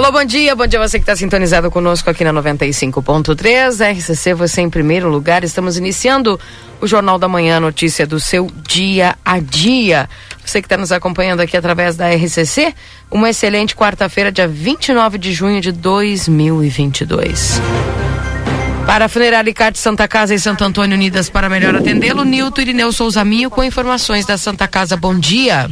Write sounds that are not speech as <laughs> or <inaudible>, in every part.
Alô, bom dia, bom dia você que está sintonizado conosco aqui na 95.3, RCC, você em primeiro lugar. Estamos iniciando o Jornal da Manhã, notícia do seu dia a dia. Você que está nos acompanhando aqui através da RCC, uma excelente quarta-feira, dia 29 de junho de 2022. Para a Funerária Icarte Santa Casa e Santo Antônio Unidas para melhor atendê-lo, Nilton Irineu Souza Minho com informações da Santa Casa. Bom dia.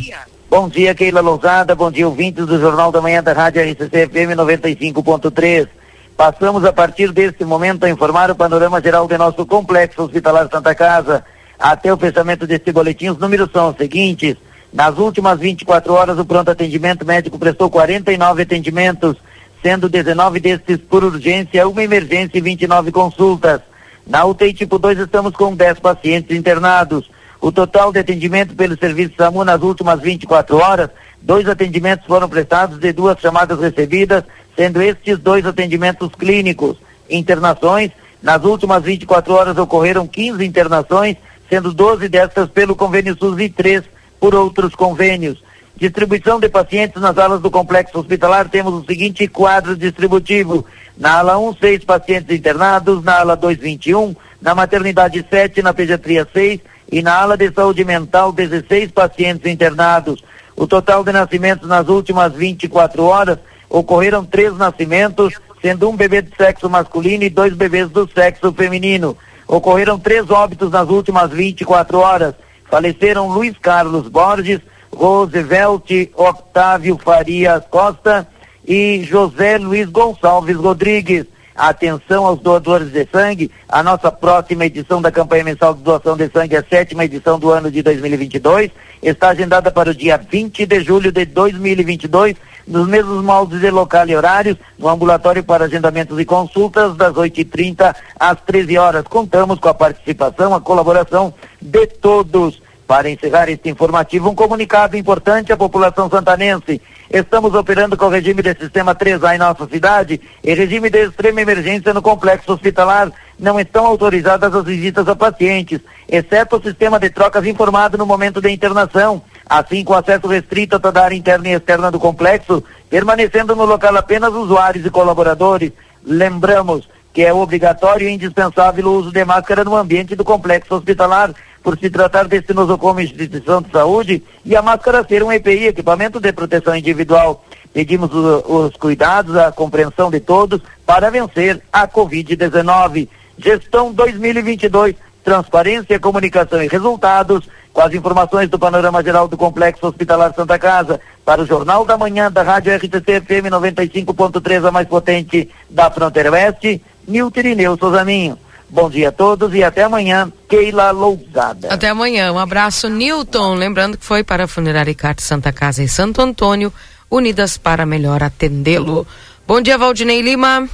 Bom dia, Keila Lousada. Bom dia, ouvintes do Jornal da Manhã da Rádio RCC FM 95.3. Passamos a partir deste momento a informar o panorama geral do nosso complexo hospitalar Santa Casa. Até o fechamento deste boletim, os números são os seguintes. Nas últimas 24 horas, o pronto atendimento médico prestou 49 atendimentos, sendo 19 destes por urgência, uma emergência e 29 consultas. Na UTI tipo 2, estamos com 10 pacientes internados. O total de atendimento pelo serviço SAMU nas últimas 24 horas, dois atendimentos foram prestados e duas chamadas recebidas, sendo estes dois atendimentos clínicos. Internações, nas últimas 24 horas ocorreram 15 internações, sendo 12 destas pelo convênio SUS e 3 por outros convênios. Distribuição de pacientes nas alas do complexo hospitalar, temos o seguinte quadro distributivo. Na ala 1, 6 pacientes internados, na ala 2, 21, na maternidade 7, na pediatria 6, e na ala de saúde mental 16 pacientes internados. O total de nascimentos nas últimas 24 horas ocorreram três nascimentos, sendo um bebê de sexo masculino e dois bebês do sexo feminino. Ocorreram três óbitos nas últimas 24 horas. Faleceram Luiz Carlos Borges, Roosevelt Octávio Farias Costa e José Luiz Gonçalves Rodrigues. Atenção aos doadores de sangue. A nossa próxima edição da campanha mensal de doação de sangue, a sétima edição do ano de 2022, está agendada para o dia 20 de julho de 2022, nos mesmos moldes de local e horários, no ambulatório para agendamentos e consultas, das 8h30 às 13 horas. Contamos com a participação, a colaboração de todos. Para encerrar este informativo, um comunicado importante à população santanense. Estamos operando com o regime de sistema 3A em nossa cidade e regime de extrema emergência no complexo hospitalar. Não estão autorizadas as visitas a pacientes, exceto o sistema de trocas informado no momento da internação. Assim, com acesso restrito a toda a área interna e externa do complexo, permanecendo no local apenas usuários e colaboradores. Lembramos que é obrigatório e indispensável o uso de máscara no ambiente do complexo hospitalar por se tratar deste nosocomio instituição de saúde e a máscara ser um EPI, equipamento de proteção individual. Pedimos o, os cuidados, a compreensão de todos para vencer a Covid-19. Gestão 2022, transparência, comunicação e resultados, com as informações do panorama geral do Complexo Hospitalar Santa Casa, para o Jornal da Manhã da Rádio RTC FM 95.3, a mais potente da fronteira oeste, Nilton Irineu Souzaninho. Bom dia a todos e até amanhã, Keila Lousada. Até amanhã, um abraço, Newton. Lembrando que foi para a Funerária Carte Santa Casa e Santo Antônio, unidas para melhor atendê-lo. Bom dia, Valdinei Lima.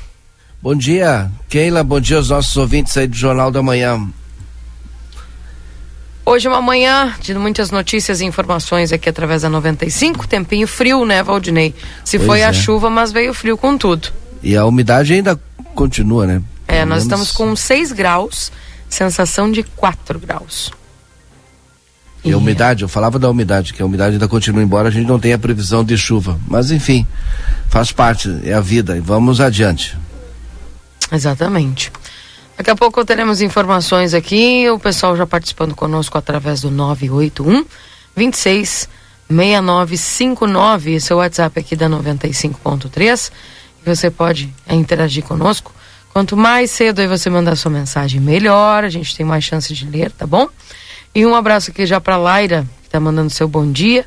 Bom dia, Keila. Bom dia aos nossos ouvintes aí do Jornal da Manhã. Hoje é uma manhã de muitas notícias e informações aqui através da 95. Tempinho frio, né, Valdinei? Se pois foi é. a chuva, mas veio frio com tudo. E a umidade ainda continua, né? É, nós estamos com 6 graus, sensação de 4 graus. E a umidade, eu falava da umidade, que a umidade ainda continua, embora a gente não tenha previsão de chuva. Mas enfim, faz parte, é a vida. E vamos adiante. Exatamente. Daqui a pouco teremos informações aqui, o pessoal já participando conosco através do 981 26 6959, esse é o WhatsApp aqui da 95.3. Você pode é, interagir conosco Quanto mais cedo aí você mandar sua mensagem, melhor. A gente tem mais chance de ler, tá bom? E um abraço aqui já pra Laira, que tá mandando seu bom dia,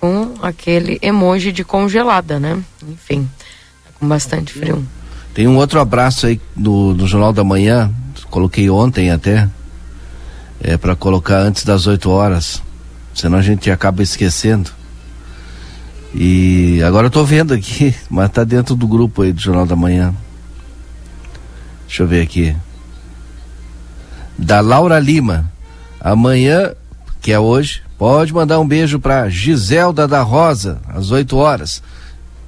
com aquele emoji de congelada, né? Enfim, tá com bastante frio. Tem um outro abraço aí do, do Jornal da Manhã, coloquei ontem até, é para colocar antes das 8 horas, senão a gente acaba esquecendo. E agora eu tô vendo aqui, <laughs> mas tá dentro do grupo aí do Jornal da Manhã. Deixa eu ver aqui. Da Laura Lima. Amanhã, que é hoje, pode mandar um beijo para Giselda da Rosa, às 8 horas.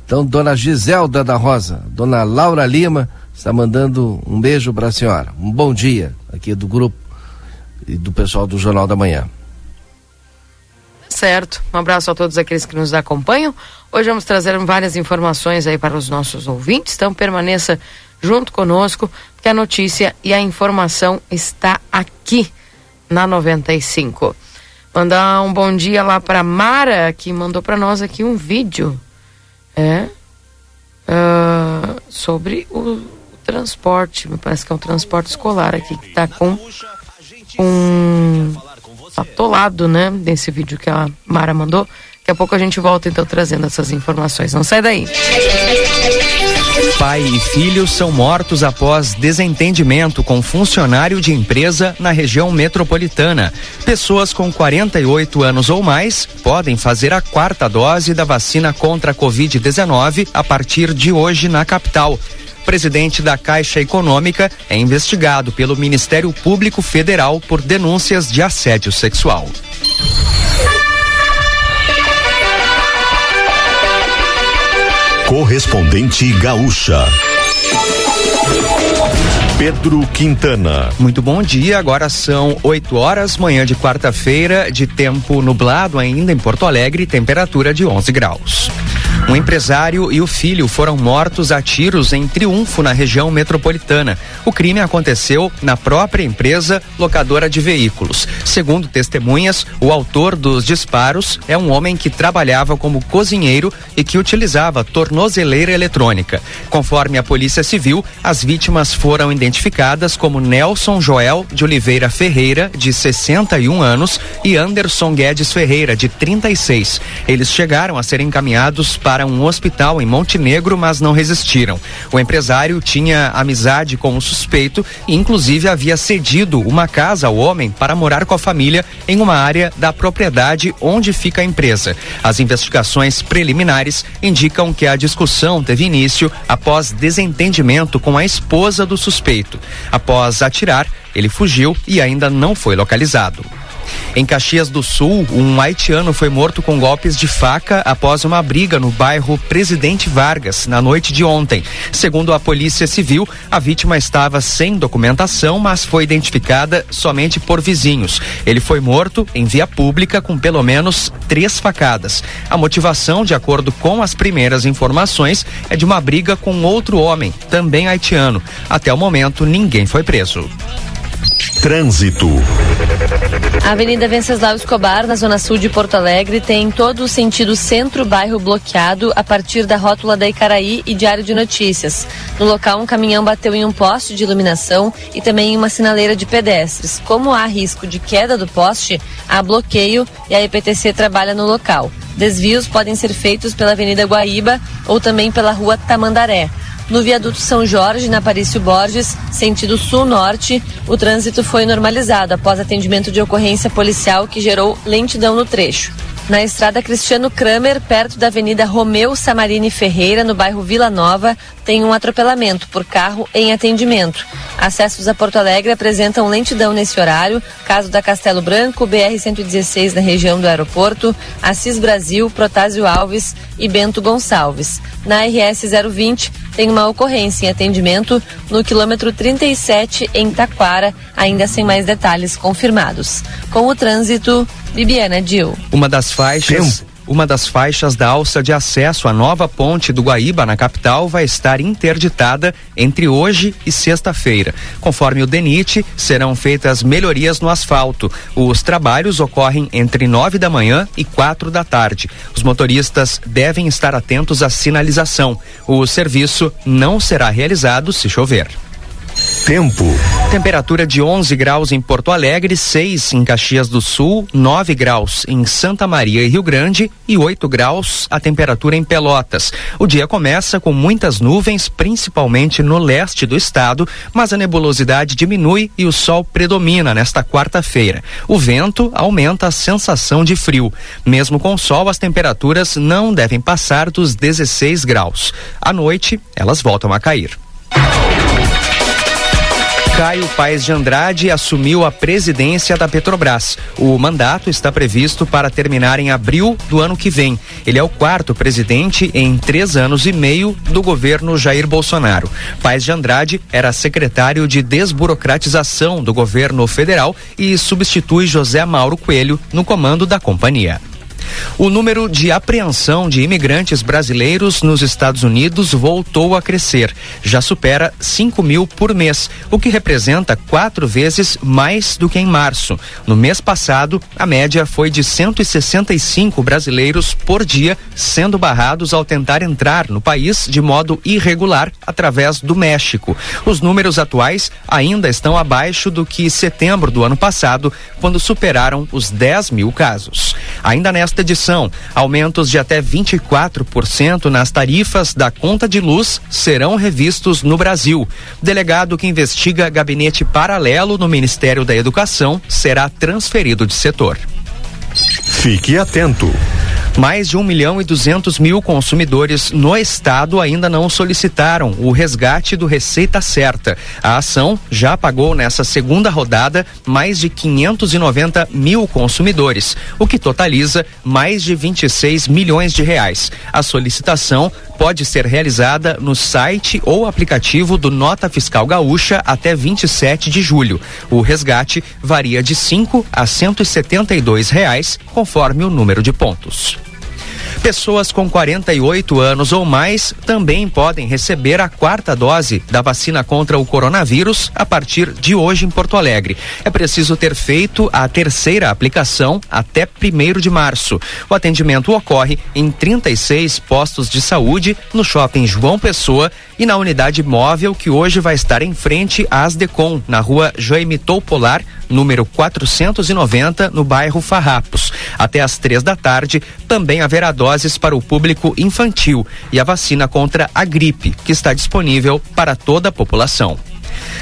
Então, dona Giselda da Rosa, dona Laura Lima, está mandando um beijo para a senhora. Um bom dia aqui do grupo e do pessoal do Jornal da Manhã. Certo. Um abraço a todos aqueles que nos acompanham. Hoje vamos trazer várias informações aí para os nossos ouvintes, então permaneça junto conosco, porque a notícia e a informação está aqui na 95. Mandar um bom dia lá para Mara, que mandou para nós aqui um vídeo. É. Uh, sobre o, transporte, me parece que é um transporte escolar aqui, que está com um atolado, né? Nesse vídeo que a Mara mandou. Daqui a pouco a gente volta então trazendo essas informações. Não sai daí. Pai e filho são mortos após desentendimento com funcionário de empresa na região metropolitana. Pessoas com 48 anos ou mais podem fazer a quarta dose da vacina contra a Covid-19 a partir de hoje na capital presidente da Caixa Econômica, é investigado pelo Ministério Público Federal por denúncias de assédio sexual. Correspondente Gaúcha. Pedro Quintana. Muito bom dia, agora são 8 horas, manhã de quarta-feira, de tempo nublado ainda em Porto Alegre, temperatura de 11 graus. Um empresário e o filho foram mortos a tiros em Triunfo, na região metropolitana. O crime aconteceu na própria empresa locadora de veículos. Segundo testemunhas, o autor dos disparos é um homem que trabalhava como cozinheiro e que utilizava tornozeleira eletrônica. Conforme a Polícia Civil, as vítimas foram identificadas como Nelson Joel de Oliveira Ferreira, de 61 anos, e Anderson Guedes Ferreira, de 36. Eles chegaram a ser encaminhados para um hospital em Montenegro, mas não resistiram. O empresário tinha amizade com o suspeito e, inclusive, havia cedido uma casa ao homem para morar com a família em uma área da propriedade onde fica a empresa. As investigações preliminares indicam que a discussão teve início após desentendimento com a esposa do suspeito. Após atirar, ele fugiu e ainda não foi localizado. Em Caxias do Sul, um haitiano foi morto com golpes de faca após uma briga no bairro Presidente Vargas na noite de ontem. Segundo a Polícia Civil, a vítima estava sem documentação, mas foi identificada somente por vizinhos. Ele foi morto em via pública com pelo menos três facadas. A motivação, de acordo com as primeiras informações, é de uma briga com outro homem, também haitiano. Até o momento, ninguém foi preso. Trânsito. A Avenida Venceslau Escobar, na zona sul de Porto Alegre, tem todo o sentido centro-bairro bloqueado a partir da rótula da Icaraí e Diário de Notícias. No local, um caminhão bateu em um poste de iluminação e também em uma sinaleira de pedestres. Como há risco de queda do poste, há bloqueio e a EPTC trabalha no local. Desvios podem ser feitos pela Avenida Guaíba ou também pela Rua Tamandaré. No viaduto São Jorge, na Parício Borges, sentido sul-norte, o trânsito foi normalizado após atendimento de ocorrência policial que gerou lentidão no trecho. Na estrada Cristiano Kramer, perto da Avenida Romeu Samarini Ferreira, no bairro Vila Nova, tem um atropelamento por carro em atendimento. Acessos a Porto Alegre apresentam lentidão nesse horário, caso da Castelo Branco, BR-116 na região do aeroporto, Assis Brasil, Protásio Alves e Bento Gonçalves. Na RS 020 tem uma ocorrência em atendimento no quilômetro 37 em Taquara, ainda sem mais detalhes confirmados. Com o trânsito, Bibiana Dil. Uma das faixas. Uma das faixas da alça de acesso à nova ponte do Guaíba, na capital, vai estar interditada entre hoje e sexta-feira. Conforme o DENIT, serão feitas melhorias no asfalto. Os trabalhos ocorrem entre nove da manhã e quatro da tarde. Os motoristas devem estar atentos à sinalização. O serviço não será realizado se chover. Tempo. Temperatura de 11 graus em Porto Alegre, 6 em Caxias do Sul, 9 graus em Santa Maria e Rio Grande e 8 graus a temperatura em Pelotas. O dia começa com muitas nuvens, principalmente no leste do estado, mas a nebulosidade diminui e o sol predomina nesta quarta-feira. O vento aumenta a sensação de frio. Mesmo com sol, as temperaturas não devem passar dos 16 graus. À noite, elas voltam a cair. Caio Paes de Andrade assumiu a presidência da Petrobras. O mandato está previsto para terminar em abril do ano que vem. Ele é o quarto presidente em três anos e meio do governo Jair Bolsonaro. Paes de Andrade era secretário de desburocratização do governo federal e substitui José Mauro Coelho no comando da companhia. O número de apreensão de imigrantes brasileiros nos Estados Unidos voltou a crescer. Já supera 5 mil por mês, o que representa quatro vezes mais do que em março. No mês passado, a média foi de 165 brasileiros por dia sendo barrados ao tentar entrar no país de modo irregular através do México. Os números atuais ainda estão abaixo do que setembro do ano passado, quando superaram os 10 mil casos. Ainda nesta edição, aumentos de até 24% nas tarifas da conta de luz serão revistos no Brasil. Delegado que investiga gabinete paralelo no Ministério da Educação será transferido de setor. Fique atento. Mais de 1 milhão e 200 mil consumidores no estado ainda não solicitaram o resgate do Receita Certa. A ação já pagou nessa segunda rodada mais de 590 mil consumidores, o que totaliza mais de 26 milhões de reais. A solicitação pode ser realizada no site ou aplicativo do Nota Fiscal Gaúcha até 27 de julho. O resgate varia de 5 a 172 reais, conforme o número de pontos. Pessoas com 48 anos ou mais também podem receber a quarta dose da vacina contra o coronavírus a partir de hoje em Porto Alegre. É preciso ter feito a terceira aplicação até 1 de março. O atendimento ocorre em 36 postos de saúde no shopping João Pessoa e na unidade móvel que hoje vai estar em frente à Asdecom, na rua Jaime Polar, número 490, no bairro Farrapos. Até às três da tarde também haverá doses para o público infantil e a vacina contra a gripe, que está disponível para toda a população.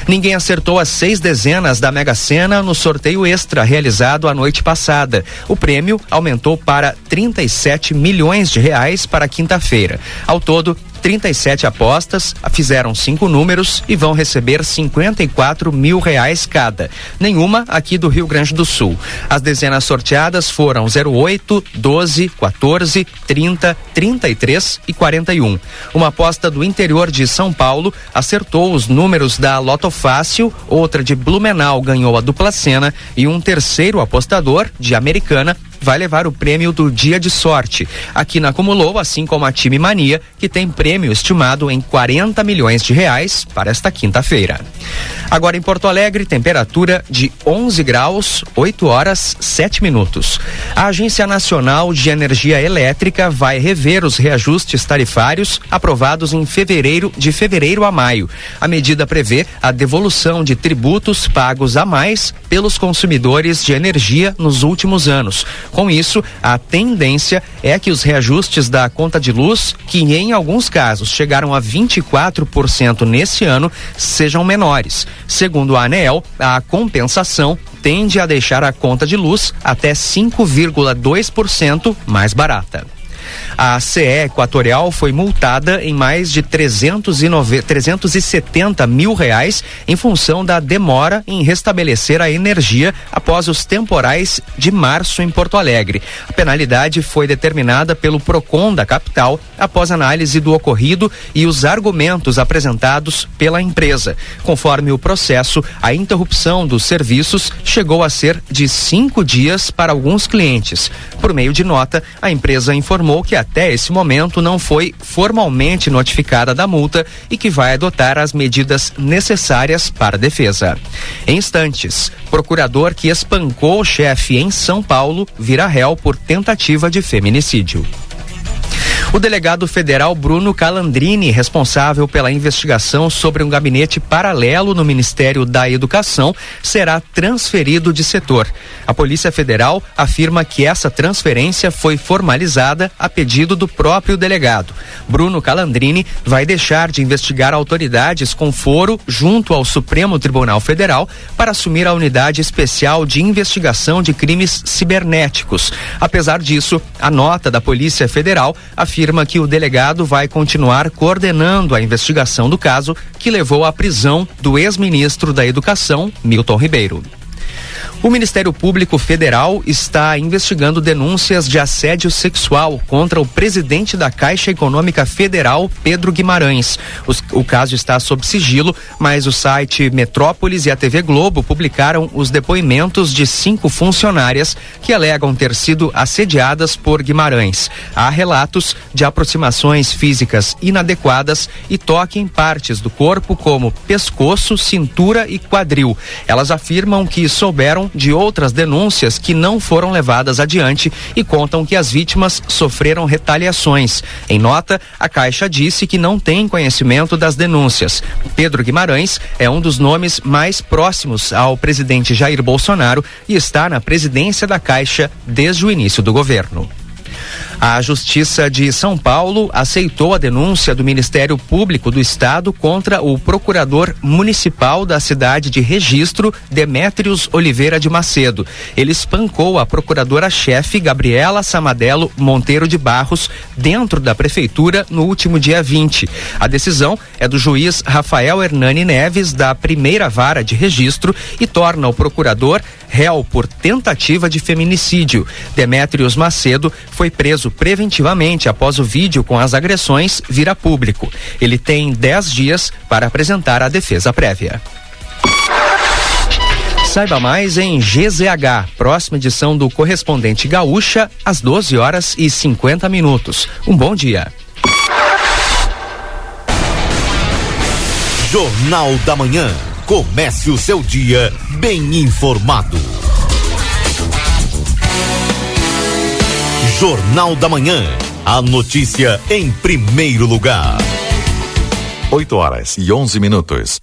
Ninguém acertou as seis dezenas da Mega Sena no sorteio extra realizado a noite passada. O prêmio aumentou para 37 milhões de reais para quinta-feira. Ao todo, 37 apostas, fizeram cinco números e vão receber 54 mil reais cada. Nenhuma aqui do Rio Grande do Sul. As dezenas sorteadas foram 08, 12, 14, 30, 33 e 41. Uma aposta do interior de São Paulo acertou os números da Loto Fácil, outra de Blumenau ganhou a dupla cena e um terceiro apostador de Americana vai levar o prêmio do Dia de Sorte. Aqui na Acumulou, assim como a Time Mania, que tem prêmio estimado em 40 milhões de reais para esta quinta-feira. Agora em Porto Alegre, temperatura de 11 graus, 8 horas, 7 minutos. A Agência Nacional de Energia Elétrica vai rever os reajustes tarifários aprovados em fevereiro, de fevereiro a maio. A medida prevê a devolução de tributos pagos a mais pelos consumidores de energia nos últimos anos. Com isso, a tendência é que os reajustes da conta de luz, que em alguns casos chegaram a 24% nesse ano, sejam menores. Segundo a ANEEL, a compensação tende a deixar a conta de luz até 5,2% mais barata. A CE Equatorial foi multada em mais de 309, 370 mil reais em função da demora em restabelecer a energia após os temporais de março em Porto Alegre. A penalidade foi determinada pelo PROCON da capital após análise do ocorrido e os argumentos apresentados pela empresa. Conforme o processo, a interrupção dos serviços chegou a ser de cinco dias para alguns clientes. Por meio de nota, a empresa informou que até esse momento não foi formalmente notificada da multa e que vai adotar as medidas necessárias para a defesa. Em instantes, procurador que espancou o chefe em São Paulo vira réu por tentativa de feminicídio. O delegado federal Bruno Calandrini, responsável pela investigação sobre um gabinete paralelo no Ministério da Educação, será transferido de setor. A Polícia Federal afirma que essa transferência foi formalizada a pedido do próprio delegado. Bruno Calandrini vai deixar de investigar autoridades com foro junto ao Supremo Tribunal Federal para assumir a unidade especial de investigação de crimes cibernéticos. Apesar disso, a nota da Polícia Federal afirma afirma que o delegado vai continuar coordenando a investigação do caso que levou à prisão do ex-ministro da Educação, Milton Ribeiro. O Ministério Público Federal está investigando denúncias de assédio sexual contra o presidente da Caixa Econômica Federal, Pedro Guimarães. Os, o caso está sob sigilo, mas o site Metrópolis e a TV Globo publicaram os depoimentos de cinco funcionárias que alegam ter sido assediadas por Guimarães. Há relatos de aproximações físicas inadequadas e toque em partes do corpo, como pescoço, cintura e quadril. Elas afirmam que souberam de outras denúncias que não foram levadas adiante e contam que as vítimas sofreram retaliações. Em nota, a Caixa disse que não tem conhecimento das denúncias. Pedro Guimarães é um dos nomes mais próximos ao presidente Jair Bolsonaro e está na presidência da Caixa desde o início do governo. A Justiça de São Paulo aceitou a denúncia do Ministério Público do Estado contra o procurador municipal da cidade de Registro, Demétrios Oliveira de Macedo. Ele espancou a procuradora-chefe Gabriela Samadelo Monteiro de Barros dentro da prefeitura no último dia 20. A decisão é do juiz Rafael Hernani Neves, da primeira vara de registro, e torna o procurador réu por tentativa de feminicídio. Demétrios Macedo foi preso preventivamente após o vídeo com as agressões vir a público. Ele tem 10 dias para apresentar a defesa prévia. Saiba mais em GZH, próxima edição do Correspondente Gaúcha, às 12 horas e 50 minutos. Um bom dia. Jornal da Manhã. Comece o seu dia bem informado. Jornal da Manhã. A notícia em primeiro lugar. 8 horas e 11 minutos.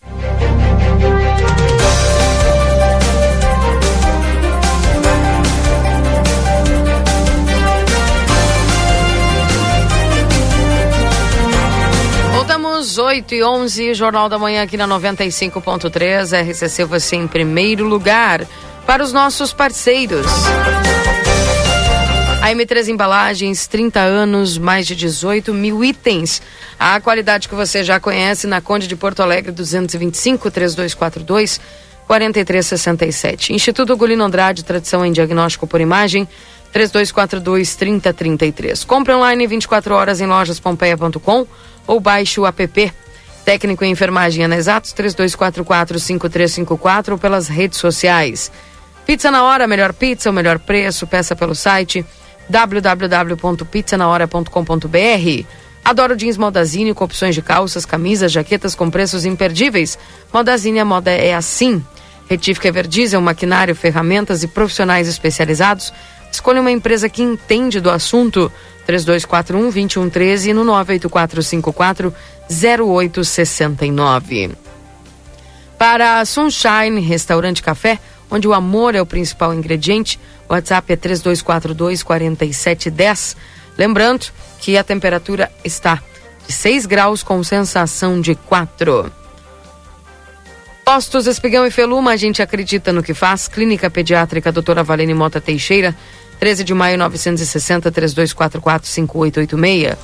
Voltamos 8 e 11, Jornal da Manhã aqui na 95.3, RCC você em primeiro lugar para os nossos parceiros. A M3 Embalagens, 30 anos, mais de 18 mil itens. A qualidade que você já conhece na Conde de Porto Alegre, 225 3242 4367. Instituto Golino Andrade, tradição em diagnóstico por imagem, 3242 3033. Compre online 24 horas em lojaspompeia.com ou baixe o app. Técnico em enfermagem Ana Exatos, 3244 5354 ou pelas redes sociais. Pizza na hora, melhor pizza, o melhor preço, peça pelo site www.pizzanahora.com.br. Adoro jeans Modazine com opções de calças, camisas, jaquetas com preços imperdíveis. Modazine, a moda é assim. Retífica Everdiesel, maquinário, ferramentas e profissionais especializados. Escolha uma empresa que entende do assunto. 3241 2113 no 98454 0869. Para Sunshine Restaurante Café, onde o amor é o principal ingrediente, WhatsApp é 3242 4710. Lembrando que a temperatura está de 6 graus com sensação de 4. Postos Espigão e Feluma, a gente acredita no que faz. Clínica Pediátrica Doutora Valene Mota Teixeira, 13 de maio 960 3244 5886.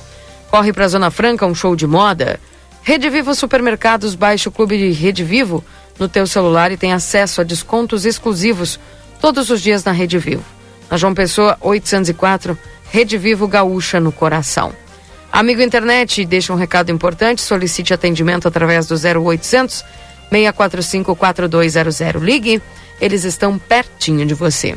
Corre para Zona Franca, um show de moda. Rede Vivo Supermercados, baixe o clube de Rede Vivo no teu celular e tem acesso a descontos exclusivos todos os dias na Rede Vivo. Na João Pessoa 804, Rede Vivo Gaúcha no coração. Amigo internet, deixa um recado importante, solicite atendimento através do 0800 645 4200. Ligue, eles estão pertinho de você.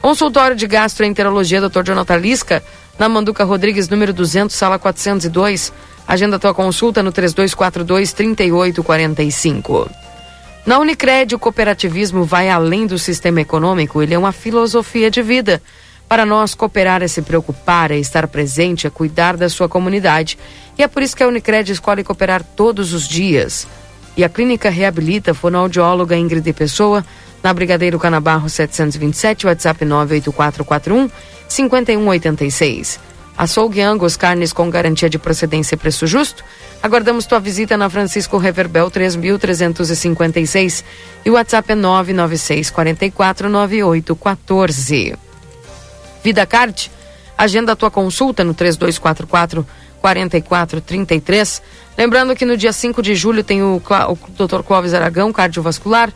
Consultório de Gastroenterologia Dr. Jonathan Lisca, na Manduca Rodrigues, número 200, sala 402. Agenda tua consulta no 3242 3845. Na Unicred, o cooperativismo vai além do sistema econômico, ele é uma filosofia de vida. Para nós, cooperar é se preocupar, é estar presente, é cuidar da sua comunidade. E é por isso que a Unicred escolhe cooperar todos os dias. E a clínica reabilita a fonoaudióloga Ingrid Pessoa, na Brigadeiro Canabarro 727, WhatsApp 98441 5186. Açougue Angus, carnes com garantia de procedência e preço justo. Aguardamos tua visita na Francisco Reverbel 3356 e o WhatsApp é 996 44 9814. Vida Card, Agenda a tua consulta no 3244 4433. Lembrando que no dia 5 de julho tem o, o Dr. Clóvis Aragão, cardiovascular.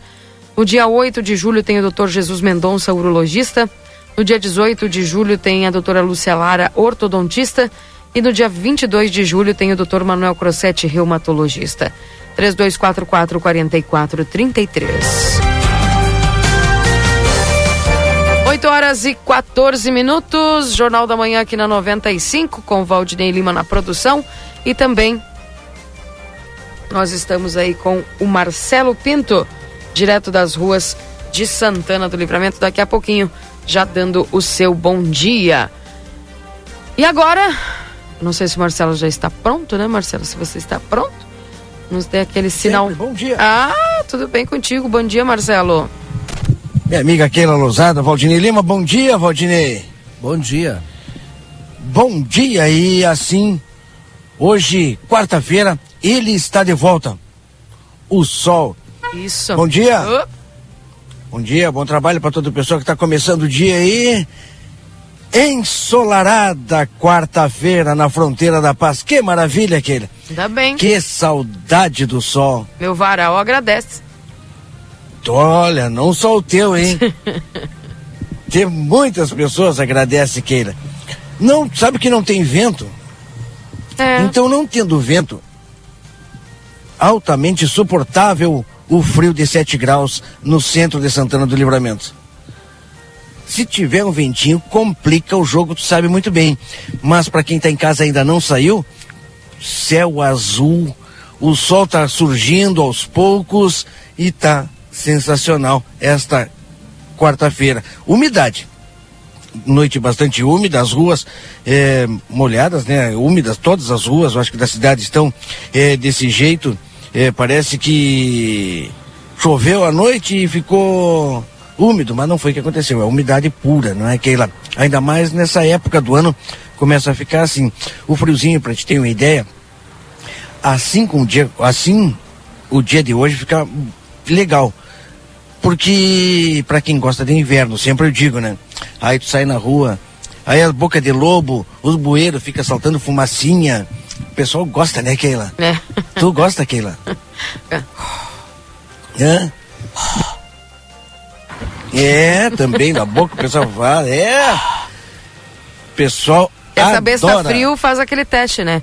No dia 8 de julho tem o Dr. Jesus Mendonça, urologista. No dia 18 de julho tem a doutora Lúcia Lara, ortodontista. E no dia 22 de julho tem o Dr. Manuel Crossetti, reumatologista. 3244 4433. 8 horas e 14 minutos. Jornal da Manhã aqui na 95, com Valdinei Lima na produção. E também nós estamos aí com o Marcelo Pinto, direto das ruas de Santana do Livramento. Daqui a pouquinho, já dando o seu bom dia. E agora, não sei se o Marcelo já está pronto, né, Marcelo? Se você está pronto, nos dê aquele sinal. Sempre, bom dia. Ah, tudo bem contigo. Bom dia, Marcelo. Minha amiga Keila Lousada, Valdinei Lima, bom dia, Valdinei. Bom dia. Bom dia e assim, hoje, quarta-feira, ele está de volta. O sol. Isso. Bom dia. Uh. Bom dia, bom trabalho para toda pessoa que está começando o dia aí. Ensolarada quarta-feira na fronteira da paz. Que maravilha, Keila. Ainda bem. Que saudade do sol. Meu varal agradece. Olha, não só o teu, hein? <laughs> tem muitas pessoas agradecem, Keila. Não, sabe que não tem vento? É. Então, não tendo vento, altamente suportável o frio de 7 graus no centro de Santana do Livramento. Se tiver um ventinho, complica o jogo, tu sabe muito bem. Mas para quem está em casa ainda não saiu, céu azul, o sol está surgindo aos poucos e tá sensacional esta quarta-feira. Umidade. Noite bastante úmida, as ruas é, molhadas, né? Úmidas, todas as ruas, eu acho que da cidade estão é, desse jeito. É, parece que choveu à noite e ficou úmido, mas não foi o que aconteceu. É umidade pura, não é aquela. Ainda mais nessa época do ano começa a ficar assim. O friozinho, para te ter uma ideia, assim com o dia, assim o dia de hoje fica legal porque para quem gosta de inverno, sempre eu digo, né? Aí tu sai na rua, aí a boca de lobo, os bueiros fica saltando fumacinha. O pessoal gosta, né, Keila? É. Tu gosta, Keila? É. <laughs> Hã? É, também na boca o pessoal fala, é. O pessoal Essa adora. besta frio faz aquele teste, né?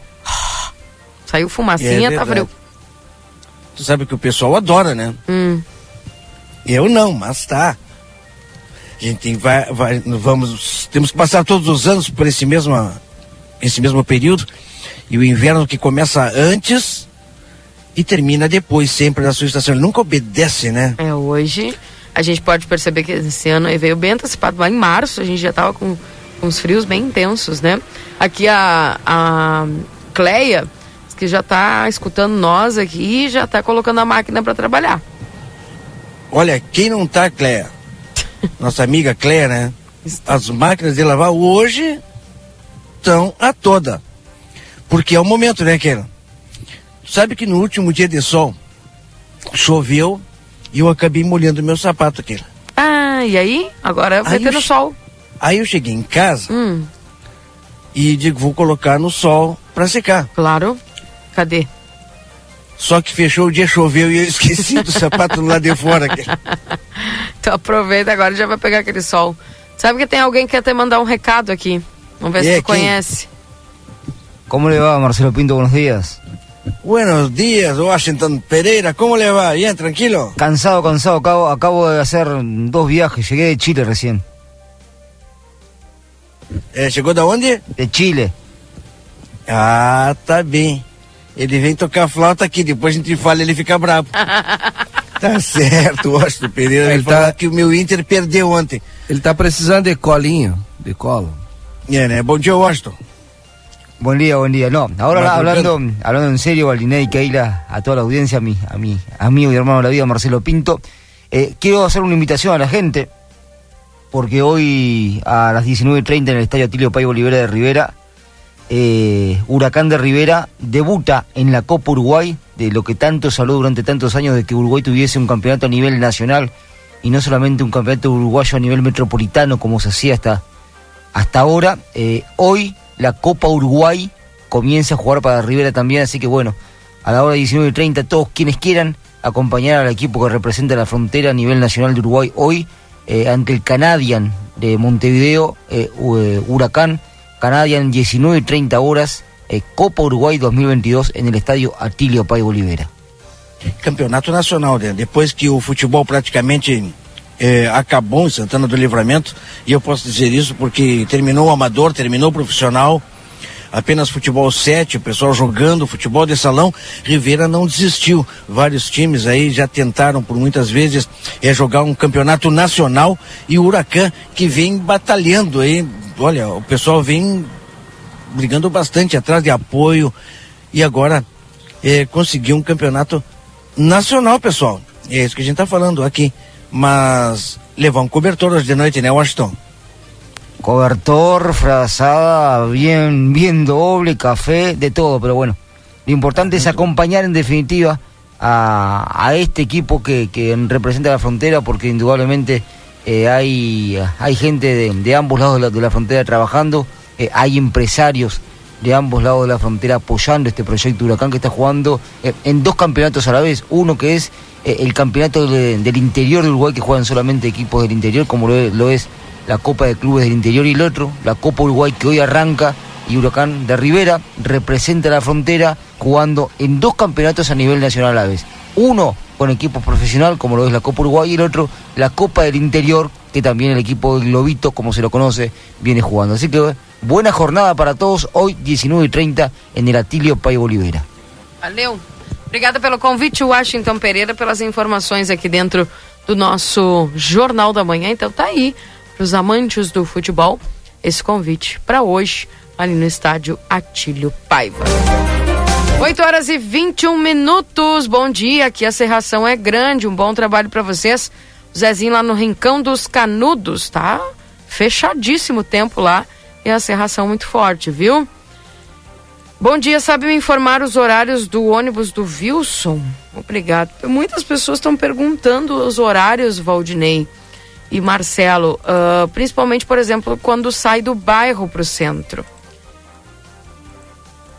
Saiu fumacinha, é tá frio. Tu sabe que o pessoal adora, né? Hum. Eu não, mas tá. A gente vai, vai, vamos, temos que passar todos os anos por esse mesmo, esse mesmo período. E o inverno que começa antes e termina depois, sempre na sua estação. Ele nunca obedece, né? É, hoje a gente pode perceber que esse ano veio bem antecipado, lá em março a gente já tava com, os frios bem intensos, né? Aqui a, a Cleia, que já tá escutando nós aqui, já tá colocando a máquina para trabalhar. Olha, quem não tá, Cléia? Nossa amiga Cléia, né? <laughs> As máquinas de lavar hoje estão a toda. Porque é o momento, né, Keila? Sabe que no último dia de sol choveu e eu acabei molhando meu sapato, Keila. Ah, e aí? Agora vai ter no sol. Aí eu cheguei em casa hum. e digo, vou colocar no sol para secar. Claro. Cadê? Só que fechou o dia, choveu e eu <laughs> esqueci do sapato lá de fora. <laughs> então aproveita agora já vai pegar aquele sol. Sabe que tem alguém que quer até mandar um recado aqui. Vamos ver se tu quem? conhece. Como le va, Marcelo Pinto? Buenos días. Buenos días, Washington Pereira. ¿Cómo le va? ¿Bien, tranquilo? Cansado, cansado. Acabo, acabo de hacer dos viajes. Llegué de Chile recién. Eh, ¿Llegó de dónde? De Chile. Ah, está bien. Ele vem tocar flauta aqui, depois a gente fala ele fica bravo. <laughs> tá certo, Washington Pereira. Ele tá que o meu Inter perdeu ontem. Ele tá precisando de colinho, de colo. É, né? Bom dia, Washington. Buen día, buen día. No, ahora hablando, hablando en serio, Valiné y Keila, a toda la audiencia, a mi, a mi amigo y hermano de la vida, Marcelo Pinto, eh, quiero hacer una invitación a la gente, porque hoy a las 19.30 en el Estadio Atilio Pay Olivera de Rivera eh, Huracán de Rivera debuta en la Copa Uruguay, de lo que tanto se habló durante tantos años de que Uruguay tuviese un campeonato a nivel nacional y no solamente un campeonato uruguayo a nivel metropolitano como se hacía hasta hasta ahora. Eh, hoy la Copa Uruguay comienza a jugar para Rivera también, así que bueno, a la hora de 19 y 30, todos quienes quieran acompañar al equipo que representa la frontera a nivel nacional de Uruguay hoy eh, ante el Canadian de Montevideo, eh, eh, Huracán, Canadian 19 y 30 horas, Copa Uruguay 2022 en el estadio Atilio Pai Olivera. Campeonato Nacional, né? depois que o futebol praticamente é, acabou em Santana do Livramento, e eu posso dizer isso porque terminou o amador, terminou o profissional, apenas futebol 7, o pessoal jogando futebol de salão, Rivera não desistiu. Vários times aí já tentaram por muitas vezes é, jogar um campeonato nacional e o Huracan que vem batalhando aí. Olha, o pessoal vem brigando bastante atrás de apoio e agora é, conseguiu um campeonato nacional, pessoal. É isso que a gente está falando aqui. Mas levar um cobertor hoje de noite, né, Washington? cobertor, frazada, bien, bien doble, café, de todo, pero bueno, lo importante es acompañar en definitiva a, este equipo que, representa la frontera, porque indudablemente eh, hay, hay gente de, ambos lados de la, frontera trabajando, eh, hay empresarios de ambos lados de la frontera apoyando este proyecto Huracán que está jugando eh, en dos campeonatos a la vez, uno que es el campeonato del interior de Uruguay que juegan solamente equipos del interior, como lo es la Copa de Clubes del Interior y el otro, la Copa Uruguay que hoy arranca y Huracán de Rivera representa la frontera jugando en dos campeonatos a nivel nacional a la vez. Uno con equipo profesional, como lo es la Copa Uruguay, y el otro la Copa del Interior, que también el equipo del Globito, como se lo conoce, viene jugando. Así que buena jornada para todos, hoy 19 y 30 en el Atilio Pai Bolivera. Valeu. Obrigada pelo convite, Washington Pereira, pelas informações aqui dentro do nosso Jornal da Manhã. Então tá aí para os amantes do futebol esse convite para hoje, ali no estádio Atílio Paiva. 8 horas e 21 minutos. Bom dia, aqui a serração é grande. Um bom trabalho para vocês. O Zezinho lá no Rincão dos Canudos, tá? Fechadíssimo tempo lá e a serração muito forte, viu? Bom dia, sabe me informar os horários do ônibus do Wilson? Obrigado. Muitas pessoas estão perguntando os horários, Valdinei e Marcelo, uh, principalmente, por exemplo, quando sai do bairro para o centro.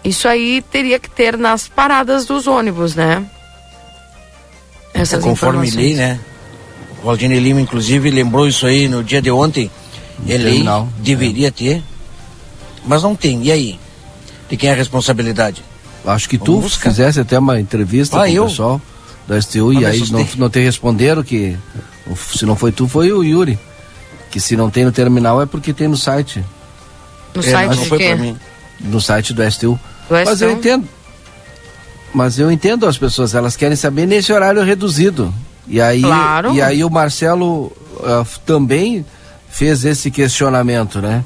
Isso aí teria que ter nas paradas dos ônibus, né? Essas é conforme lei, né? O Aldine Lima, inclusive, lembrou isso aí no dia de ontem. Ele deveria ter, mas não tem. E aí? De quem é a responsabilidade? Acho que Vamos tu buscar. fizesse até uma entrevista ah, com eu? o pessoal da STU e aí não, não te responderam que se não foi tu, foi o Yuri. Que se não tem no terminal é porque tem no site. No é, site não foi quê? mim. No site do STU. Do Mas STU? eu entendo. Mas eu entendo as pessoas, elas querem saber nesse horário reduzido. E aí, claro. e aí o Marcelo uh, também fez esse questionamento, né?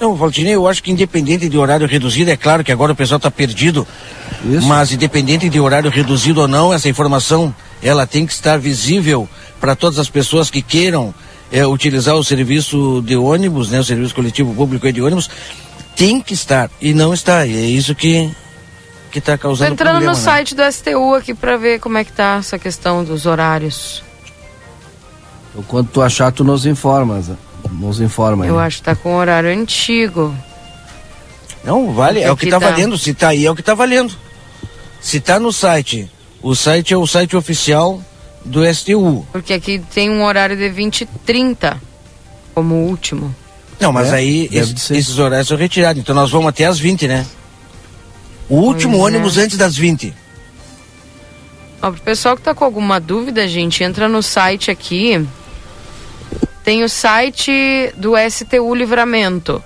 Não, Valdinei, eu acho que independente de horário reduzido, é claro que agora o pessoal está perdido, Isso. mas independente de horário reduzido ou não, essa informação ela tem que estar visível para todas as pessoas que queiram é, utilizar o serviço de ônibus, né, o serviço coletivo público de ônibus, tem que estar e não está. E é isso que que está causando Tô entrando problema, no né? site do STU aqui para ver como é que tá essa questão dos horários. Então, quando tu achar, tu nos informas. Nos informa. Eu acho que tá com horário antigo. Não, vale, é o que está tá valendo. Se tá aí, é o que está valendo. Se tá no site o site é o site oficial do STU. Porque aqui tem um horário de 20 e 30 como último. Não, mas é, aí esse, esses horários são retirados. Então nós vamos até as 20, né? O último pois é. ônibus é. antes das 20. Ó, pro pessoal que tá com alguma dúvida, gente, entra no site aqui. Tem o site do STU Livramento,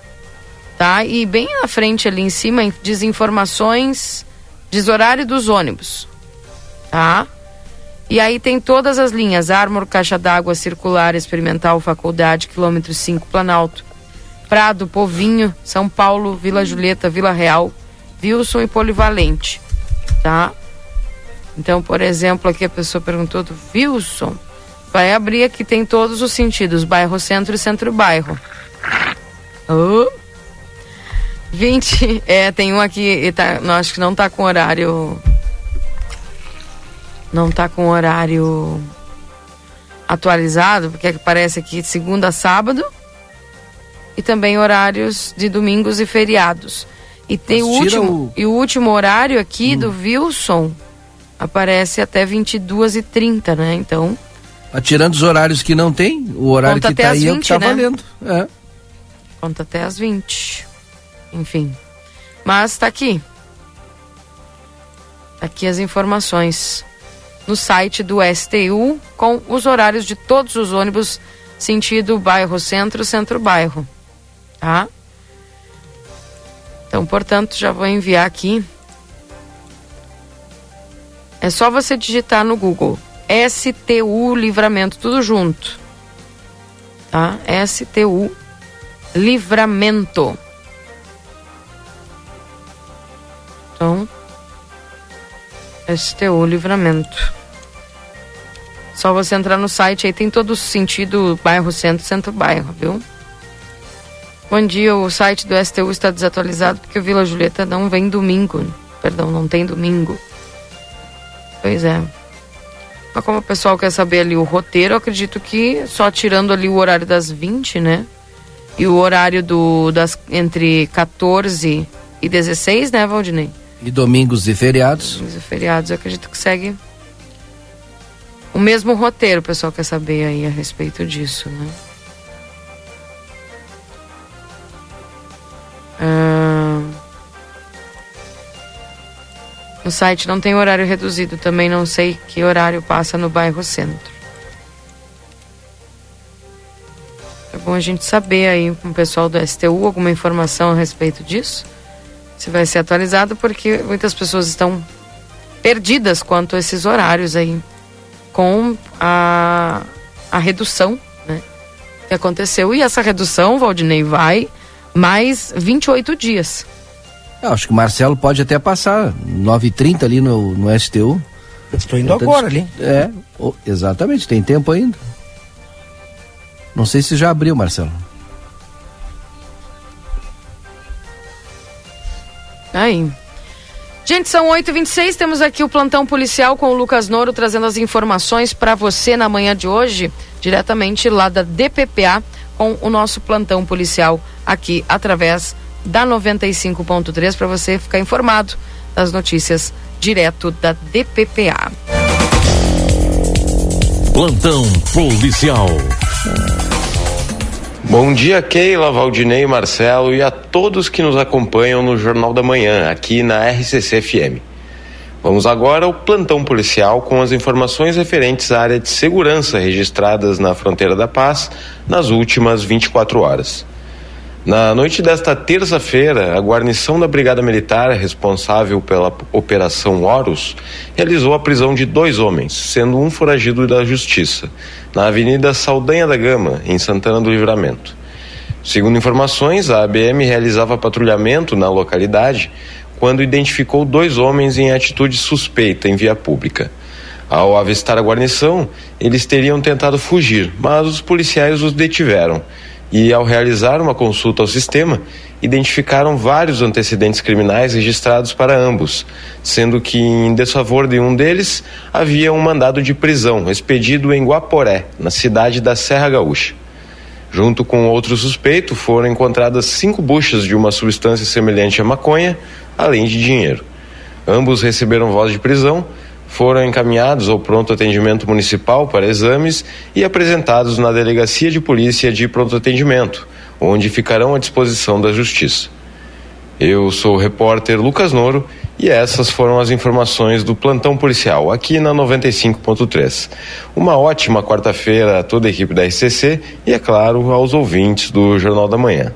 tá? E bem na frente ali em cima diz informações, diz horário dos ônibus tá? E aí tem todas as linhas: Ármor, Caixa d'Água, Circular, Experimental, Faculdade, Quilômetro 5, Planalto, Prado, Povinho, São Paulo, Vila Julieta, Vila Real, Wilson e Polivalente, tá? Então, por exemplo, aqui a pessoa perguntou do Wilson. Vai abrir aqui, tem todos os sentidos: bairro centro e centro-bairro. Oh. 20, é, tem um aqui, tá, não, acho que não tá com horário não está com horário atualizado, porque parece aqui segunda a sábado. e também horários de domingos e feriados. E tem o Mas último, o- e o último horário aqui Hum. do Wilson aparece até 22 e 30 né? Então, Ah, Tirando os horários que não tem, o horário Conta que tá aí é o que 20, tá né? valendo. É. conta até as 20. Enfim. Mas tá aqui. Tá aqui as informações no site do STU com os horários de todos os ônibus sentido bairro centro, centro bairro. Tá? Então, portanto, já vou enviar aqui. É só você digitar no Google STU Livramento, tudo junto. Tá? STU Livramento. Então, STU Livramento. Só você entrar no site aí, tem todo o sentido bairro centro, centro bairro, viu? Bom dia, o site do STU está desatualizado porque o Vila Julieta não vem domingo. Perdão, não tem domingo. Pois é. Mas como o pessoal quer saber ali o roteiro, eu acredito que só tirando ali o horário das 20, né? E o horário do das entre 14 e 16, né, Valdinei? E domingos e feriados. Os feriados, eu acredito que segue o mesmo roteiro, o pessoal quer saber aí a respeito disso, né? Ah, No site não tem horário reduzido, também não sei que horário passa no bairro centro. É bom a gente saber aí com o pessoal do STU alguma informação a respeito disso. Se vai ser atualizado, porque muitas pessoas estão perdidas quanto a esses horários aí com a, a redução né, que aconteceu. E essa redução, Valdinei, vai mais 28 dias. Eu acho que o Marcelo pode até passar 9h30 ali no, no STU. Estou indo Tenta agora ali. É, exatamente, tem tempo ainda. Não sei se já abriu, Marcelo. Aí. Gente, são 8h26, temos aqui o plantão policial com o Lucas Noro trazendo as informações para você na manhã de hoje, diretamente lá da DPPA, com o nosso plantão policial aqui através da 95.3 para você ficar informado das notícias direto da DPPA. Plantão policial. Bom dia, Keila, Valdinei, Marcelo e a todos que nos acompanham no Jornal da Manhã, aqui na RCC FM. Vamos agora ao plantão policial com as informações referentes à área de segurança registradas na fronteira da paz nas últimas 24 horas. Na noite desta terça-feira, a guarnição da Brigada Militar, responsável pela Operação Horus, realizou a prisão de dois homens, sendo um foragido da Justiça, na Avenida Saldanha da Gama, em Santana do Livramento. Segundo informações, a ABM realizava patrulhamento na localidade quando identificou dois homens em atitude suspeita em via pública. Ao avistar a guarnição, eles teriam tentado fugir, mas os policiais os detiveram e, ao realizar uma consulta ao sistema, identificaram vários antecedentes criminais registrados para ambos, sendo que, em desfavor de um deles, havia um mandado de prisão expedido em Guaporé, na cidade da Serra Gaúcha. Junto com outro suspeito, foram encontradas cinco buchas de uma substância semelhante à maconha, além de dinheiro. Ambos receberam voz de prisão, foram encaminhados ao pronto atendimento municipal para exames e apresentados na delegacia de polícia de pronto atendimento, onde ficarão à disposição da justiça. Eu sou o repórter Lucas Noro e essas foram as informações do plantão policial aqui na 95.3. Uma ótima quarta-feira a toda a equipe da RCC e, é claro, aos ouvintes do Jornal da Manhã.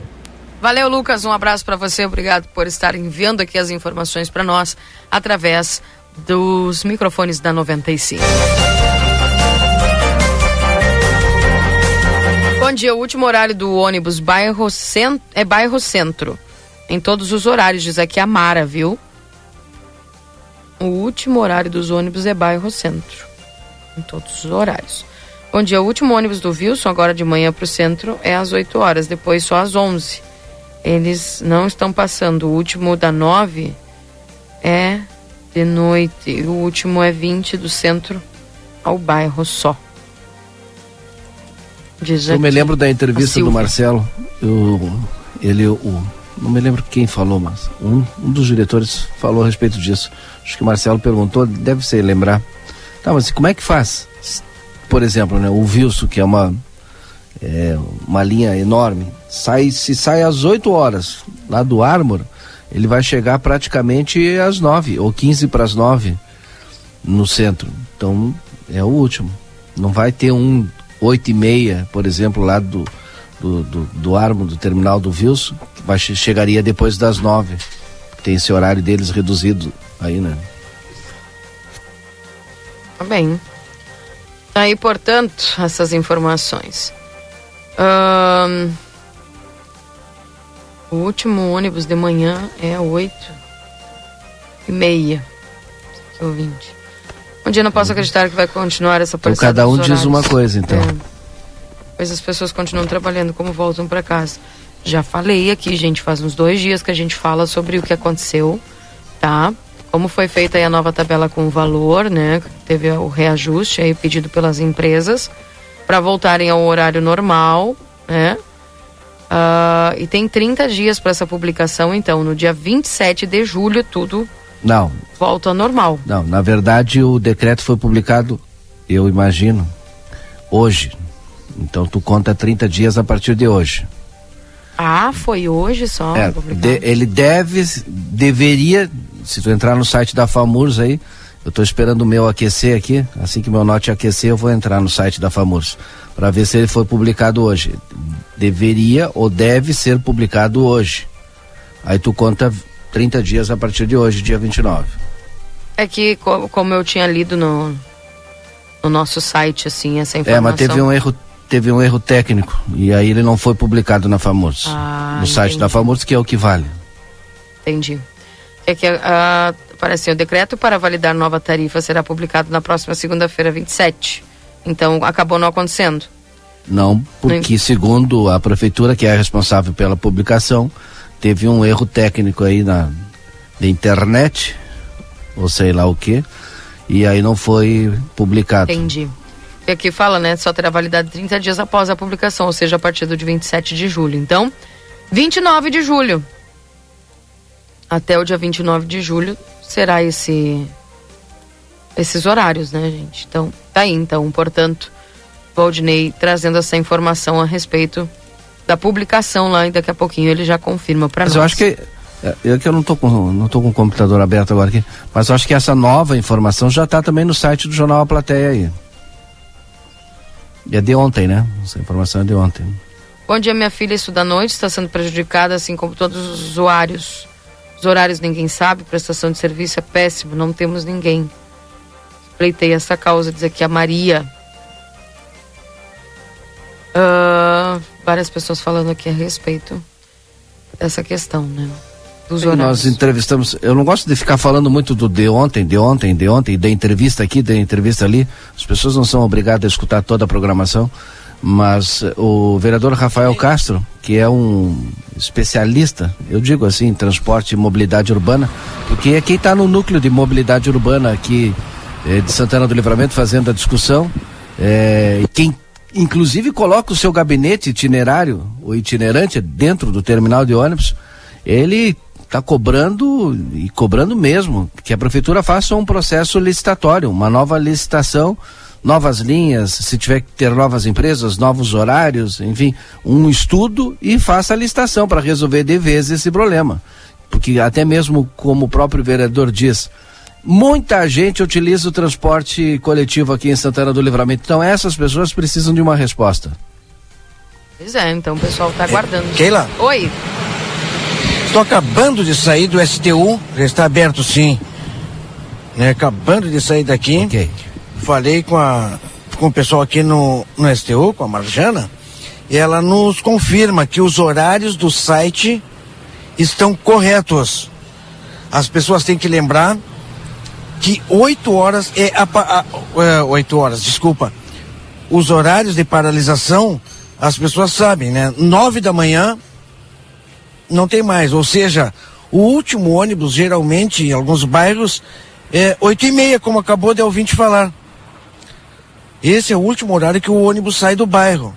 Valeu, Lucas. Um abraço para você. Obrigado por estar enviando aqui as informações para nós através dos microfones da 95. Bom dia. O último horário do ônibus bairro cent... é bairro centro. Em todos os horários, diz aqui a Mara, viu? O último horário dos ônibus é bairro centro. Em todos os horários. Bom dia. O último ônibus do Wilson, agora de manhã para o centro, é às 8 horas, depois só às 11. Eles não estão passando. O último da 9 é de noite. O último é 20 do centro ao bairro só. Diz Eu me lembro da entrevista do. Marcelo. Eu, ele, o, não me lembro quem falou, mas um, um dos diretores falou a respeito disso. Acho que o Marcelo perguntou, deve ser lembrar. Tá, mas como é que faz? Por exemplo, né, o Wilson, que é uma, é, uma linha enorme, sai, se sai às 8 horas lá do Armor, ele vai chegar praticamente às 9 ou 15 para as 9 no centro. Então é o último. Não vai ter um 8 e meia, por exemplo, lá do, do, do, do Armo, do terminal do que vai, che- chegaria depois das 9. Tem esse horário deles reduzido aí, né? Tá bem. Tá aí, portanto, essas informações. Ahn, o último ônibus de manhã é oito e meia. Que ouvinte. Um dia não posso acreditar que vai continuar essa Então cada um diz uma coisa, então. É. Pois as pessoas continuam trabalhando como voltam para casa. Já falei aqui, gente, faz uns dois dias que a gente fala sobre o que aconteceu, tá? Como foi feita aí a nova tabela com o valor, né? Teve o reajuste aí pedido pelas empresas para voltarem ao horário normal, né? Ah, e tem 30 dias para essa publicação, então no dia 27 de julho tudo Não, volta ao normal. não. Na verdade, o decreto foi publicado, eu imagino, hoje. Então tu conta 30 dias a partir de hoje. Ah, foi hoje só É, de- ele deve, deveria, se tu entrar no site da FAMURS aí, eu estou esperando o meu aquecer aqui, assim que meu note aquecer eu vou entrar no site da FAMURS, para ver se ele foi publicado hoje. Deveria ou deve ser publicado hoje. Aí tu conta 30 dias a partir de hoje, dia 29. É que, co- como eu tinha lido no, no nosso site, assim, essa informação. É, mas teve um erro, teve um erro técnico, e aí ele não foi publicado na FAMURS. Ah, no site entendi. da FAMURS, que é o que vale. Entendi. É que, ah, parece assim, o decreto para validar nova tarifa será publicado na próxima segunda-feira, 27. Então, acabou não acontecendo. Não, porque segundo a prefeitura, que é responsável pela publicação, teve um erro técnico aí na, na internet, ou sei lá o que, e aí não foi publicado. Entendi. E aqui fala, né? Só terá validade 30 dias após a publicação, ou seja, a partir do dia 27 de julho. Então, 29 de julho. Até o dia 29 de julho será esse esses horários, né, gente? Então, tá aí, então, portanto, Valdinei trazendo essa informação a respeito da publicação lá e daqui a pouquinho ele já confirma para nós. Mas eu acho que é, eu que eu não tô com não tô com o computador aberto agora aqui, mas eu acho que essa nova informação já está também no site do jornal A Plateia aí. E é de ontem, né? Essa informação é de ontem. Bom dia, minha filha estuda à noite, está sendo prejudicada, assim como todos os usuários. Os horários ninguém sabe, prestação de serviço é péssimo, não temos ninguém. Pleitei essa causa, diz aqui a Maria. Ah, várias pessoas falando aqui a respeito dessa questão, né? Dos Sim, horários. Nós entrevistamos, eu não gosto de ficar falando muito do de ontem, de ontem, de ontem, da entrevista aqui, da entrevista ali. As pessoas não são obrigadas a escutar toda a programação, mas eh, o vereador Rafael Castro, que é um especialista, eu digo assim, em transporte e mobilidade urbana, porque é quem está no núcleo de mobilidade urbana aqui eh, de Santana do Livramento fazendo a discussão, e quem inclusive coloca o seu gabinete itinerário, o itinerante dentro do terminal de ônibus, ele está cobrando e cobrando mesmo que a prefeitura faça um processo licitatório, uma nova licitação, novas linhas, se tiver que ter novas empresas, novos horários, enfim, um estudo e faça a licitação para resolver de vez esse problema. Porque até mesmo como o próprio vereador diz, muita gente utiliza o transporte coletivo aqui em Santana do Livramento. Então essas pessoas precisam de uma resposta. Pois é, então o pessoal tá aguardando. Keila? Oi. Estou acabando de sair do STU, já está aberto sim. Né, acabando de sair daqui. Falei com, a, com o pessoal aqui no, no STU, com a Marjana, e ela nos confirma que os horários do site estão corretos. As pessoas têm que lembrar que 8 horas é a, pa- a, é, 8 horas, desculpa. Os horários de paralisação, as pessoas sabem, né? 9 da manhã não tem mais. Ou seja, o último ônibus, geralmente, em alguns bairros, é 8 e meia, como acabou de ouvinte falar. Esse é o último horário que o ônibus sai do bairro.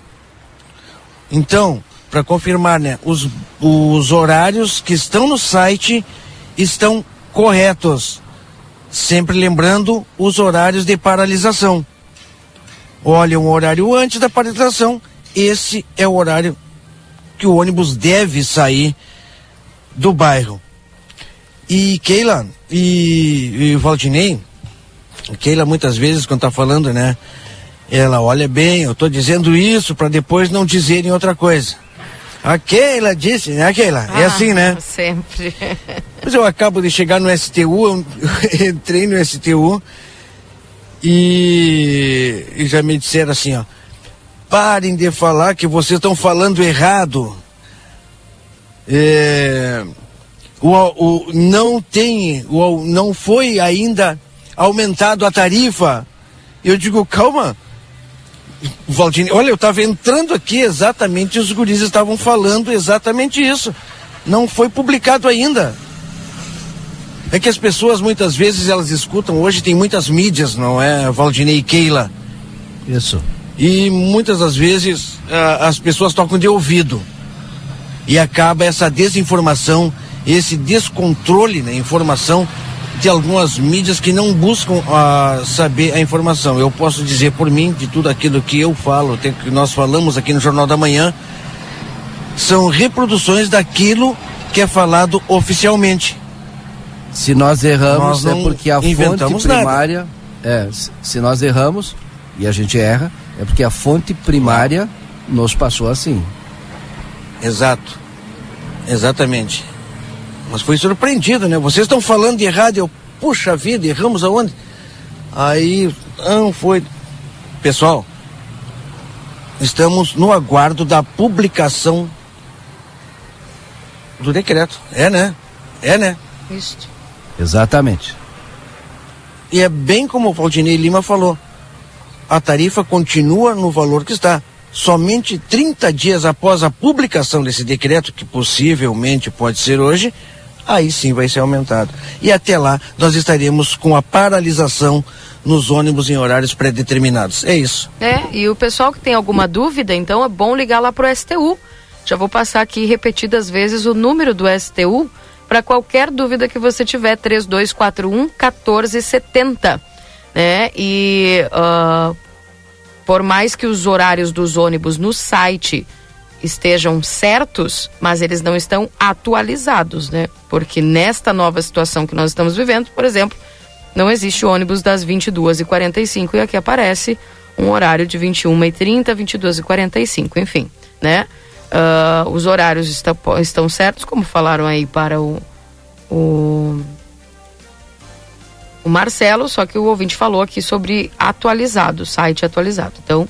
Então, para confirmar, né, os, os horários que estão no site estão corretos. Sempre lembrando os horários de paralisação. Olha, um horário antes da paralisação, esse é o horário que o ônibus deve sair do bairro. E Keila e, e Valdinei, Keila muitas vezes quando tá falando, né? Ela olha bem, eu tô dizendo isso para depois não dizerem outra coisa. A Keila disse, né, Keila? Ah, é assim, né? Sempre. <laughs> Mas eu acabo de chegar no STU, <laughs> entrei no STU e, e já me disseram assim, ó. Parem de falar que vocês estão falando errado. É, o, o, não tem, o, não foi ainda aumentado a tarifa. Eu digo, calma. Valdine, olha, eu estava entrando aqui exatamente, os guris estavam falando exatamente isso. Não foi publicado ainda. É que as pessoas muitas vezes elas escutam, hoje tem muitas mídias, não é, Valdinei e Keila? Isso. E muitas das vezes as pessoas tocam de ouvido. E acaba essa desinformação, esse descontrole na informação de algumas mídias que não buscam uh, saber a informação. Eu posso dizer por mim, de tudo aquilo que eu falo, que nós falamos aqui no Jornal da Manhã, são reproduções daquilo que é falado oficialmente. Se nós erramos Nós é porque a fonte primária é, se- se nós erramos e a gente erra, é porque a fonte primária nos passou assim. Exato. Exatamente. Mas foi surpreendido, né? Vocês estão falando de errado, eu, puxa vida, erramos aonde? Aí, não foi. Pessoal, estamos no aguardo da publicação do decreto. É, né? É, né? Isso. Exatamente. E é bem como o Valdinei Lima falou. A tarifa continua no valor que está. Somente 30 dias após a publicação desse decreto, que possivelmente pode ser hoje, aí sim vai ser aumentado. E até lá nós estaremos com a paralisação nos ônibus em horários pré-determinados. É isso. É, e o pessoal que tem alguma dúvida, então é bom ligar lá pro STU. Já vou passar aqui repetidas vezes o número do STU para qualquer dúvida que você tiver, 3241 1470. Né? E ah, por mais que os horários dos ônibus no site estejam certos, mas eles não estão atualizados, né? Porque nesta nova situação que nós estamos vivendo, por exemplo, não existe ônibus das 22h45 e aqui aparece um horário de 21h30, 22h45, enfim, né? Ah, os horários estão, certos, como falaram aí para o, o, o Marcelo, só que o ouvinte falou aqui sobre atualizado, site atualizado. Então,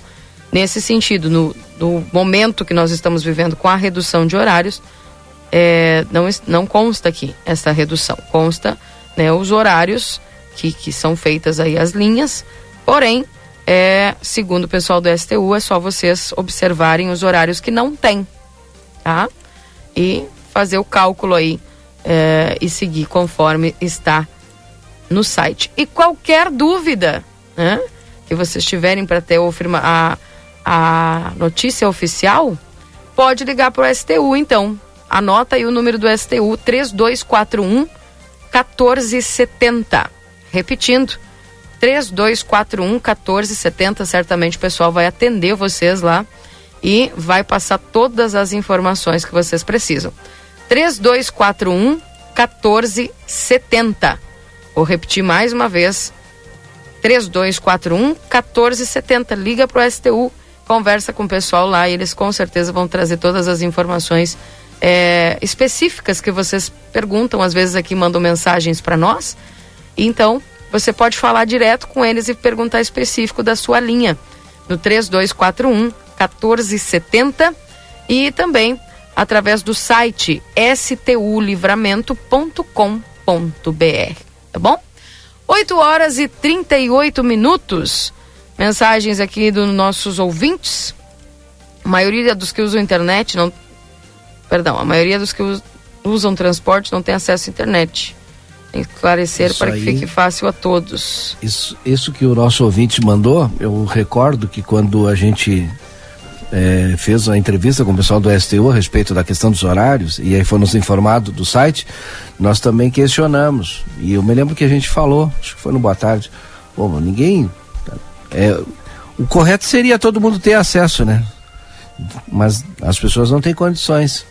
nesse sentido, no, no momento que nós estamos vivendo com a redução de horários, é, não, não consta aqui essa redução. Consta né, os horários que, que são feitas aí as linhas, porém, é, segundo o pessoal do STU, é só vocês observarem os horários que não tem, tá? E fazer o cálculo aí é, e seguir conforme está no site. E qualquer dúvida né, que vocês tiverem para ter a, a notícia oficial, pode ligar para o STU, então. Anota aí o número do STU, 3241 1470. Repetindo, 3241 1470. Certamente o pessoal vai atender vocês lá e vai passar todas as informações que vocês precisam. 3241 1470. Vou repetir mais uma vez. 3241 1470. Liga pro STU, conversa com o pessoal lá e eles com certeza vão trazer todas as informações é, específicas que vocês perguntam, às vezes aqui mandam mensagens para nós. Então, você pode falar direto com eles e perguntar específico da sua linha no 3241 1470 e também através do site stulivramento.com.br, tá bom? 8 horas e 38 minutos. Mensagens aqui dos nossos ouvintes. A maioria dos que usam internet não. Perdão, a maioria dos que us- usam transporte não tem acesso à internet. Esclarecer Isso para que aí. fique fácil a todos. Isso, isso que o nosso ouvinte mandou, eu recordo que quando a gente é, fez uma entrevista com o pessoal do STU a respeito da questão dos horários, e aí foi nos informado do site, nós também questionamos. E eu me lembro que a gente falou, acho que foi no Boa Tarde, pô, ninguém. É, o correto seria todo mundo ter acesso, né? Mas as pessoas não têm condições.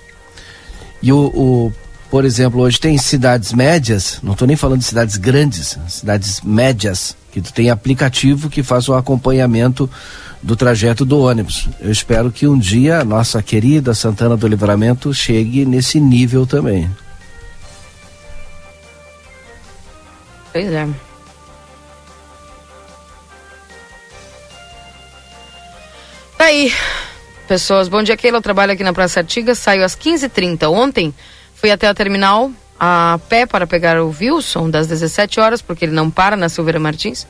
E o, o por exemplo, hoje tem cidades médias, não estou nem falando de cidades grandes, cidades médias, que tem aplicativo que faz o acompanhamento do trajeto do ônibus. Eu espero que um dia a nossa querida Santana do Livramento chegue nesse nível também. Pois é. Tá aí. Pessoas, bom dia, Keila. Eu trabalho aqui na Praça Artiga. Saio às 15h30. Ontem fui até a terminal a pé para pegar o Wilson das 17 horas, porque ele não para na Silveira Martins.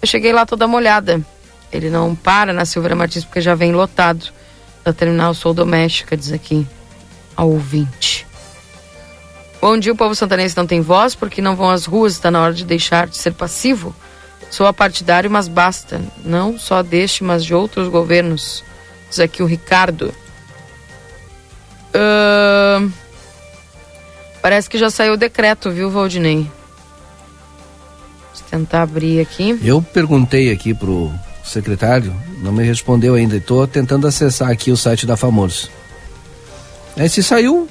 Eu cheguei lá toda molhada. Ele não para na Silveira Martins porque já vem lotado. Da terminal Sou Doméstica, diz aqui ao ouvinte. Bom dia, o povo santanense não tem voz porque não vão às ruas, está na hora de deixar de ser passivo. Sou apartidário, mas basta. Não só deste, mas de outros governos. Diz aqui o Ricardo. Uh, parece que já saiu o decreto, viu, Valdinei? Vou tentar abrir aqui. Eu perguntei aqui pro secretário, não me respondeu ainda. Estou tentando acessar aqui o site da Famosos. É, se saiu,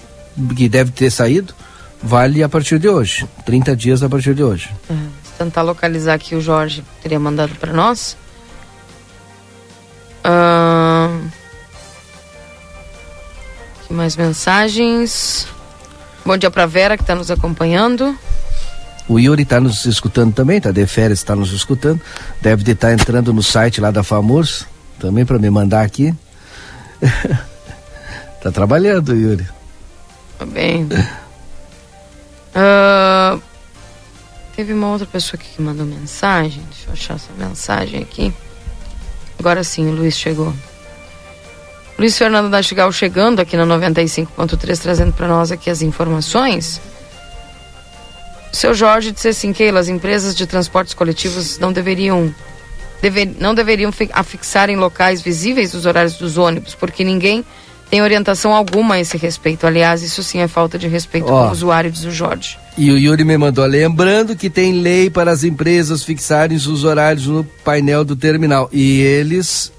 que deve ter saído, vale a partir de hoje. 30 dias a partir de hoje. Uhum tentar localizar aqui o Jorge teria mandado para nós. Uh... Aqui mais mensagens. Bom dia para Vera que está nos acompanhando. O Yuri está nos escutando também, tá de férias, está nos escutando. Deve estar tá entrando no site lá da Famors, também para me mandar aqui. <laughs> tá trabalhando, Yuri. Tá bem. Uh, Teve uma outra pessoa aqui que mandou mensagem. Deixa eu achar essa mensagem aqui. Agora sim, o Luiz chegou. Luiz Fernando Nastigal chegando aqui na 95.3, trazendo para nós aqui as informações. O seu Jorge disse assim, Keila, as empresas de transportes coletivos não deveriam deve, não deveriam afixar em locais visíveis os horários dos ônibus, porque ninguém tem orientação alguma a esse respeito. Aliás, isso sim é falta de respeito com o usuário, diz o Jorge. E o Yuri me mandou lembrando que tem lei para as empresas fixarem os horários no painel do terminal. E eles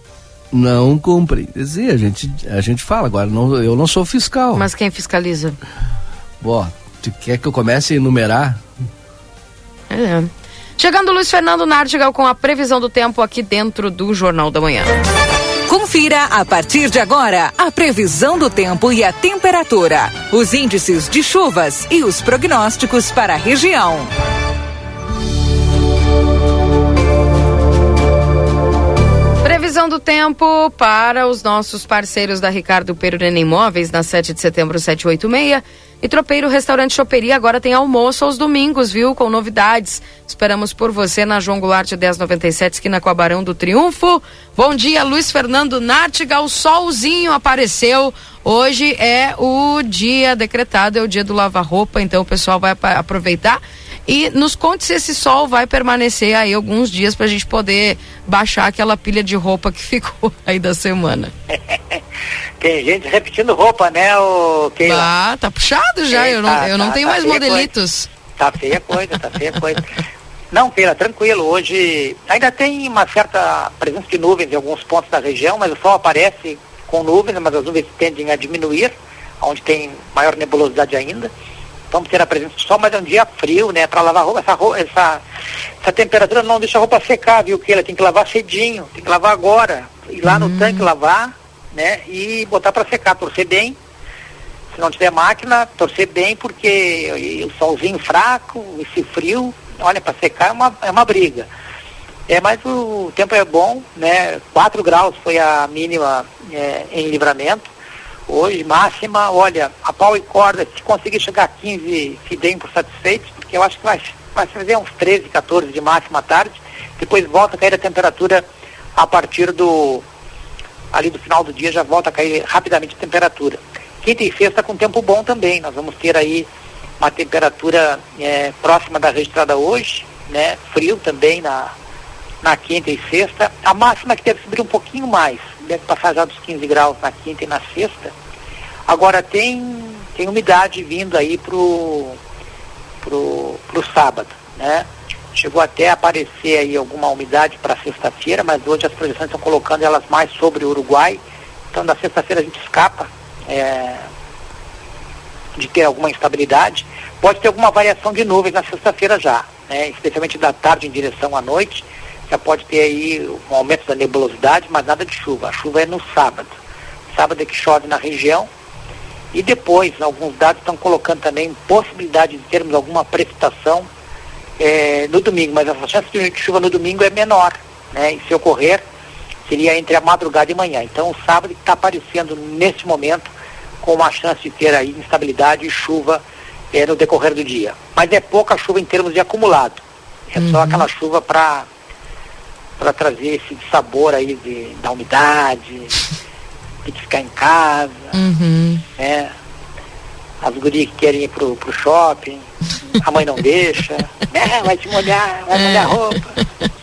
não cumprem. Sim, a gente, a gente fala agora, não, eu não sou fiscal. Mas quem fiscaliza? Bom, tu quer que eu comece a enumerar? É. Chegando Luiz Fernando Nardigal com a previsão do tempo aqui dentro do Jornal da Manhã. Confira a partir de agora a previsão do tempo e a temperatura, os índices de chuvas e os prognósticos para a região. Previsão do tempo para os nossos parceiros da Ricardo Perurena Imóveis na 7 de setembro 786 e Tropeiro Restaurante Choperia agora tem almoço aos domingos, viu? Com novidades. Esperamos por você na João Goulart 1097, esquina com a Barão do Triunfo. Bom dia, Luiz Fernando Nartiga. O solzinho apareceu. Hoje é o dia decretado, é o dia do lava-roupa, então o pessoal vai aproveitar. E nos conte se esse sol vai permanecer aí alguns dias para a gente poder baixar aquela pilha de roupa que <laughs> ficou aí da semana. <laughs> Tem gente repetindo roupa, né, o Keila? Ah, tá puxado já, é, eu, tá, não, eu tá, não tenho tá mais modelitos. Coisa. Tá feia coisa, tá feia coisa. <laughs> Não, Keila, tranquilo, hoje ainda tem uma certa presença de nuvens em alguns pontos da região, mas o sol aparece com nuvens, mas as nuvens tendem a diminuir, onde tem maior nebulosidade ainda. Vamos ter a presença do sol, mas é um dia frio, né? Para lavar roupa, essa, roupa, essa, essa temperatura não deixa a roupa secar, viu? Que ela tem que lavar cedinho, tem que lavar agora, ir lá no hum. tanque lavar, né? E botar para secar, torcer bem. Se não tiver máquina, torcer bem, porque o solzinho fraco, esse frio, olha, para secar é uma, é uma briga. É, mas o tempo é bom, né? 4 graus foi a mínima é, em livramento. Hoje, máxima, olha, a pau e corda, se conseguir chegar a 15, se deem por satisfeitos, porque eu acho que vai, vai fazer uns 13, 14 de máxima à tarde. Depois volta a cair a temperatura a partir do ali do final do dia já volta a cair rapidamente a temperatura. Quinta e sexta com tempo bom também. Nós vamos ter aí uma temperatura é, próxima da registrada hoje, né? Frio também na, na quinta e sexta. A máxima que deve subir um pouquinho mais, deve passar já dos 15 graus na quinta e na sexta. Agora tem, tem umidade vindo aí pro, pro, pro sábado, né? Chegou até a aparecer aí alguma umidade para sexta-feira, mas hoje as projeções estão colocando elas mais sobre o Uruguai. Então na sexta-feira a gente escapa é, de ter alguma instabilidade. Pode ter alguma variação de nuvens na sexta-feira já, né? especialmente da tarde em direção à noite. Já pode ter aí um aumento da nebulosidade, mas nada de chuva. A chuva é no sábado. Sábado é que chove na região. E depois, alguns dados estão colocando também possibilidade de termos alguma precipitação é, no domingo, mas a chance de chuva no domingo é menor, né? E se ocorrer, seria entre a madrugada e manhã. Então o sábado está aparecendo nesse momento com uma chance de ter aí instabilidade e chuva é, no decorrer do dia. Mas é pouca chuva em termos de acumulado. É uhum. só aquela chuva para para trazer esse sabor aí de, da umidade, de ficar em casa, uhum. né? As gurias que querem ir pro, pro shopping, a mãe não deixa, <laughs> né? Vai te molhar, vai é. molhar a roupa. <laughs>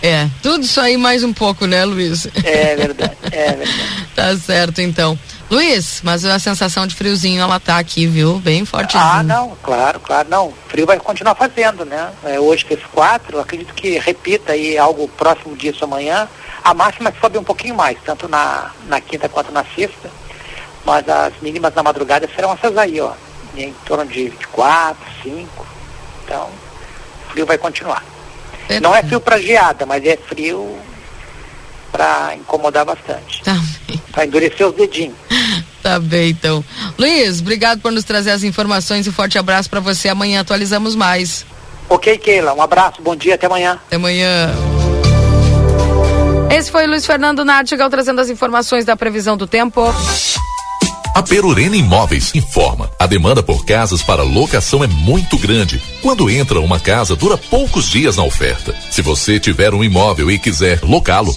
É, tudo isso aí mais um pouco, né, Luiz? É verdade, é verdade. <laughs> tá certo, então. Luiz, mas a sensação de friozinho ela tá aqui, viu? Bem fortezinho. Ah, não, claro, claro, não. Frio vai continuar fazendo, né? É, hoje fez quatro, acredito que repita aí algo próximo disso amanhã. A máxima sobe um pouquinho mais, tanto na, na quinta quanto na sexta. Mas as mínimas na madrugada serão essas aí, ó. Em torno de 24, 5. Então, o frio vai continuar. É. Não é frio para geada, mas é frio para incomodar bastante. Tá Para endurecer os dedinhos. <laughs> Tá bem, então. Luiz, obrigado por nos trazer as informações e um forte abraço para você. Amanhã atualizamos mais. Ok, Keila. Um abraço, bom dia, até amanhã. Até amanhã. Esse foi Luiz Fernando Nartigal trazendo as informações da previsão do tempo. A Perurena Imóveis informa: a demanda por casas para locação é muito grande. Quando entra uma casa, dura poucos dias na oferta. Se você tiver um imóvel e quiser locá-lo,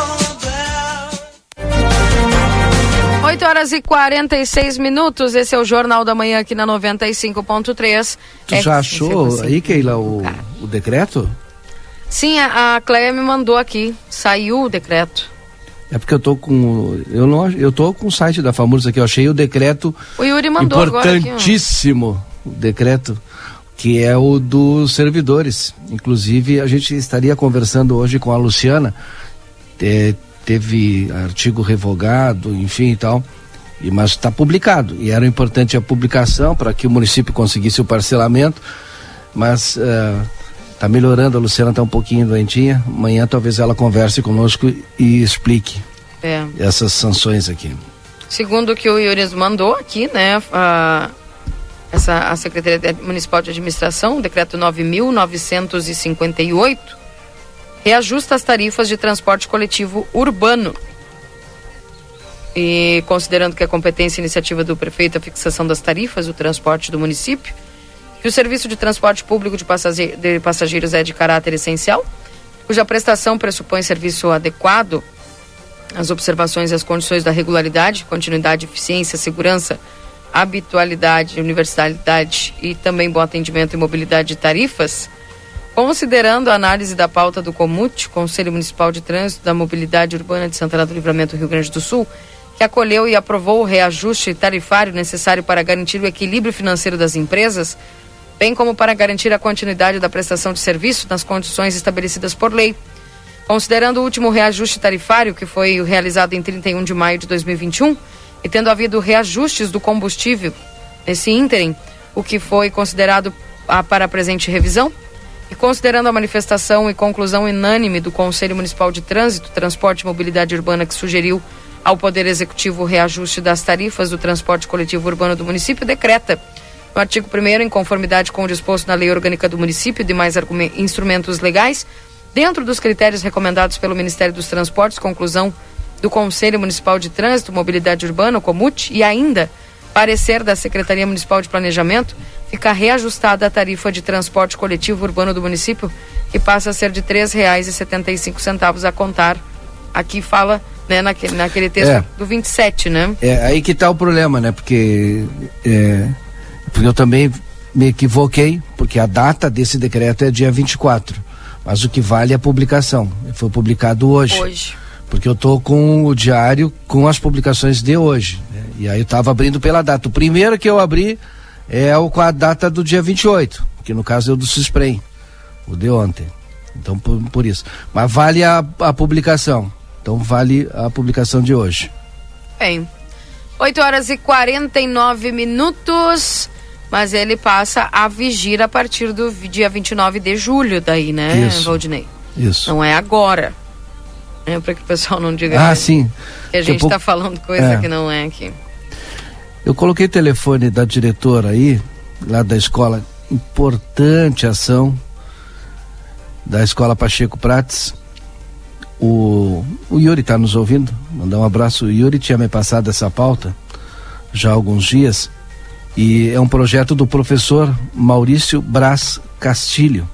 8 horas e 46 minutos. Esse é o Jornal da Manhã aqui na 95.3. Tu é, já achou aí, Keila, o, o decreto? Sim, a, a Cleia me mandou aqui. Saiu o decreto. É porque eu tô com. Eu não eu tô com o site da FAMURS aqui, eu achei o decreto. O Yuri mandou importantíssimo agora aqui, o decreto que é o dos servidores. Inclusive, a gente estaria conversando hoje com a Luciana, é, teve artigo revogado, enfim e tal, e, mas está publicado. E era importante a publicação para que o município conseguisse o parcelamento, mas está eh, uh, melhorando, a Luciana está um pouquinho doentinha. Amanhã talvez ela converse conosco e explique é. essas sanções aqui. Segundo o que o Iures mandou aqui, né? Uh essa, a Secretaria Municipal de Administração, o decreto 9.958, reajusta as tarifas de transporte coletivo urbano. E considerando que a competência e iniciativa do prefeito é a fixação das tarifas do transporte do município, que o serviço de transporte público de, passageiros é de caráter essencial, cuja prestação pressupõe serviço adequado às observações e às condições da regularidade, continuidade, eficiência, segurança, habitualidade, universalidade e também bom atendimento e mobilidade de tarifas, considerando a análise da pauta do COMUT, Conselho Municipal de Trânsito da Mobilidade Urbana de Santana do Livramento, Rio Grande do Sul, que acolheu e aprovou o reajuste tarifário necessário para garantir o equilíbrio financeiro das empresas, bem como para garantir a continuidade da prestação de serviço nas condições estabelecidas por lei. Considerando o último reajuste tarifário, que foi realizado em 31 de maio de 2021, e tendo havido reajustes do combustível nesse ínterim, o que foi considerado a, para a presente revisão, e considerando a manifestação e conclusão unânime do Conselho Municipal de Trânsito, Transporte e Mobilidade Urbana que sugeriu ao Poder Executivo o reajuste das tarifas do transporte coletivo urbano do município, decreta, no artigo 1 em conformidade com o disposto na Lei Orgânica do Município e demais instrumentos legais, dentro dos critérios recomendados pelo Ministério dos Transportes, conclusão do Conselho Municipal de Trânsito, Mobilidade Urbana, o COMUT, e ainda parecer da Secretaria Municipal de Planejamento, fica reajustada a tarifa de transporte coletivo urbano do município e passa a ser de R$ 3,75 a contar. Aqui fala né, naquele, naquele texto é. do 27, né? É aí que está o problema, né? Porque, é, porque eu também me equivoquei, porque a data desse decreto é dia 24. Mas o que vale é a publicação. Foi publicado hoje. Hoje. Porque eu tô com o diário com as publicações de hoje. Né? E aí eu estava abrindo pela data. O primeiro que eu abri é o com a data do dia 28, que no caso é o do Susprem, o de ontem. Então por, por isso. Mas vale a, a publicação. Então vale a publicação de hoje. Bem. 8 horas e 49 minutos. Mas ele passa a vigir a partir do dia 29 de julho, daí, né, Isso. Valdinei? Isso. Não é agora. É para que o pessoal não diga ah, que, sim. que a gente está falando coisa é. que não é aqui. Eu coloquei o telefone da diretora aí, lá da escola, importante ação da escola Pacheco Prates. O, o Yuri está nos ouvindo, mandar um abraço. O Yuri tinha me passado essa pauta já há alguns dias e é um projeto do professor Maurício Braz Castilho,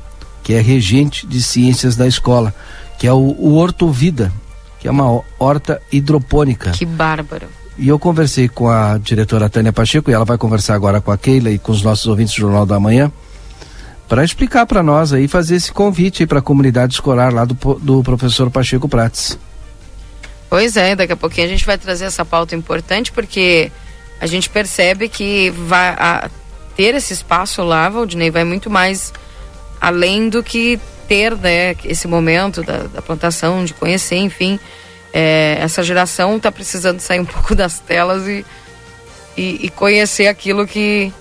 que é regente de ciências da escola, que é o, o Horto Vida, que é uma horta hidropônica. Que bárbaro. E eu conversei com a diretora Tânia Pacheco, e ela vai conversar agora com a Keila e com os nossos ouvintes do Jornal da Manhã, para explicar para nós aí, fazer esse convite para a comunidade escolar lá do, do professor Pacheco Prates. Pois é, daqui a pouquinho a gente vai trazer essa pauta importante, porque a gente percebe que vai a, ter esse espaço lá, Valdinei, vai muito mais além do que ter né, esse momento da, da plantação, de conhecer, enfim. É, essa geração está precisando sair um <laughs> pouco das telas e, e, e, conhecer aquilo que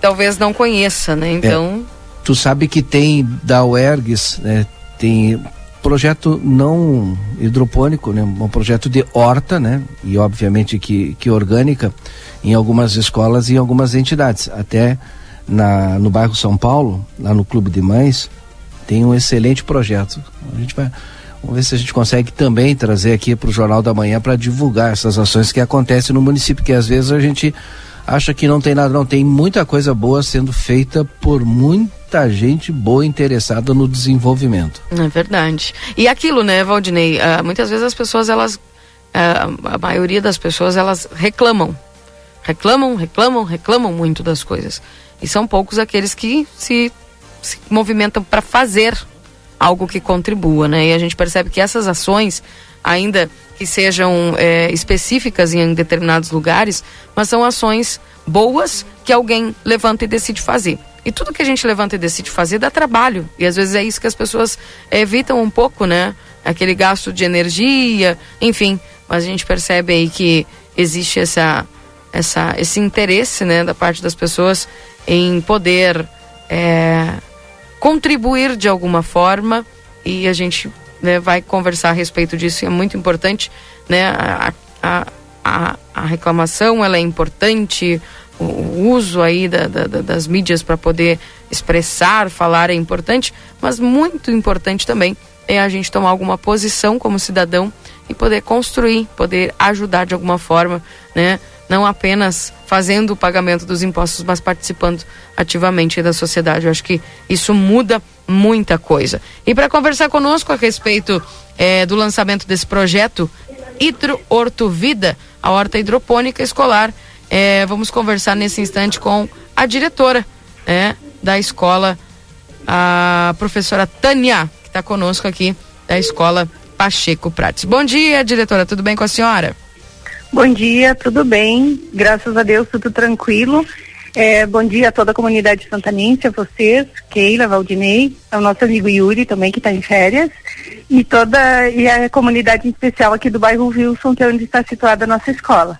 talvez não conheça, né? Então. É, tu sabe que tem da UERGS, né? Tem projeto não hidropônico, né? Um projeto de horta, né? E obviamente que, que orgânica em algumas escolas e em algumas entidades. Até na, no bairro São Paulo, lá no Clube de Mães, tem um excelente projeto. A gente vai. Vamos ver se a gente consegue também trazer aqui para o Jornal da Manhã para divulgar essas ações que acontecem no município, que às vezes a gente acha que não tem nada, não. Tem muita coisa boa sendo feita por muita gente boa interessada no desenvolvimento. É verdade. E aquilo, né, Valdinei? Uh, muitas vezes as pessoas, elas. Uh, a maioria das pessoas, elas reclamam reclamam, reclamam, reclamam muito das coisas. E são poucos aqueles que se, se movimentam para fazer algo que contribua, né? E a gente percebe que essas ações, ainda que sejam é, específicas em determinados lugares, mas são ações boas que alguém levanta e decide fazer. E tudo que a gente levanta e decide fazer dá trabalho. E às vezes é isso que as pessoas evitam um pouco, né? Aquele gasto de energia, enfim. Mas a gente percebe aí que existe essa essa, esse interesse né, da parte das pessoas em poder é, contribuir de alguma forma e a gente né, vai conversar a respeito disso. É muito importante, né? A, a, a, a reclamação ela é importante, o, o uso aí da, da, das mídias para poder expressar, falar é importante, mas muito importante também é a gente tomar alguma posição como cidadão e poder construir, poder ajudar de alguma forma, né? Não apenas fazendo o pagamento dos impostos, mas participando ativamente da sociedade. Eu acho que isso muda muita coisa. E para conversar conosco a respeito é, do lançamento desse projeto Hidro Horto Vida, a horta hidropônica escolar, é, vamos conversar nesse instante com a diretora é, da escola, a professora Tânia, que está conosco aqui da escola Pacheco Prates. Bom dia, diretora, tudo bem com a senhora? Bom dia, tudo bem? Graças a Deus, tudo tranquilo. É, bom dia a toda a comunidade santanense, a vocês, Keila, Valdinei, ao nosso amigo Yuri também, que está em férias, e toda e a comunidade em especial aqui do bairro Wilson, que é onde está situada a nossa escola.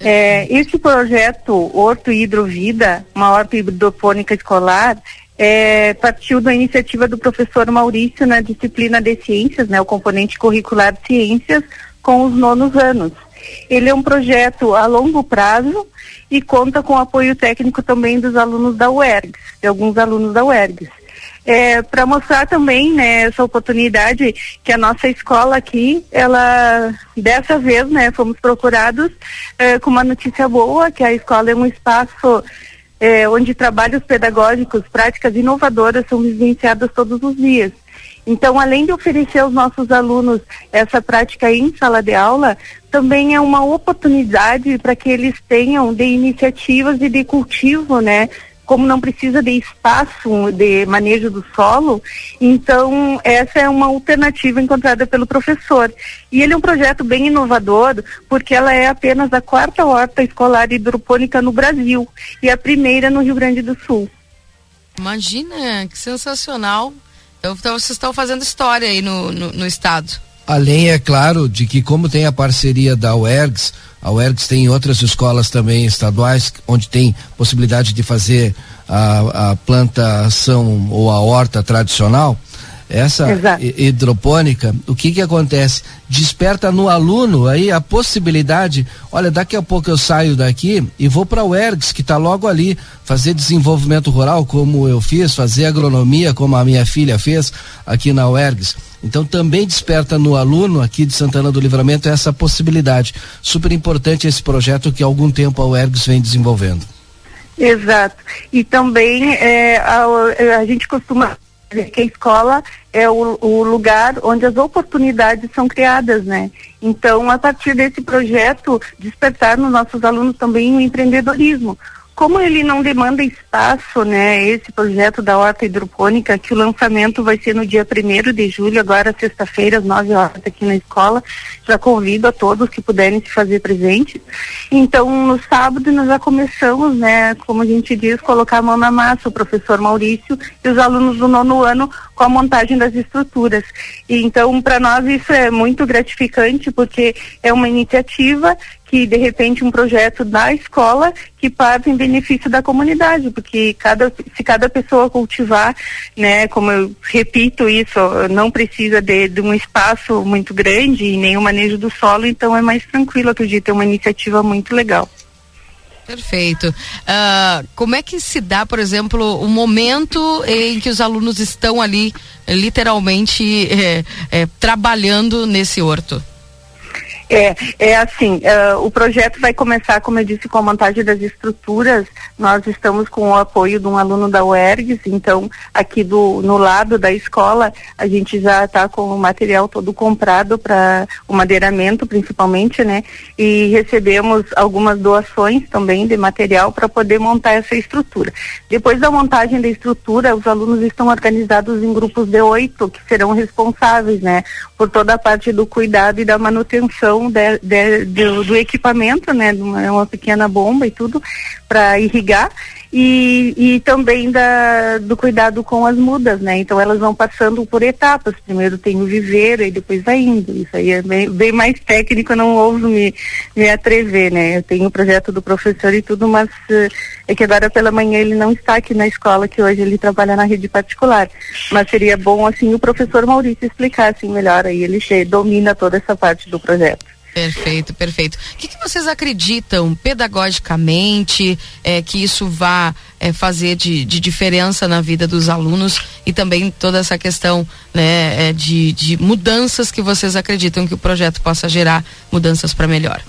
É, esse projeto Horto Hidrovida, uma horta hidropônica escolar, é, partiu da iniciativa do professor Maurício na disciplina de ciências, né, o componente curricular de ciências, com os nonos anos. Ele é um projeto a longo prazo e conta com apoio técnico também dos alunos da UERGS, de alguns alunos da UERGS. É, para mostrar também né, essa oportunidade que a nossa escola aqui, ela dessa vez, né, fomos procurados é, com uma notícia boa, que a escola é um espaço é, onde trabalhos pedagógicos, práticas inovadoras são vivenciadas todos os dias. Então, além de oferecer aos nossos alunos essa prática em sala de aula, também é uma oportunidade para que eles tenham de iniciativas e de cultivo, né? Como não precisa de espaço de manejo do solo, então essa é uma alternativa encontrada pelo professor. E ele é um projeto bem inovador, porque ela é apenas a quarta horta escolar hidropônica no Brasil e a primeira no Rio Grande do Sul. Imagina, que sensacional. Então, então vocês estão fazendo história aí no, no, no, estado. Além, é claro, de que como tem a parceria da UERGS, a UERGS tem outras escolas também estaduais, onde tem possibilidade de fazer a, a plantação ou a horta tradicional, essa Exato. hidropônica, o que que acontece? Desperta no aluno aí a possibilidade, olha, daqui a pouco eu saio daqui e vou para o ERGS, que está logo ali, fazer desenvolvimento rural como eu fiz, fazer agronomia como a minha filha fez aqui na UERGS. Então também desperta no aluno aqui de Santana do Livramento essa possibilidade. Super importante esse projeto que há algum tempo a UERGS vem desenvolvendo. Exato. E também é, a, a gente costuma que a escola é o, o, lugar onde as oportunidades são criadas, né? Então, a partir desse projeto, despertar nos nossos alunos também o empreendedorismo. Como ele não demanda espaço, né, esse projeto da horta hidropônica, que o lançamento vai ser no dia 1 de julho, agora sexta-feira, às 9 horas, aqui na escola. Já convido a todos que puderem se fazer presentes. Então, no sábado, nós já começamos, né, como a gente diz, colocar a mão na massa, o professor Maurício e os alunos do nono ano com a montagem das estruturas. E, então, para nós, isso é muito gratificante, porque é uma iniciativa que de repente um projeto da escola que parte em benefício da comunidade, porque cada se cada pessoa cultivar, né, como eu repito isso, não precisa de, de um espaço muito grande e o manejo do solo, então é mais tranquilo, acredito, é uma iniciativa muito legal. Perfeito. Uh, como é que se dá, por exemplo, o momento em que os alunos estão ali, literalmente, é, é, trabalhando nesse horto? É, é assim, uh, o projeto vai começar, como eu disse, com a montagem das estruturas. Nós estamos com o apoio de um aluno da UERGS, então aqui do, no lado da escola a gente já está com o material todo comprado para o madeiramento principalmente, né? E recebemos algumas doações também de material para poder montar essa estrutura. Depois da montagem da estrutura, os alunos estão organizados em grupos de oito que serão responsáveis, né? Por toda a parte do cuidado e da manutenção de, de, do, do, equipamento, né, uma, é uma pequena bomba e tudo para irrigar e, e também da, do cuidado com as mudas, né? Então elas vão passando por etapas. Primeiro tem o viveiro e depois vai indo. Isso aí é bem, bem mais técnico, eu não ouso me, me atrever, né? Eu tenho o projeto do professor e tudo, mas uh, é que agora pela manhã ele não está aqui na escola, que hoje ele trabalha na rede particular. Mas seria bom assim o professor Maurício explicar assim melhor aí, ele domina toda essa parte do projeto. Perfeito, perfeito. O que, que vocês acreditam pedagogicamente é, que isso vá é, fazer de, de, diferença na vida dos alunos e também toda essa questão né, é, de, de mudanças que vocês acreditam que o projeto possa gerar mudanças para melhor?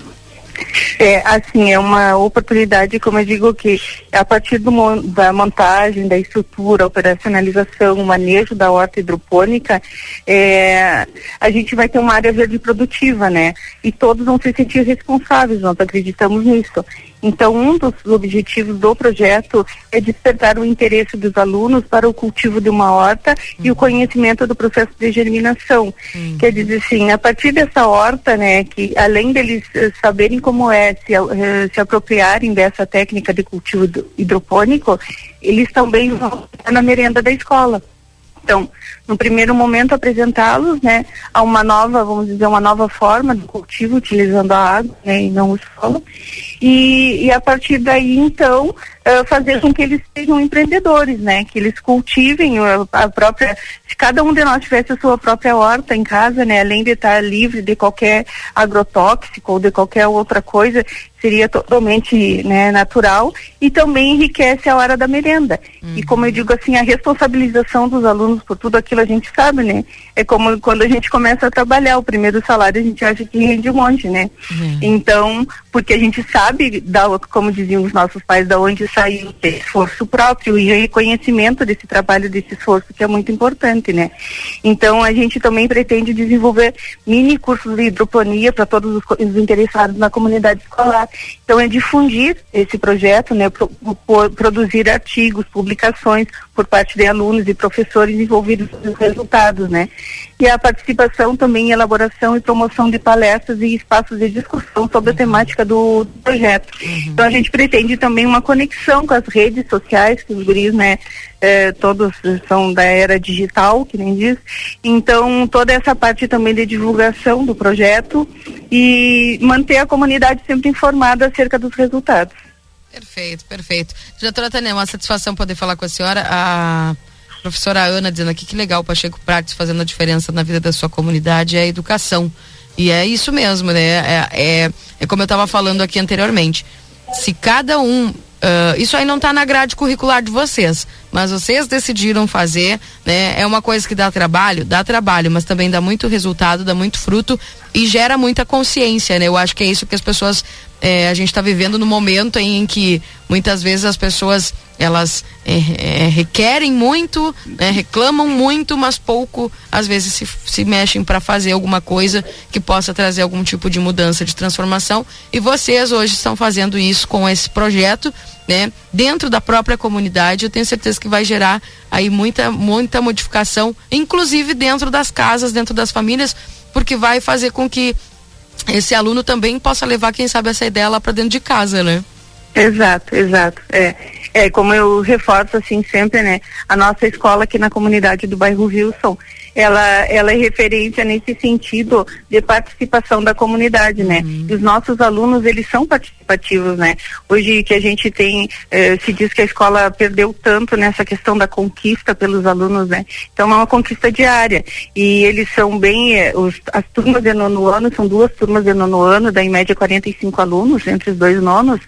É, assim, é uma oportunidade, como eu digo, que a partir do, da montagem, da estrutura, operacionalização, manejo da horta hidropônica, é, a gente vai ter uma área verde produtiva, né? E todos vão se sentir responsáveis, nós acreditamos nisso. Então, um dos objetivos do projeto é despertar o interesse dos alunos para o cultivo de uma horta uhum. e o conhecimento do processo de germinação. Uhum. Quer dizer assim, a partir dessa horta, né, que além deles uh, saberem como é se, uh, se apropriarem dessa técnica de cultivo hidropônico, eles também vão na merenda da escola. Então, no primeiro momento apresentá-los, né, a uma nova, vamos dizer, uma nova forma de cultivo utilizando a água, né, e não o solo. E, e a partir daí, então, uh, fazer com que eles sejam empreendedores, né, que eles cultivem a, a, própria, se cada um de nós tivesse a sua própria horta em casa, né, além de estar livre de qualquer agrotóxico ou de qualquer outra coisa, seria totalmente né, natural e também enriquece a hora da merenda. Uhum. E como eu digo assim, a responsabilização dos alunos por tudo aquilo aquilo, a gente sabe, né? É como quando a gente começa a trabalhar, o primeiro salário a gente acha que rende um monte, né? Uhum. Então, porque a gente sabe, da, como diziam os nossos pais, da onde saiu o esforço próprio e reconhecimento desse trabalho, desse esforço, que é muito importante, né? Então, a gente também pretende desenvolver mini cursos de hidroponia para todos os, os interessados na comunidade escolar. Então, é difundir esse projeto, né? Pro, pro, produzir artigos, publicações por parte de alunos e professores envolvidos nos resultados, né? E a participação também em elaboração e promoção de palestras e espaços de discussão sobre a temática do projeto. Então a gente pretende também uma conexão com as redes sociais, que os guris, né, eh, todos são da era digital, que nem diz. Então toda essa parte também de divulgação do projeto e manter a comunidade sempre informada acerca dos resultados. Perfeito, perfeito. Diretora Tânia, é uma satisfação poder falar com a senhora. A professora Ana dizendo aqui que legal o Pacheco Prates fazendo a diferença na vida da sua comunidade é a educação. E é isso mesmo, né? É, é, é como eu estava falando aqui anteriormente. Se cada um. Uh, isso aí não está na grade curricular de vocês, mas vocês decidiram fazer, né? É uma coisa que dá trabalho, dá trabalho, mas também dá muito resultado, dá muito fruto e gera muita consciência, né? Eu acho que é isso que as pessoas é, a gente está vivendo no momento em, que muitas vezes as pessoas elas é, é, requerem muito, né, reclamam muito, mas pouco às vezes se, se mexem para fazer alguma coisa que possa trazer algum tipo de mudança, de transformação. E vocês hoje estão fazendo isso com esse projeto, né, dentro da própria comunidade. Eu tenho certeza que vai gerar aí muita muita modificação, inclusive dentro das casas, dentro das famílias, porque vai fazer com que esse aluno também possa levar, quem sabe, essa ideia lá para dentro de casa, né? Exato, exato. É, é, como eu reforço assim sempre, né? A nossa escola aqui na comunidade do bairro Wilson, ela, ela é referência nesse sentido de participação da comunidade, né? E os nossos alunos, eles são participativos, né? Hoje que a gente tem, eh, se diz que a escola perdeu tanto nessa questão da conquista pelos alunos, né? Então é uma conquista diária. E eles são bem, eh, os, as turmas de nono ano, são duas turmas de nono ano, dá em média 45 alunos, entre os dois nonos,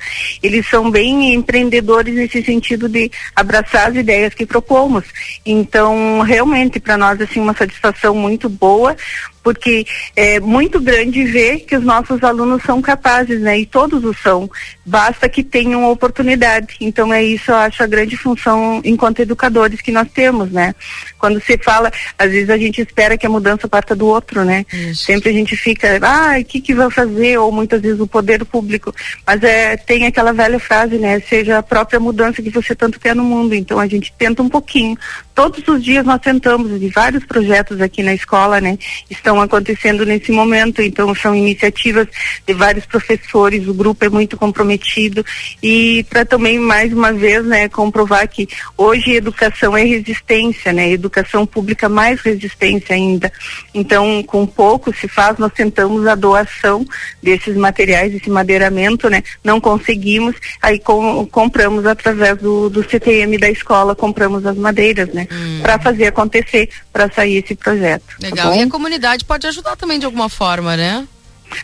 eles são bem empreendedores nesse sentido de abraçar as ideias que propomos. Então, realmente, para nós, assim, uma satisfação muito boa, porque é muito grande ver que os nossos alunos são capazes, né? E todos o são. Basta que tenham oportunidade. Então é isso, eu acho a grande função enquanto educadores que nós temos, né? Quando se fala, às vezes a gente espera que a mudança parta do outro, né? Isso. Sempre a gente fica, ah, o que que vai fazer? Ou muitas vezes o poder público. Mas é tem aquela velha frase, né? Seja a própria mudança que você tanto quer no mundo. Então a gente tenta um pouquinho. Todos os dias nós tentamos de vários projetos aqui na escola, né? Estão acontecendo nesse momento. Então são iniciativas de vários professores. O grupo é muito comprometido e para também mais uma vez, né, comprovar que hoje educação é resistência, né? Educação pública mais resistência ainda. Então com pouco se faz, nós tentamos a doação desses materiais, esse madeiramento, né? Não conseguimos, aí com, compramos através do, do CTM da escola, compramos as madeiras, né? Para fazer acontecer, para sair esse projeto. tá Legal. bom? e a comunidade pode ajudar também de alguma forma, né?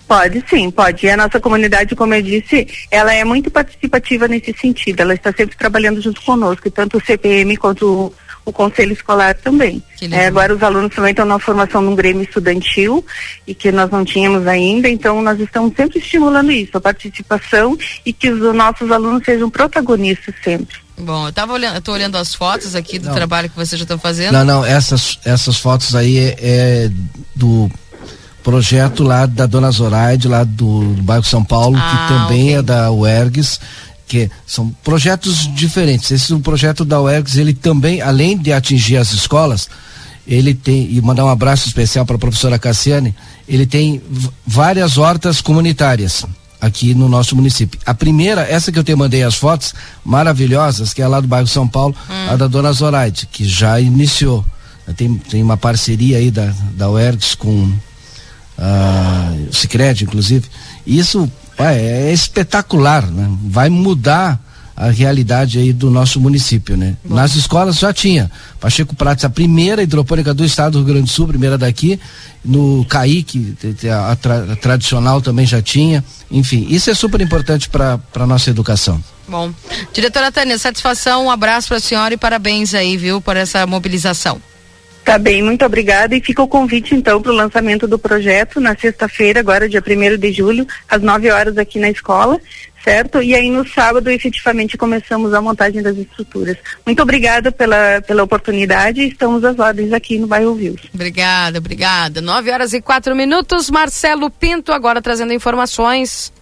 Pode sim, pode. E a nossa comunidade, como eu disse, ela é muito participativa nesse sentido. Ela está sempre trabalhando junto conosco, tanto o CPM quanto o, o Conselho Escolar também. É, agora os alunos também estão na formação num Grêmio estudantil e que nós não tínhamos ainda, então nós estamos sempre estimulando isso, a participação e que os nossos alunos sejam protagonistas sempre. Bom, eu tava olhando, eu tô olhando as fotos aqui do Não. trabalho que vocês já estão fazendo. Não, não, essas, essas fotos aí é, é do projeto lá da Dona Zoraide, lá do, do bairro São Paulo, Ah, que também ok. é da UERGS, que são projetos diferentes. Esse é um projeto da UERGS, ele também, além de atingir as escolas, ele tem, e mandar um abraço especial para a professora Cassiane, ele tem várias hortas comunitárias aqui no nosso município. A primeira, essa que eu te mandei as fotos, maravilhosas, que é lá do bairro São Paulo, a da Dona Zoraide, que já iniciou. Tem, tem uma parceria aí da, da UERGS com ah, o Cicred, inclusive. Isso pai, é espetacular, né? Vai mudar a realidade aí do nosso município, né? Nas escolas já tinha. Pacheco Prates, a primeira hidropônica do estado do Rio Grande do Sul, primeira daqui. No te- a, tra- a tradicional também já tinha. Enfim, isso é super importante para a nossa educação. Bom, diretora Tânia, satisfação, um abraço para a senhora e parabéns aí, viu, por essa mobilização. Tá bem, muito obrigada. E fica o convite, então, para o lançamento do projeto na sexta-feira, agora, dia 1 de julho, às 9 horas aqui na escola, certo? E aí no sábado, efetivamente, começamos a montagem das estruturas. Muito obrigada pela, pela oportunidade e estamos às ordens aqui no bairro Vils. Obrigada, obrigada. 9 horas e quatro minutos. Marcelo Pinto agora trazendo informações.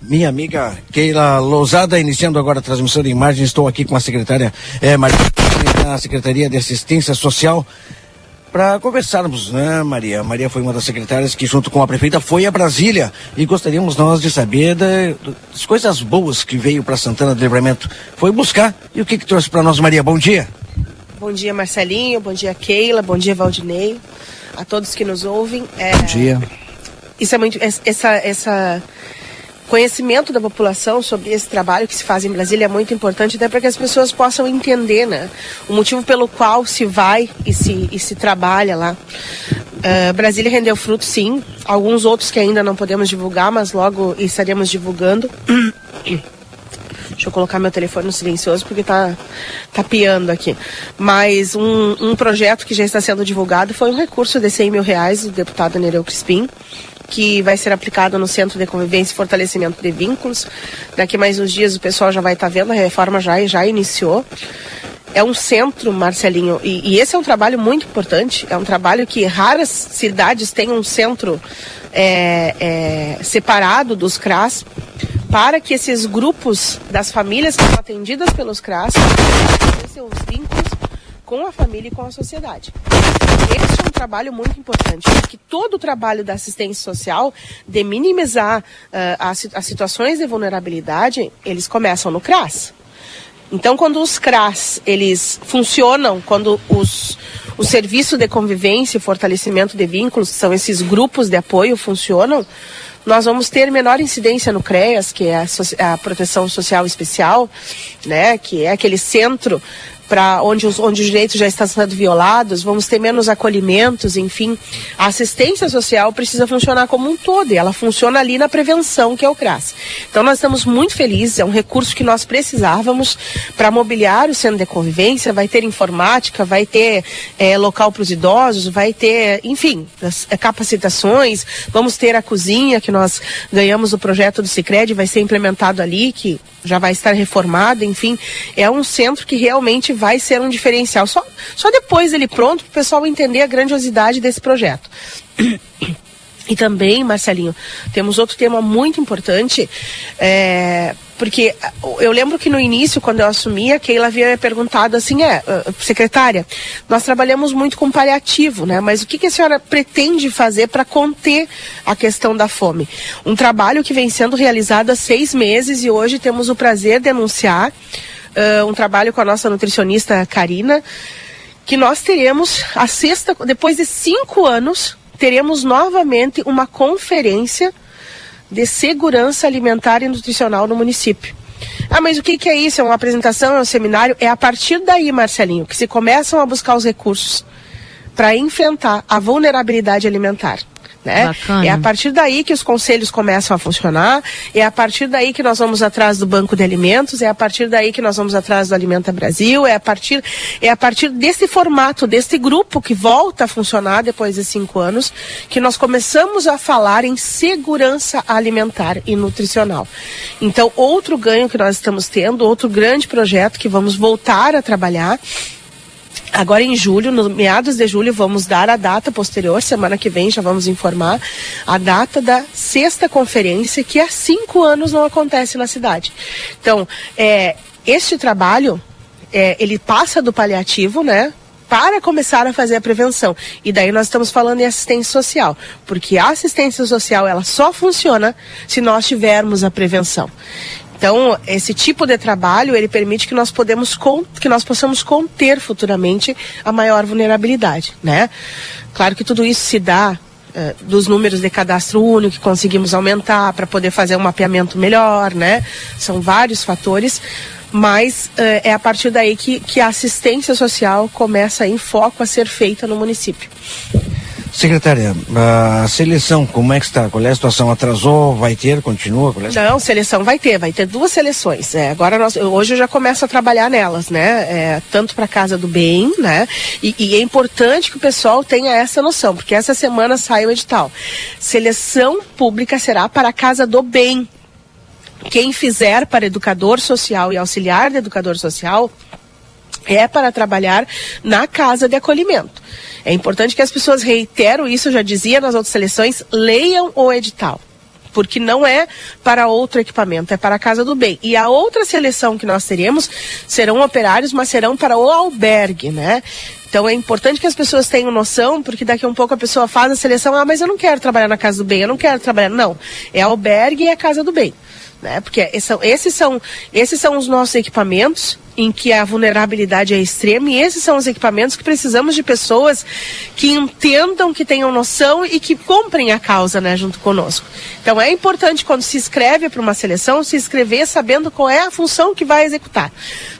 Minha amiga Keila Lousada, iniciando agora a transmissão de imagem, estou aqui com a secretária eh, Maria da Secretaria de Assistência Social para conversarmos, né, Maria? Maria foi uma das secretárias que, junto com a prefeita, foi a Brasília e gostaríamos nós de saber da- das coisas boas que veio para Santana do Livramento. Foi buscar e o que que trouxe para nós, Maria? Bom dia. Bom dia, Marcelinho. Bom dia, Keila. Bom dia, Valdinei. A todos que nos ouvem. É, Bom dia. Isso é muito. es- Essa, essa conhecimento da população sobre esse trabalho que se faz em Brasília é muito importante, até para que as pessoas possam entender, né? O motivo pelo qual se vai e se, e se trabalha lá. Ah, Brasília rendeu fruto, sim. Alguns outros que ainda não podemos divulgar, mas logo estaremos divulgando. <clears throat> Deixa eu colocar meu telefone no silencioso porque tá, tá piando aqui. Mas um, um projeto que já está sendo divulgado foi um recurso de 100 mil reais do deputado Nereu Crispim, que vai ser aplicado no Centro de Convivência e Fortalecimento de Vínculos. Daqui mais uns dias o pessoal já vai estar vendo, a reforma já, já iniciou. É um centro, Marcelinho, e, e esse é um trabalho muito importante. É um trabalho que raras cidades têm um centro é, é, separado dos CRAS para que esses grupos das famílias que são atendidas pelos CRAS seus vínculos com a família e com a sociedade. Este é um trabalho muito importante, porque todo o trabalho da assistência social, de minimizar ah, as, as situações de vulnerabilidade, eles começam no CRAS. Então, quando os CRAS eles funcionam, quando os o serviço de convivência e fortalecimento de vínculos, são esses grupos de apoio, funcionam, nós vamos ter menor incidência no CREAS, que é a, so- a proteção social especial, né, que é aquele centro para onde os, onde os direitos já estão sendo violados, vamos ter menos acolhimentos, enfim. A assistência social precisa funcionar como um todo e ela funciona ali na prevenção, que é o CRAS. Então nós estamos muito felizes, é um recurso que nós precisávamos para mobiliar o centro de convivência, vai ter informática, vai ter eh, local para os idosos, vai ter, enfim, as, eh, capacitações, vamos ter a cozinha que nós ganhamos do projeto do Cicred, vai ser implementado ali, que já vai estar reformado, enfim, é um centro que realmente vai ser um diferencial. Só, só depois dele pronto, para o pessoal entender a grandiosidade desse projeto. E também, Marcelinho, temos outro tema muito importante, é, porque eu lembro que no início, quando eu assumi, a Keila havia perguntado assim, é, ah, secretária, nós trabalhamos muito com paliativo, né? Mas o que, que a senhora pretende fazer para conter a questão da fome? Um trabalho que vem sendo realizado há seis meses e hoje temos o prazer de anunciar ah, um trabalho com a nossa nutricionista Karina, que nós teremos a sexta, depois de cinco anos, teremos novamente uma conferência de segurança alimentar e nutricional no município. Ah, mas o que, que é isso? É uma apresentação, é um seminário? É a partir daí, Marcelinho, que se começam a buscar os recursos para enfrentar a vulnerabilidade alimentar. Né? Bacana. É a partir daí que os conselhos começam a funcionar, é a partir daí que nós vamos atrás do banco de alimentos, é a partir daí que nós vamos atrás do Alimenta Brasil, é a partir, é a partir desse formato, desse grupo que volta a funcionar depois de cinco anos, que nós começamos a falar em segurança alimentar e nutricional. Então, outro ganho que nós estamos tendo, outro grande projeto que vamos voltar a trabalhar, Agora em julho, no meados de julho, vamos dar a data posterior, semana que vem já vamos informar a data da sexta conferência, que há cinco anos não acontece na cidade. Então, é, este trabalho, é, ele passa do paliativo, né? Para começar a fazer a prevenção. E daí nós estamos falando em assistência social. Porque a assistência social, ela só funciona se nós tivermos a prevenção. Então, esse tipo de trabalho, ele permite que nós, podemos que nós possamos conter futuramente a maior vulnerabilidade, né? Claro que tudo isso se dá eh, dos números de cadastro único que conseguimos aumentar para poder fazer um mapeamento melhor, né? São vários fatores, mas eh, é a partir daí que, que a assistência social começa em foco a ser feita no município. Secretária, a seleção, como é que está? Qual é a situação? Atrasou? Vai ter? Continua? É Não, seleção vai ter, vai ter duas seleções. É, agora nós, hoje eu já começo a trabalhar nelas, né? É, tanto para casa do bem, né? E, e, é importante que o pessoal tenha essa noção, porque essa semana sai o edital. Seleção pública será para a casa do bem. Quem fizer para educador social e auxiliar de educador social é para trabalhar na casa de acolhimento. É importante que as pessoas reiteram isso, eu já dizia nas outras seleções, leiam o edital. Porque não é para outro equipamento, é para a Casa do Bem. E a outra seleção que nós teremos serão operários, mas serão para o albergue, né? Então é importante que as pessoas tenham noção, porque daqui a um pouco a pessoa faz a seleção, ah, mas eu não quero trabalhar na Casa do Bem, eu não quero trabalhar. Não, é albergue e é a Casa do Bem. Né? Porque esses são, esses são os nossos equipamentos em que a vulnerabilidade é extrema e esses são os equipamentos que precisamos de pessoas que entendam, que tenham noção e que comprem a causa, né, junto conosco. Então é importante quando se inscreve para uma seleção, se inscrever sabendo qual é a função que vai executar.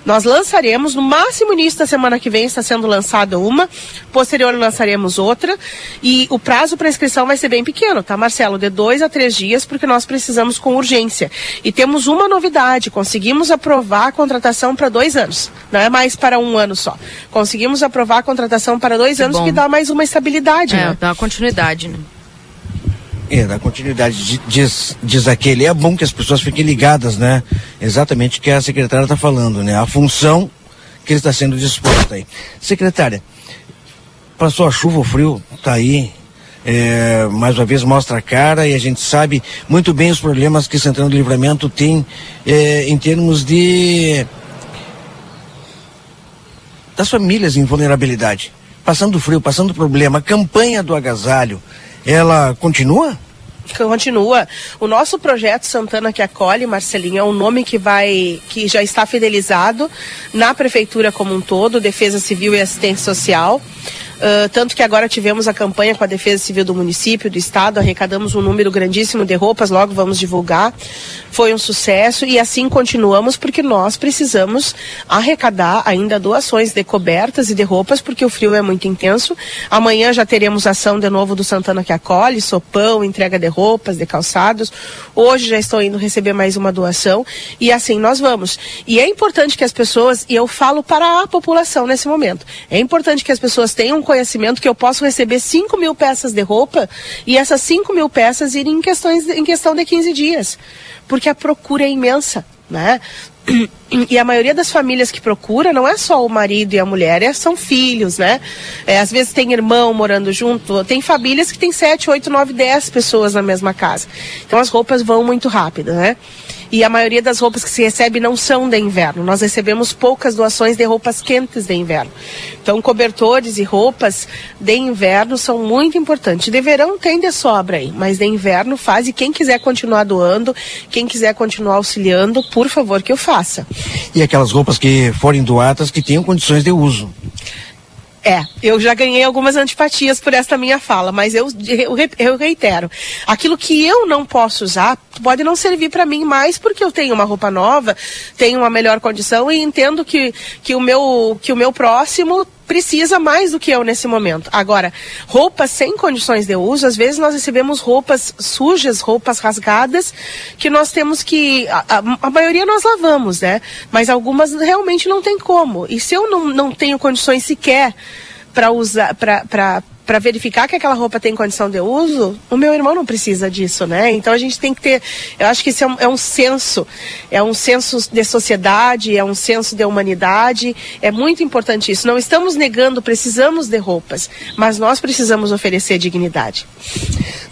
Nós lançaremos, no máximo início da semana que vem está sendo lançada uma, posterior lançaremos outra e o prazo para inscrição vai ser bem pequeno, tá, Marcelo? De dois a três dias, porque nós precisamos com urgência. E temos uma novidade, conseguimos aprovar a contratação para dois anos, não é mais para um ano só. Conseguimos aprovar a contratação para dois que anos, bom. que dá mais uma estabilidade. É, né? dá continuidade, né? É, da continuidade, diz, diz aquele, é bom que as pessoas fiquem ligadas, né? Exatamente o que a secretária está falando, né? A função que está sendo disposta aí. Secretária, passou a chuva, o frio, tá aí, é, mais uma vez mostra a cara e a gente sabe muito bem os problemas que Santana do Livramento tem é, em termos de das famílias em vulnerabilidade, passando frio, passando problema. Campanha do agasalho, ela continua? continua. O nosso projeto Santana que acolhe, Marcelinho, é um nome que vai, que já está fidelizado na prefeitura como um todo, Defesa Civil e Assistência Social. Uh, tanto que agora tivemos a campanha com a Defesa Civil do município, do estado, arrecadamos um número grandíssimo de roupas, logo vamos divulgar. Foi um sucesso e assim continuamos porque nós precisamos arrecadar ainda doações de cobertas e de roupas porque o frio é muito intenso. Amanhã já teremos ação de novo do Santana que acolhe, sopão, entrega de roupas, de calçados. Hoje já estou indo receber mais uma doação e assim nós vamos. E é importante que as pessoas, e eu falo para a população nesse momento, é importante que as pessoas tenham conhecimento que eu posso receber 5 mil peças de roupa e essas 5 mil peças irem em, questões, em questão de 15 dias. Porque a procura é imensa, né? E a maioria das famílias que procura não é só o marido e a mulher, é, são filhos, né? É, às vezes tem irmão morando junto, tem famílias que tem 7, 8, 9, 10 pessoas na mesma casa. Então as roupas vão muito rápido, né? E a maioria das roupas que se recebe não são de inverno. Nós recebemos poucas doações de roupas quentes de inverno. Então, cobertores e roupas de inverno são muito importantes. De verão tem de sobra aí, mas de inverno faz e quem quiser continuar doando, quem quiser continuar auxiliando, por favor que eu faça. E aquelas roupas que forem doadas que tenham condições de uso. É, eu já ganhei algumas antipatias por esta minha fala, mas eu, eu, reitero. Aquilo que eu não posso usar pode não servir para mim mais porque eu tenho uma roupa nova, tenho uma melhor condição e entendo que, que, o, meu, que o meu próximo precisa mais do que eu nesse momento. Agora, roupas sem condições de uso, às vezes nós recebemos roupas sujas, roupas rasgadas, que nós temos que. A, a, a maioria nós lavamos, né? Mas algumas realmente não tem como. E se eu não, não tenho condições sequer para usar, para para verificar que aquela roupa tem condição de uso, o meu irmão não precisa disso, né? Então a gente tem que ter, eu acho que isso é um, é um senso, é um senso de sociedade, é um senso de humanidade, é muito importante isso. Não estamos negando, precisamos de roupas, mas nós precisamos oferecer dignidade.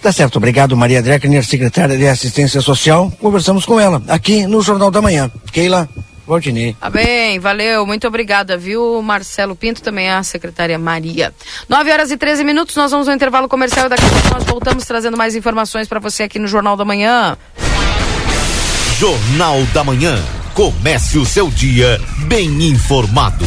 Tá certo, obrigado Maria Dreckner, secretária de Assistência Social. Conversamos com ela aqui no Jornal da Manhã. Keila. Valdinei. Tá bem, valeu, muito obrigada, viu, Marcelo Pinto, também a secretária Maria. 9 horas e 13 minutos, nós vamos ao intervalo comercial e daqui a pouco nós voltamos trazendo mais informações para você aqui no Jornal da Manhã. Jornal da Manhã. Comece o seu dia bem informado.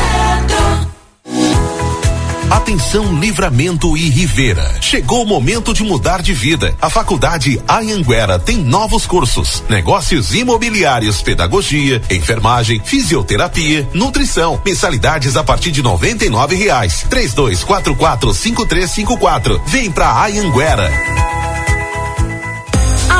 Atenção Livramento e Rivera. Chegou o momento de mudar de vida. A Faculdade Anhanguera tem novos cursos: negócios imobiliários, pedagogia, enfermagem, fisioterapia, nutrição. Mensalidades a partir de noventa e nove reais. Três dois quatro quatro cinco três cinco quatro. Vem pra Anhanguera.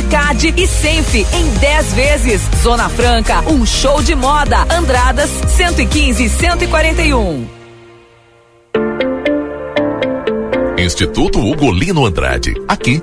Hipercard e Senf em 10 vezes. Zona Franca, um show de moda. Andradas 115 e 141. Instituto Ugolino Andrade. Aqui,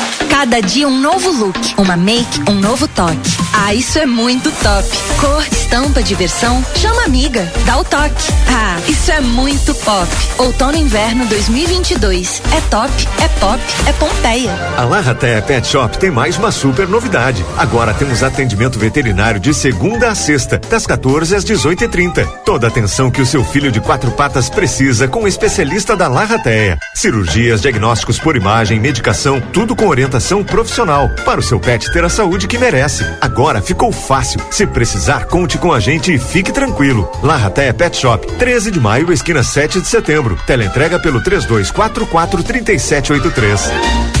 Cada dia um novo look, uma make, um novo toque. Ah, isso é muito top. Cor, estampa, diversão, chama amiga, dá o toque. Ah, isso é muito pop. Outono inverno 2022. É top, é pop, é Pompeia. A Larratea Pet Shop tem mais uma super novidade. Agora temos atendimento veterinário de segunda a sexta, das 14 às 18 e 30 Toda atenção que o seu filho de quatro patas precisa com o especialista da Larratea. Cirurgias, diagnósticos por imagem, medicação, tudo com orientação profissional para o seu pet ter a saúde que merece. Agora ficou fácil. Se precisar, conte com a gente e fique tranquilo. Larratea Pet Shop, 13 de maio, esquina 7 de setembro. Teleentrega pelo 3244 3783.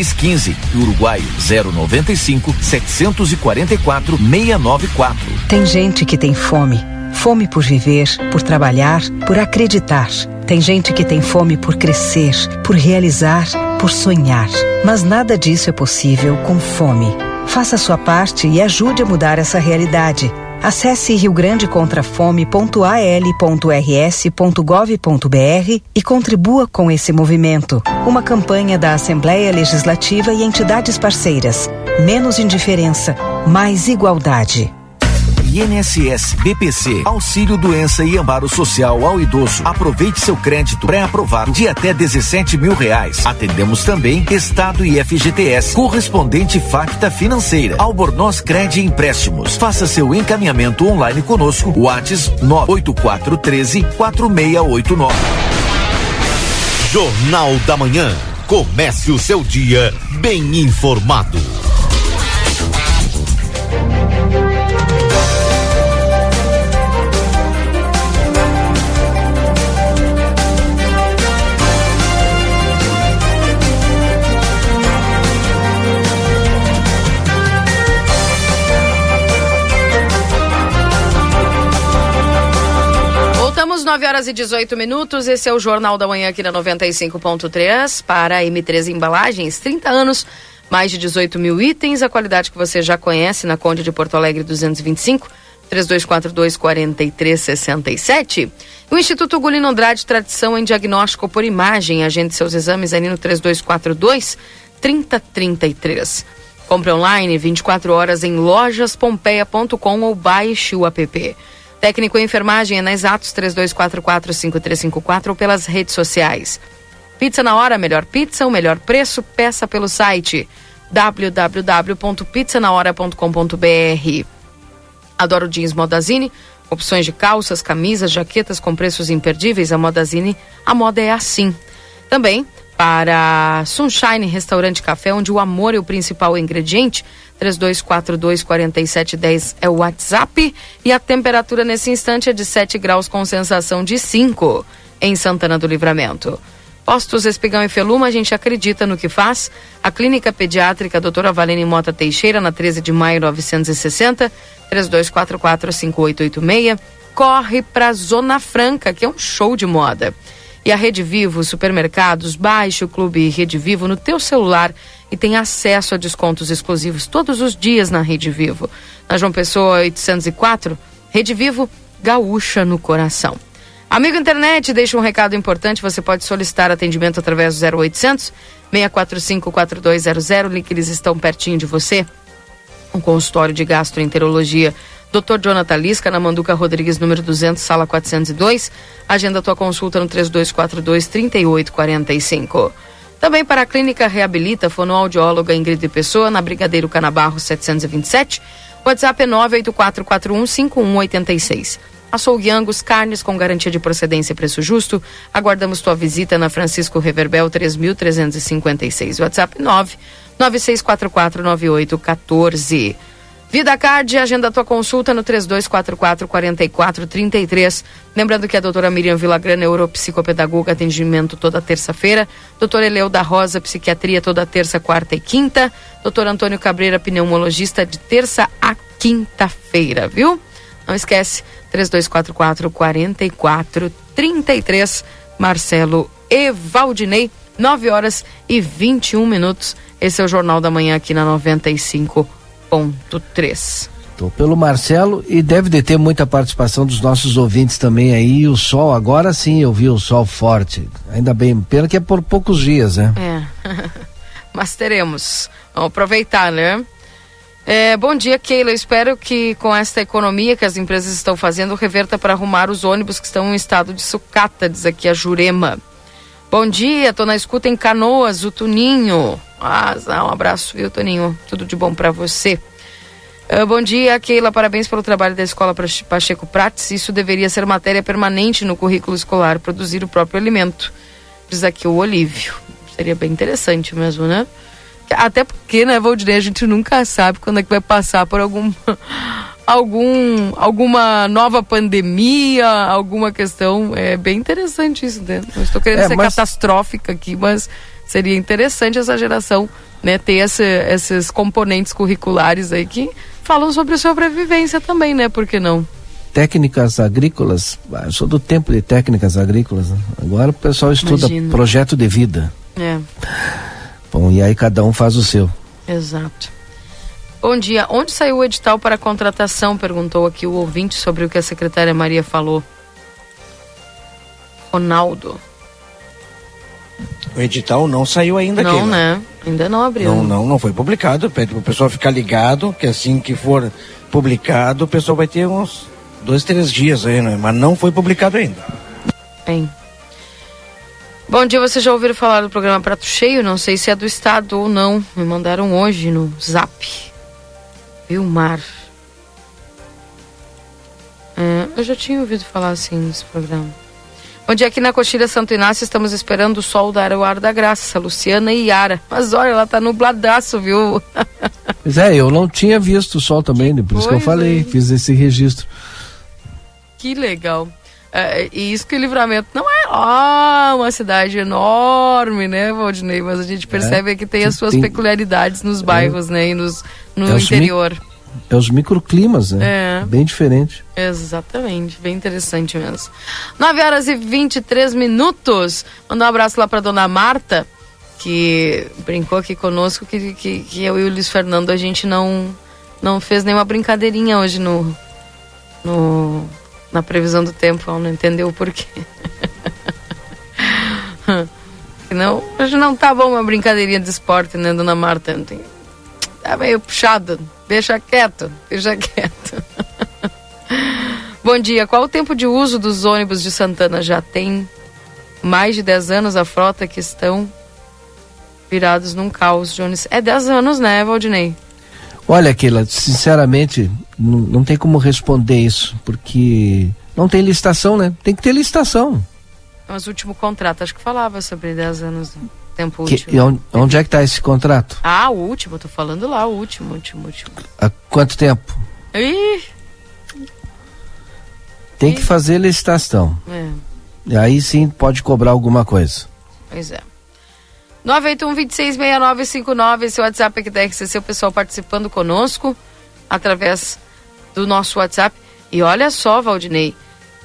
615 e Uruguai 095 744 694. Tem gente que tem fome. Fome por viver, por trabalhar, por acreditar. Tem gente que tem fome por crescer, por realizar, por sonhar. Mas nada disso é possível com fome. Faça a sua parte e ajude a mudar essa realidade. Acesse riograndecontrafome.al.rs.gov.br e contribua com esse movimento. Uma campanha da Assembleia Legislativa e entidades parceiras. Menos indiferença, mais igualdade. INSS, BPC, Auxílio Doença e Amparo Social ao Idoso. Aproveite seu crédito pré-aprovado de até 17 mil reais. Atendemos também Estado e FGTS, correspondente Facta Financeira, Albornoz Cred Empréstimos. Faça seu encaminhamento online conosco. Whats 98413 4689. Jornal da Manhã. Comece o seu dia bem informado. 9 horas e 18 minutos. Esse é o Jornal da Manhã aqui na 95.3 para a M3 Embalagens. 30 anos, mais de 18 mil itens. A qualidade que você já conhece na Conde de Porto Alegre 225. 3242 4367. O Instituto Gulino Andrade, tradição em diagnóstico por imagem. Agende seus exames ali no 3242 3033. Compre online 24 horas em lojaspompeia.com ou baixe o app. Técnico em enfermagem é na Exatos 3244-5354 ou pelas redes sociais. Pizza na hora, melhor pizza, o melhor preço, peça pelo site www.pizzanahora.com.br. Adoro jeans Modazine, opções de calças, camisas, jaquetas com preços imperdíveis. A Modazine, a moda é assim. Também para Sunshine Restaurante Café, onde o amor é o principal ingrediente. 3242-4710 é o WhatsApp. E a temperatura nesse instante é de 7 graus com sensação de 5 em Santana do Livramento. Postos Espigão e Feluma, a gente acredita no que faz. A Clínica Pediátrica Doutora Valene Mota Teixeira, na 13 de maio 960, 3244-5886. Corre para Zona Franca, que é um show de moda. E a Rede Vivo Supermercados, baixe o Clube Rede Vivo no teu celular e tem acesso a descontos exclusivos todos os dias na Rede Vivo. Na João Pessoa 804, Rede Vivo, gaúcha no coração. Amigo internet, deixa um recado importante. Você pode solicitar atendimento através do 0800 645 4200. Link eles estão pertinho de você. Um consultório de gastroenterologia. Dr. Jonathan Lisca, na Manduca Rodrigues, número 200, sala 402. Agenda tua consulta no 3242 3845. Também para a Clínica Reabilita, fonoaudióloga Ingrid Pessoa, na Brigadeiro Canabarro 727. WhatsApp é 98441 5186. Açougue Angus, carnes com garantia de procedência e preço justo. Aguardamos tua visita na Francisco Reverbel 3356. WhatsApp 9 9644 9814. Vida Card, agenda tua consulta no 3244-4433. Lembrando que a doutora Miriam Villagrana, é neuropsicopedagoga, atendimento toda terça-feira. Doutora Eleu da Rosa, psiquiatria toda terça, quarta e quinta. Doutor Antônio Cabreira, pneumologista, de terça a quinta-feira, viu? Não esquece, 3244-4433. Marcelo Evaldinei, 9 horas e 21 minutos. Esse é o Jornal da Manhã aqui na 95 101,3. Pelo Marcelo e deve deter muita participação dos nossos ouvintes também aí. O sol, agora sim eu vi o sol forte. Ainda bem, pena que é por poucos dias, né? É. <laughs> Mas teremos. Vamos aproveitar, né? É, bom dia, Keila. Espero que com esta economia que as empresas estão fazendo, reverta para arrumar os ônibus que estão em estado de sucata, diz aqui a Jurema. Bom dia, tô na escuta em Canoas, o Tuninho. Ah, um abraço, viu, Toninho? Tudo de bom para você. Uh, bom dia, Keila. Parabéns pelo trabalho da Escola Pacheco Prates. Isso deveria ser matéria permanente no currículo escolar, produzir o próprio alimento. Diz aqui o Olívio. Seria bem interessante mesmo, né? Até porque, né, Valdinei, a gente nunca sabe quando é que vai passar por algum, <laughs> algum, alguma nova pandemia, alguma questão. É bem interessante isso, né? Não estou querendo É, ser mas- catastrófica aqui, mas seria interessante essa geração, né, ter esse- esses componentes curriculares aí que falam sobre sobrevivência também, né? Por que não? Técnicas agrícolas, ah, eu sou do tempo de técnicas agrícolas. né? Agora o pessoal estuda Imagino. projeto de vida. É, Bom, e aí cada um faz o seu. exato. Bom dia. Onde saiu o edital para contratação? Perguntou aqui o ouvinte sobre o que a secretária Maria falou. Ronaldo. O edital não saiu ainda não, aqui. né? Ainda não abriu. Não, não, não foi publicado. Pede pro pessoal ficar ligado, que assim que for publicado, o pessoal vai ter uns dois, três dias aí, né? Mas não foi publicado ainda. Bem. Bom dia, vocês já ouviram falar do programa Prato Cheio? Não sei se é do estado ou não. Me mandaram hoje no zap. Vilmar. É, eu já tinha ouvido falar assim desse programa. Bom dia, aqui na Coxilha Santo Inácio estamos esperando o sol dar o ar da graça, Luciana e Yara. Mas olha, ela tá nubladaço, viu? <laughs> Pois é, eu não tinha visto o sol também, né? por isso que eu Pois falei, é. fiz esse registro. Que legal. É, e isso que o livramento não é ó, uma cidade enorme, né, Valdinei? Mas a gente percebe que tem as suas Tem- peculiaridades nos bairros, né? E nos, no É interior. É os microclimas, né? É. Bem diferente. Exatamente, bem interessante mesmo. 9 horas e 23 minutos. Mandar um abraço lá pra dona Marta, que brincou aqui conosco, que, que, que eu e o Luiz Fernando a gente não, não fez nenhuma brincadeirinha hoje no, no, na previsão do tempo, ela não entendeu o porquê. <laughs> não, hoje não tá bom uma brincadeirinha de esporte, né, dona Marta? Tem, tá meio puxado. Deixa quieto, deixa quieto. <laughs> bom dia, qual o tempo de uso dos ônibus de Santana? Já tem mais de 10 anos a frota que estão virados num caos, Jones. É 10 anos, né, Valdinei? Olha, Keila, sinceramente, não, não tem como responder isso, porque não tem licitação, né? Tem que ter licitação. Mas o último contrato, acho que falava sobre 10 anos de tempo Que- útil. e onde, onde é que está esse contrato? Ah, o último, tô falando lá, o último, último, último. Há quanto tempo? Ih, Tem que fazer licitação. é, E aí sim pode cobrar alguma coisa. pois é. 981-266959, esse WhatsApp aqui da RCC, o pessoal participando conosco através do nosso WhatsApp. E olha só, Valdinei,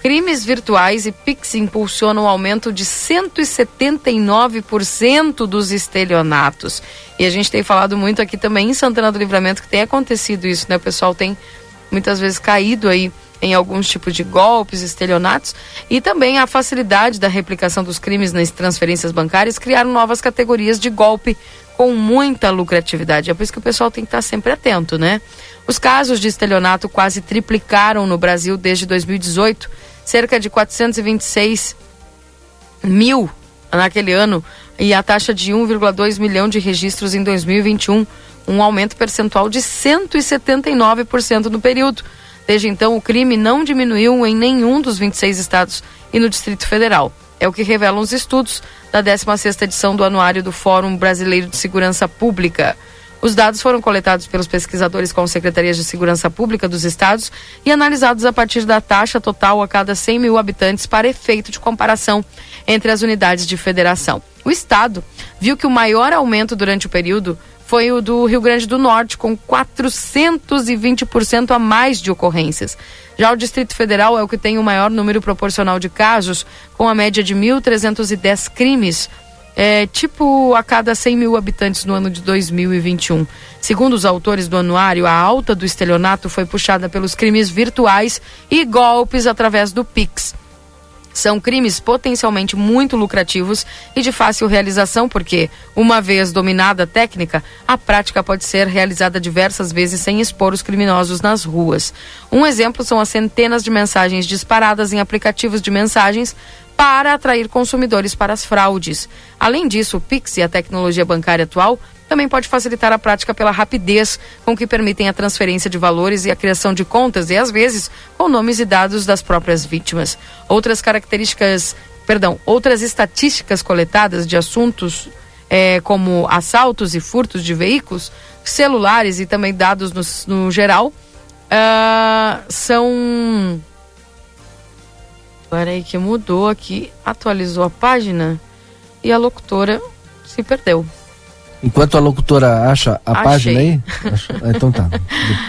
crimes virtuais e Pix impulsionam o aumento de 179% dos estelionatos. E a gente tem falado muito aqui também em Santana do Livramento que tem acontecido isso, né? O pessoal tem muitas vezes caído aí em alguns tipos de golpes, estelionatos, e também a facilidade da replicação dos crimes nas transferências bancárias criaram novas categorias de golpe com muita lucratividade. É por isso que o pessoal tem que estar sempre atento, né? Os casos de estelionato quase triplicaram no Brasil desde 2018, cerca de 426 mil naquele ano e a taxa de 1,2 milhão de registros em 2021, um aumento percentual de 179% no período. Desde então, o crime não diminuiu em nenhum dos 26 estados e no Distrito Federal. É o que revelam os estudos da 16ª edição do Anuário do Fórum Brasileiro de Segurança Pública. Os dados foram coletados pelos pesquisadores com secretarias de segurança pública dos estados e analisados a partir da taxa total a cada 100 mil habitantes para efeito de comparação entre as unidades de federação. O estado viu que o maior aumento durante o período foi o do Rio Grande do Norte, com 420% a mais de ocorrências. Já o Distrito Federal é o que tem o maior número proporcional de casos, com a média de 1.310 crimes é, tipo a cada 100 mil habitantes no ano de 2021. Segundo os autores do anuário, a alta do estelionato foi puxada pelos crimes virtuais e golpes através do Pix. São crimes potencialmente muito lucrativos e de fácil realização, porque, uma vez dominada a técnica, a prática pode ser realizada diversas vezes sem expor os criminosos nas ruas. Um exemplo são as centenas de mensagens disparadas em aplicativos de mensagens para atrair consumidores para as fraudes. Além disso, o Pix e a tecnologia bancária atual também pode facilitar a prática pela rapidez com que permitem a transferência de valores e a criação de contas e às vezes com nomes e dados das próprias vítimas. Outras características, perdão, outras estatísticas coletadas de assuntos eh, como assaltos e furtos de veículos, celulares e também dados no, no geral ah, são Agora aí que mudou aqui, atualizou a página e a locutora se perdeu. Enquanto a locutora acha a Achei. página aí, <laughs> então tá.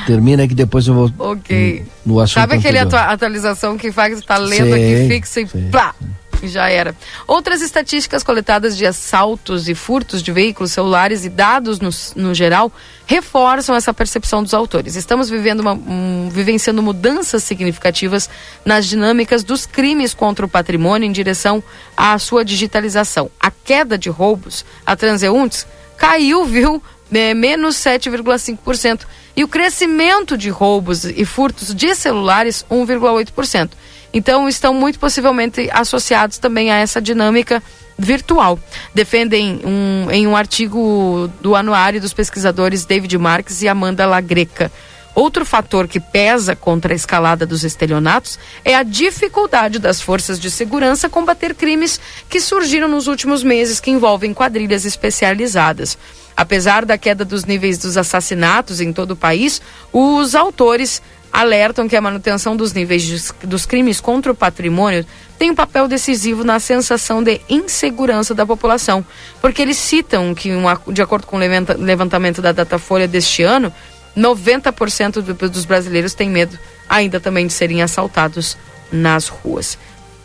Termina aí que depois eu vou Ok. no, no assunto Sabe aquele anterior. atua- atualização que faz, tá lendo Sei, aqui, fixa e plá, e já era. Outras estatísticas coletadas de assaltos e furtos de veículos celulares e dados no, no geral reforçam essa percepção dos autores. Estamos vivendo uma, um, vivenciando mudanças significativas nas dinâmicas dos crimes contra o patrimônio em direção à sua digitalização. A queda de roubos a transeuntes caiu, viu? É, menos 7,5%. E o crescimento de roubos e furtos de celulares, 1,8%. Então, estão muito possivelmente associados também a essa dinâmica virtual. Defendem um, em um artigo do anuário dos pesquisadores David Marques e Amanda Lagreca. Outro fator que pesa contra a escalada dos estelionatos é a dificuldade das forças de segurança combater crimes que surgiram nos últimos meses que envolvem quadrilhas especializadas. Apesar da queda dos níveis dos assassinatos em todo o país, os autores alertam que a manutenção dos níveis de- dos crimes contra o patrimônio tem um papel decisivo na sensação de insegurança da população, porque eles citam que, uma- de acordo com o levanta- levantamento da Datafolha deste ano, 90% do- dos brasileiros têm medo ainda também de serem assaltados nas ruas.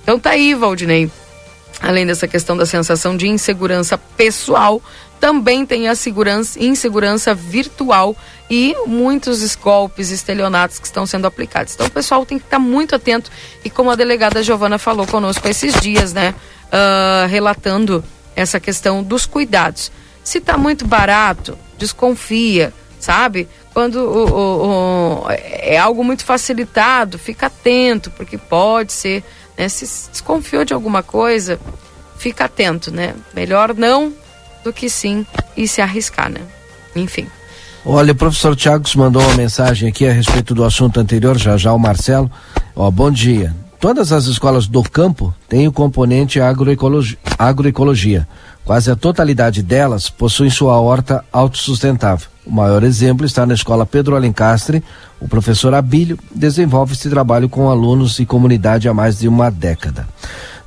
Então tá aí, Valdinei. além dessa questão da sensação de insegurança pessoal, também tem a segurança, insegurança virtual e muitos golpes, estelionatos que estão sendo aplicados. Então o pessoal tem que estar muito atento e como a delegada Giovana falou conosco esses dias, né, uh, relatando essa questão dos cuidados. Se está muito barato, desconfia, sabe? Quando o, o, o, é algo muito facilitado, fica atento, porque pode ser né? Se desconfiou de alguma coisa, fica atento, né? Melhor não do que sim e se arriscar, né? Enfim. Olha, o professor Tiago mandou uma mensagem aqui a respeito do assunto anterior, já já o Marcelo. Ó, bom dia. Todas as escolas do campo têm o componente agroecologia, agroecologia. Quase a totalidade delas possuem sua horta autossustentável. O maior exemplo está na escola Pedro Alencastre. O professor Abílio desenvolve esse trabalho com alunos e comunidade há mais de uma década.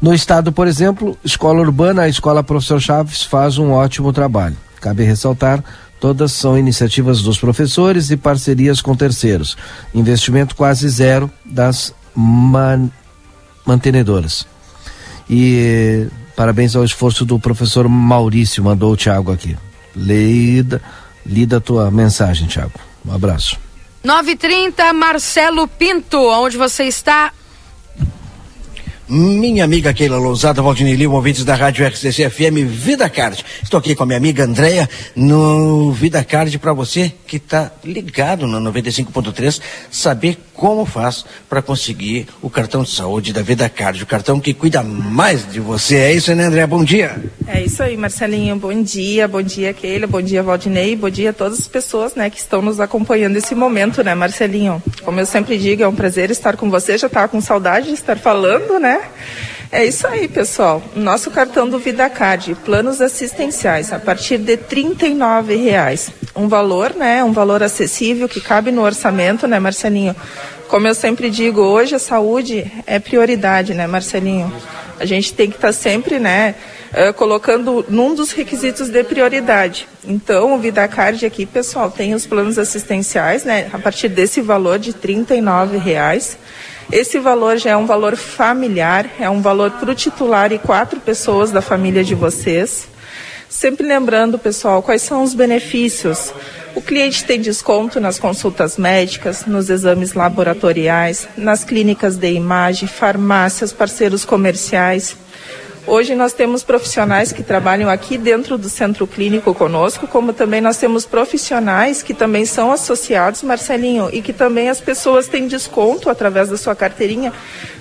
No estado, por exemplo, escola urbana, a escola Professor Chaves faz um ótimo trabalho. Cabe ressaltar Todas são iniciativas dos professores e parcerias com terceiros. Investimento quase zero das man mantenedoras. E parabéns ao esforço do professor Maurício, mandou o Tiago aqui. Lida, lida a tua mensagem, Tiago. Um abraço. 9h30, Marcelo Pinto, onde você está? Minha amiga Keila Lousada, Valdinei Lima, ouvintes da Rádio RCC FM Vida Card. Estou aqui com a minha amiga Andréia no Vida Card para você que está ligado no 95.3 saber como faz para conseguir o cartão de saúde da Vida Card, o cartão que cuida mais de você. É isso, né, Andréia? Bom dia. É isso aí, Marcelinho. Bom dia, bom dia, Keila, bom dia, Valdinei, bom dia a todas as pessoas, né, que estão nos acompanhando nesse momento, né, Marcelinho? Como eu sempre digo, é um prazer estar com você, já estava com saudade de estar falando, né? É isso aí, pessoal. Nosso cartão do VidaCard, planos assistenciais, a partir de R$ reais. Um valor, né? Um valor acessível que cabe no orçamento, né, Marcelinho? Como eu sempre digo, hoje a saúde é prioridade, né, Marcelinho? A gente tem que estar tá sempre, né, uh, colocando num dos requisitos de prioridade. Então, o VidaCard aqui, pessoal, tem os planos assistenciais, né, a partir desse valor de R$ reais. Esse valor já é um valor familiar, é um valor para o titular e quatro pessoas da família de vocês. Sempre lembrando, pessoal, quais são os benefícios. O cliente tem desconto nas consultas médicas, nos exames laboratoriais, nas clínicas de imagem, farmácias, parceiros comerciais. Hoje nós temos profissionais que trabalham aqui dentro do centro clínico conosco, como também nós temos profissionais que também são associados, Marcelinho, e que também as pessoas têm desconto através da sua carteirinha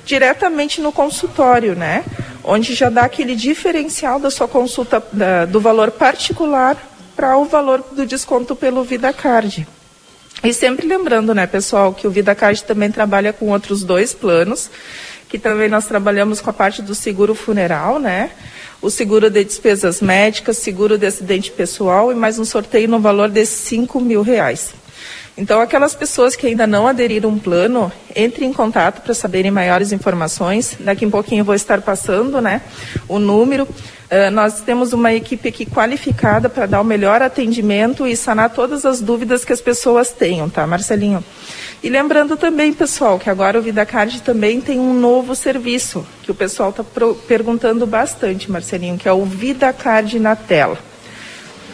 diretamente no consultório, né? Onde já dá aquele diferencial da sua consulta da, do valor particular para o valor do desconto pelo VidaCard. E sempre lembrando, né, pessoal, que o VidaCard também trabalha com outros dois planos que também nós trabalhamos com a parte do seguro funeral, né? O seguro de despesas médicas, seguro de acidente pessoal e mais um sorteio no valor de 5 mil reais. Então, aquelas pessoas que ainda não aderiram um plano, entre em contato para saberem maiores informações. Daqui um pouquinho eu vou estar passando né, o número. Uh, nós temos uma equipe aqui qualificada para dar o melhor atendimento e sanar todas as dúvidas que as pessoas tenham, tá, Marcelinho? E lembrando também, pessoal, que agora o VidaCard também tem um novo serviço, que o pessoal está perguntando bastante, Marcelinho, que é o VidaCard na tela.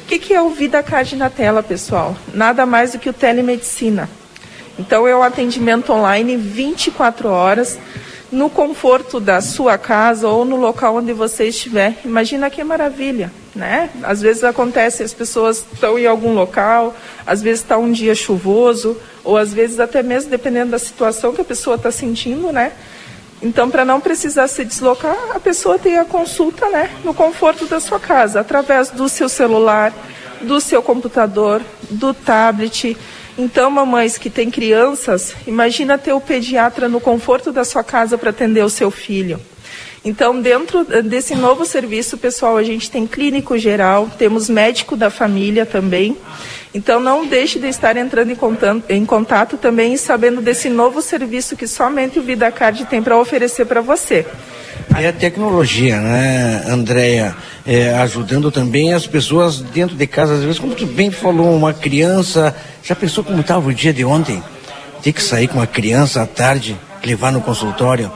O que, que é o VidaCard na tela, pessoal? Nada mais do que o telemedicina. Então, é o atendimento online 24 horas, no conforto da sua casa ou no local onde você estiver. Imagina que maravilha, né? Às vezes acontece, as pessoas estão em algum local, às vezes está um dia chuvoso, ou às vezes até mesmo dependendo da situação que a pessoa está sentindo, né? Então, para não precisar se deslocar, a pessoa tem a consulta, né, no conforto da sua casa, através do seu celular, do seu computador, do tablet. Então, mamães que têm crianças, imagina ter o pediatra no conforto da sua casa para atender o seu filho. Então, dentro desse novo serviço, pessoal, a gente tem clínico geral, temos médico da família também. Então não deixe de estar entrando em contato, em contato também e sabendo desse novo serviço que somente o VidaCard tem para oferecer para você. É a tecnologia, né, Andréia? É, ajudando também as pessoas dentro de casa. Às vezes, como tu bem falou, uma criança. Já pensou como estava o dia de ontem? Ter que sair com uma criança à tarde, levar no consultório.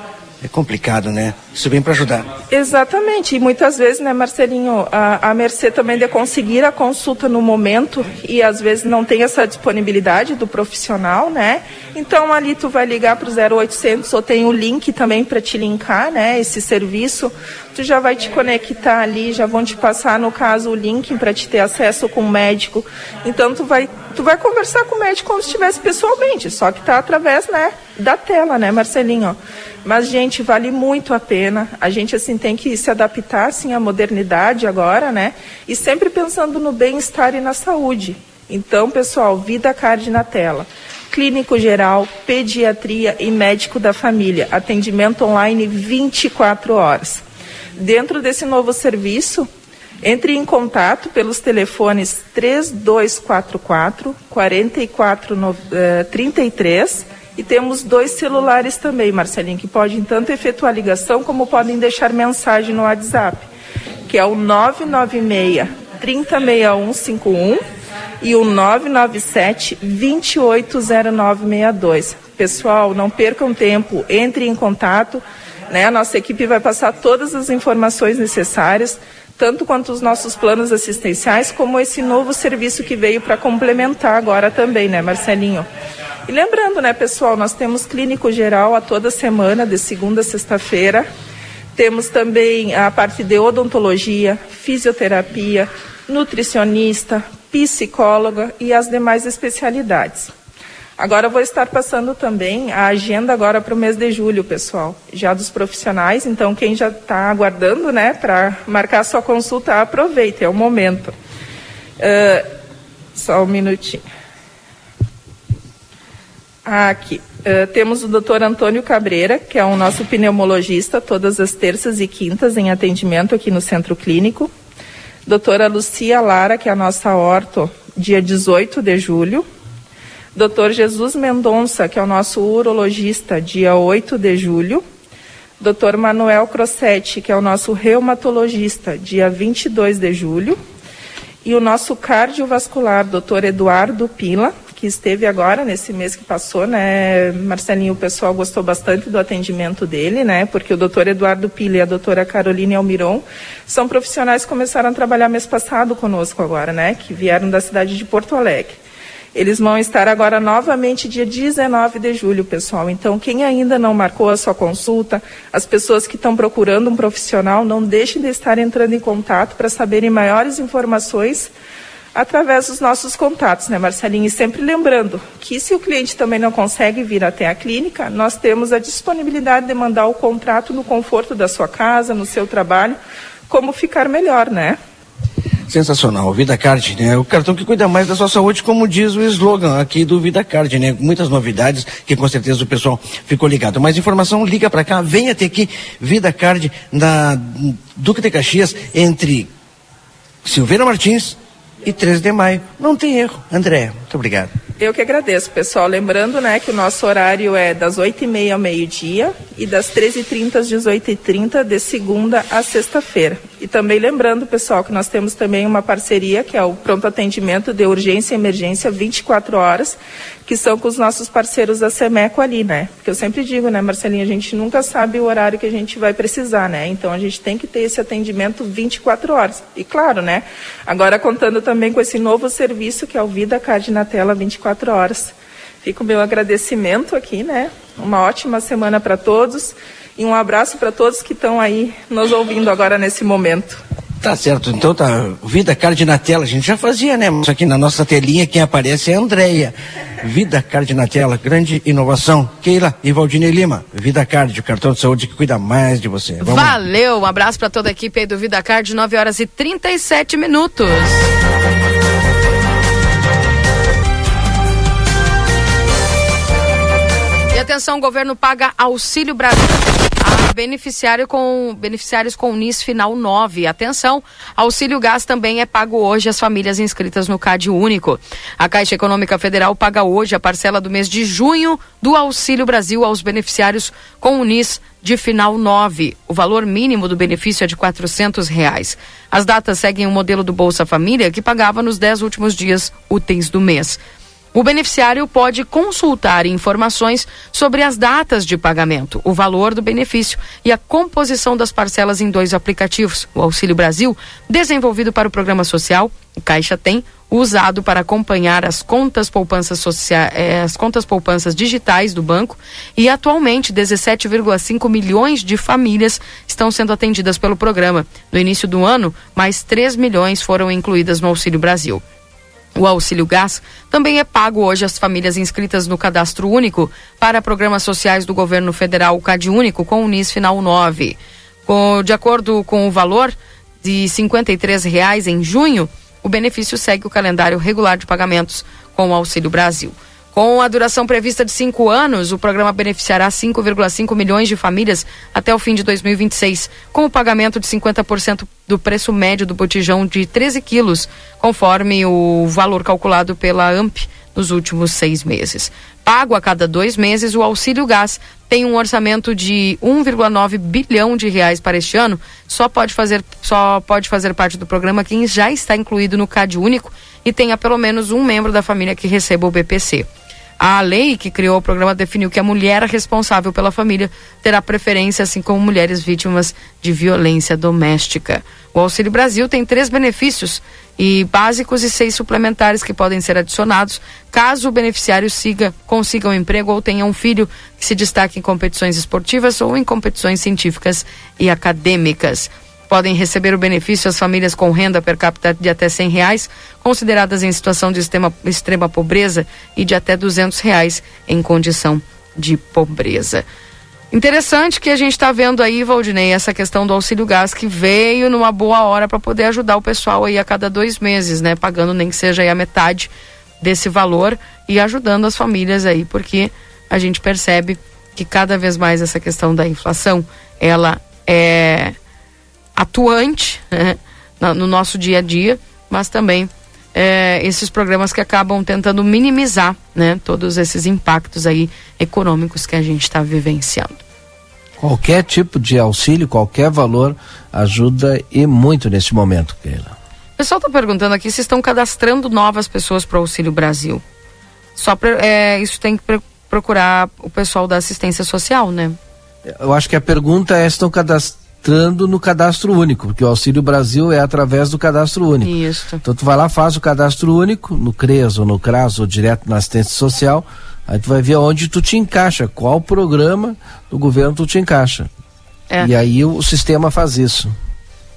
É complicado, né? Isso vem para ajudar. Exatamente, e muitas vezes, né, Marcelinho, a, a mercê também de conseguir a consulta no momento e às vezes não tem essa disponibilidade do profissional, né? Então ali tu vai ligar para o 0800 ou tem o link também para te linkar, né, esse serviço. Tu já vai te conectar ali, já vão te passar no caso o link para te ter acesso com o médico. Então tu vai tu vai conversar com o médico como se estivesse pessoalmente, só que tá através, né, da tela, né, Marcelinho? Mas, gente, vale muito a pena. A gente, assim, tem que se adaptar, assim, à modernidade agora, né? E sempre pensando no bem-estar e na saúde. Então, pessoal, Vida Card na tela. Clínico geral, pediatria e médico da família. Atendimento online 24 horas. Dentro desse novo serviço, entre em contato pelos telefones 3244 4433 e temos dois celulares também, Marcelinho, que podem tanto efetuar ligação como podem deixar mensagem no WhatsApp, que é o 996 306151 e o 997 280962. Pessoal, não percam tempo, entre em contato, né? A nossa equipe vai passar todas as informações necessárias, tanto quanto os nossos planos assistenciais, como esse novo serviço que veio para complementar agora também, né, Marcelinho? E lembrando, né, pessoal, nós temos clínico geral a toda semana, de segunda a sexta-feira. Temos também a parte de odontologia, fisioterapia, nutricionista, psicóloga e as demais especialidades. Agora vou estar passando também a agenda agora para o mês de julho, pessoal, já dos profissionais. Então quem já está aguardando, né, para marcar sua consulta, aproveite, é o momento. Uh, só um minutinho. Aqui. Uh, temos o doutor Antônio Cabreira, que é o nosso pneumologista, todas as terças e quintas em atendimento aqui no Centro Clínico. Doutora Lucia Lara, que é a nossa orto, dia 18 de julho. Doutor Jesus Mendonça, que é o nosso urologista, dia 8 de julho. Doutor Manuel Crossetti, que é o nosso reumatologista, dia 22 de julho. E o nosso cardiovascular, doutor Eduardo Pila, que esteve agora nesse mês que passou, né, Marcelinho, o pessoal gostou bastante do atendimento dele, né, porque o doutor Eduardo Pila e a doutora Carolina Almiron são profissionais que começaram a trabalhar mês passado conosco agora, né, que vieram da cidade de Porto Alegre. Eles vão estar agora novamente dia 19 de julho, pessoal. Então, quem ainda não marcou a sua consulta, as pessoas que estão procurando um profissional, não deixem de estar entrando em contato para saberem maiores informações através dos nossos contatos, né, Marcelinho? E sempre lembrando que se o cliente também não consegue vir até a clínica, nós temos a disponibilidade de mandar o contrato no conforto da sua casa, no seu trabalho, como ficar melhor, né? Sensacional, Vida Card, né? O cartão que cuida mais da sua saúde, como diz o slogan aqui do Vida Card, né? Muitas novidades que com certeza o pessoal ficou ligado. Mais informação, liga para cá, venha ter aqui Vida Card na Duque de Caxias entre Silveira Martins e 13 de maio. Não tem erro. André, muito obrigado. Eu que agradeço, pessoal. Lembrando, né, que o nosso horário é das 8h30 ao meio-dia e das 13h30 às 18h30, de segunda a sexta-feira. E também lembrando, pessoal, que nós temos também uma parceria, que é o pronto atendimento de urgência e emergência 24 horas, que são com os nossos parceiros da Semeco ali, né? Porque eu sempre digo, né, Marcelinha, a gente nunca sabe o horário que a gente vai precisar, né? Então a gente tem que ter esse atendimento 24 horas. E claro, né, agora contando também com esse novo serviço, que é o Vida Card na Tela 24 24 horas. Fica o meu agradecimento aqui, né? Uma ótima semana para todos e um abraço para todos que estão aí nos ouvindo agora nesse momento. Tá certo, então tá. Vida Card na tela, a gente já fazia, né? Mas aqui na nossa telinha quem aparece é a Andréia. Vida Card na tela, grande inovação. Keila e Valdinei Lima. Vida Card, o cartão de saúde que cuida mais de você. Vamos Valeu, um abraço para toda a equipe aí do Vida Card, 9 horas e 37 minutos. atenção, o governo paga Auxílio Brasil beneficiário com, beneficiários com NIS final 9. Atenção, auxílio gás também é pago hoje às famílias inscritas no CAD único. A Caixa Econômica Federal paga hoje a parcela do mês de junho do Auxílio Brasil aos beneficiários com o NIS de final 9. O valor mínimo do benefício é de quatrocentos reais. As datas seguem o modelo do Bolsa Família, que pagava nos 10 últimos dias úteis do mês. O beneficiário pode consultar informações sobre as datas de pagamento, o valor do benefício e a composição das parcelas em dois aplicativos: o Auxílio Brasil, desenvolvido para o programa social, o Caixa Tem, usado para acompanhar as contas poupanças sociais, eh, as contas poupanças digitais do banco e atualmente 17,5 milhões de famílias estão sendo atendidas pelo programa. No início do ano, mais 3 milhões foram incluídas no Auxílio Brasil. O auxílio gás também é pago hoje às famílias inscritas no cadastro único para programas sociais do governo federal, o CAD Único, com o NIS final 9. Com, de acordo com o valor de 53 reais em junho, o benefício segue o calendário regular de pagamentos com o Auxílio Brasil. Com a duração prevista de cinco anos, o programa beneficiará 5,5 milhões de famílias até o fim de 2026, com o pagamento de 50% do preço médio do botijão de 13 quilos, conforme o valor calculado pela AMP nos últimos seis meses. Pago a cada dois meses, o auxílio gás tem um orçamento de 1,9 bilhão de reais para este ano. Só pode fazer só pode fazer parte do programa quem já está incluído no CAD único e tenha pelo menos um membro da família que receba o BPC. A lei que criou o programa definiu que a mulher responsável pela família terá preferência, assim como mulheres vítimas de violência doméstica. O Auxílio Brasil tem três benefícios e básicos e seis suplementares que podem ser adicionados caso o beneficiário siga, consiga um emprego ou tenha um filho que se destaque em competições esportivas ou em competições científicas e acadêmicas. Podem receber o benefício as famílias com renda per capita de até cem reais, consideradas em situação de extrema, extrema pobreza, e de até duzentos reais em condição de pobreza. Interessante que a gente está vendo aí, Valdinei, essa questão do auxílio gás que veio numa boa hora para poder ajudar o pessoal aí a cada dois meses, né? Pagando nem que seja aí a metade desse valor e ajudando as famílias aí, porque a gente percebe que cada vez mais essa questão da inflação, ela é atuante né, no nosso dia a dia, mas também é, esses programas que acabam tentando minimizar né, todos esses impactos aí econômicos que a gente está vivenciando. Qualquer tipo de auxílio, qualquer valor ajuda e muito nesse momento, Keila. O pessoal está perguntando aqui se estão cadastrando novas pessoas para o Auxílio Brasil. Só pra, é, isso tem que procurar o pessoal da assistência social, né? Eu acho que a pergunta é se estão cadastrando no cadastro único, porque o Auxílio Brasil é através do cadastro único. Isso. Então tu vai lá, faz o cadastro único, no CREAS ou no CRAS ou direto na assistência social, aí tu vai ver onde tu te encaixa, qual programa do governo tu te encaixa. É. E aí o sistema faz isso.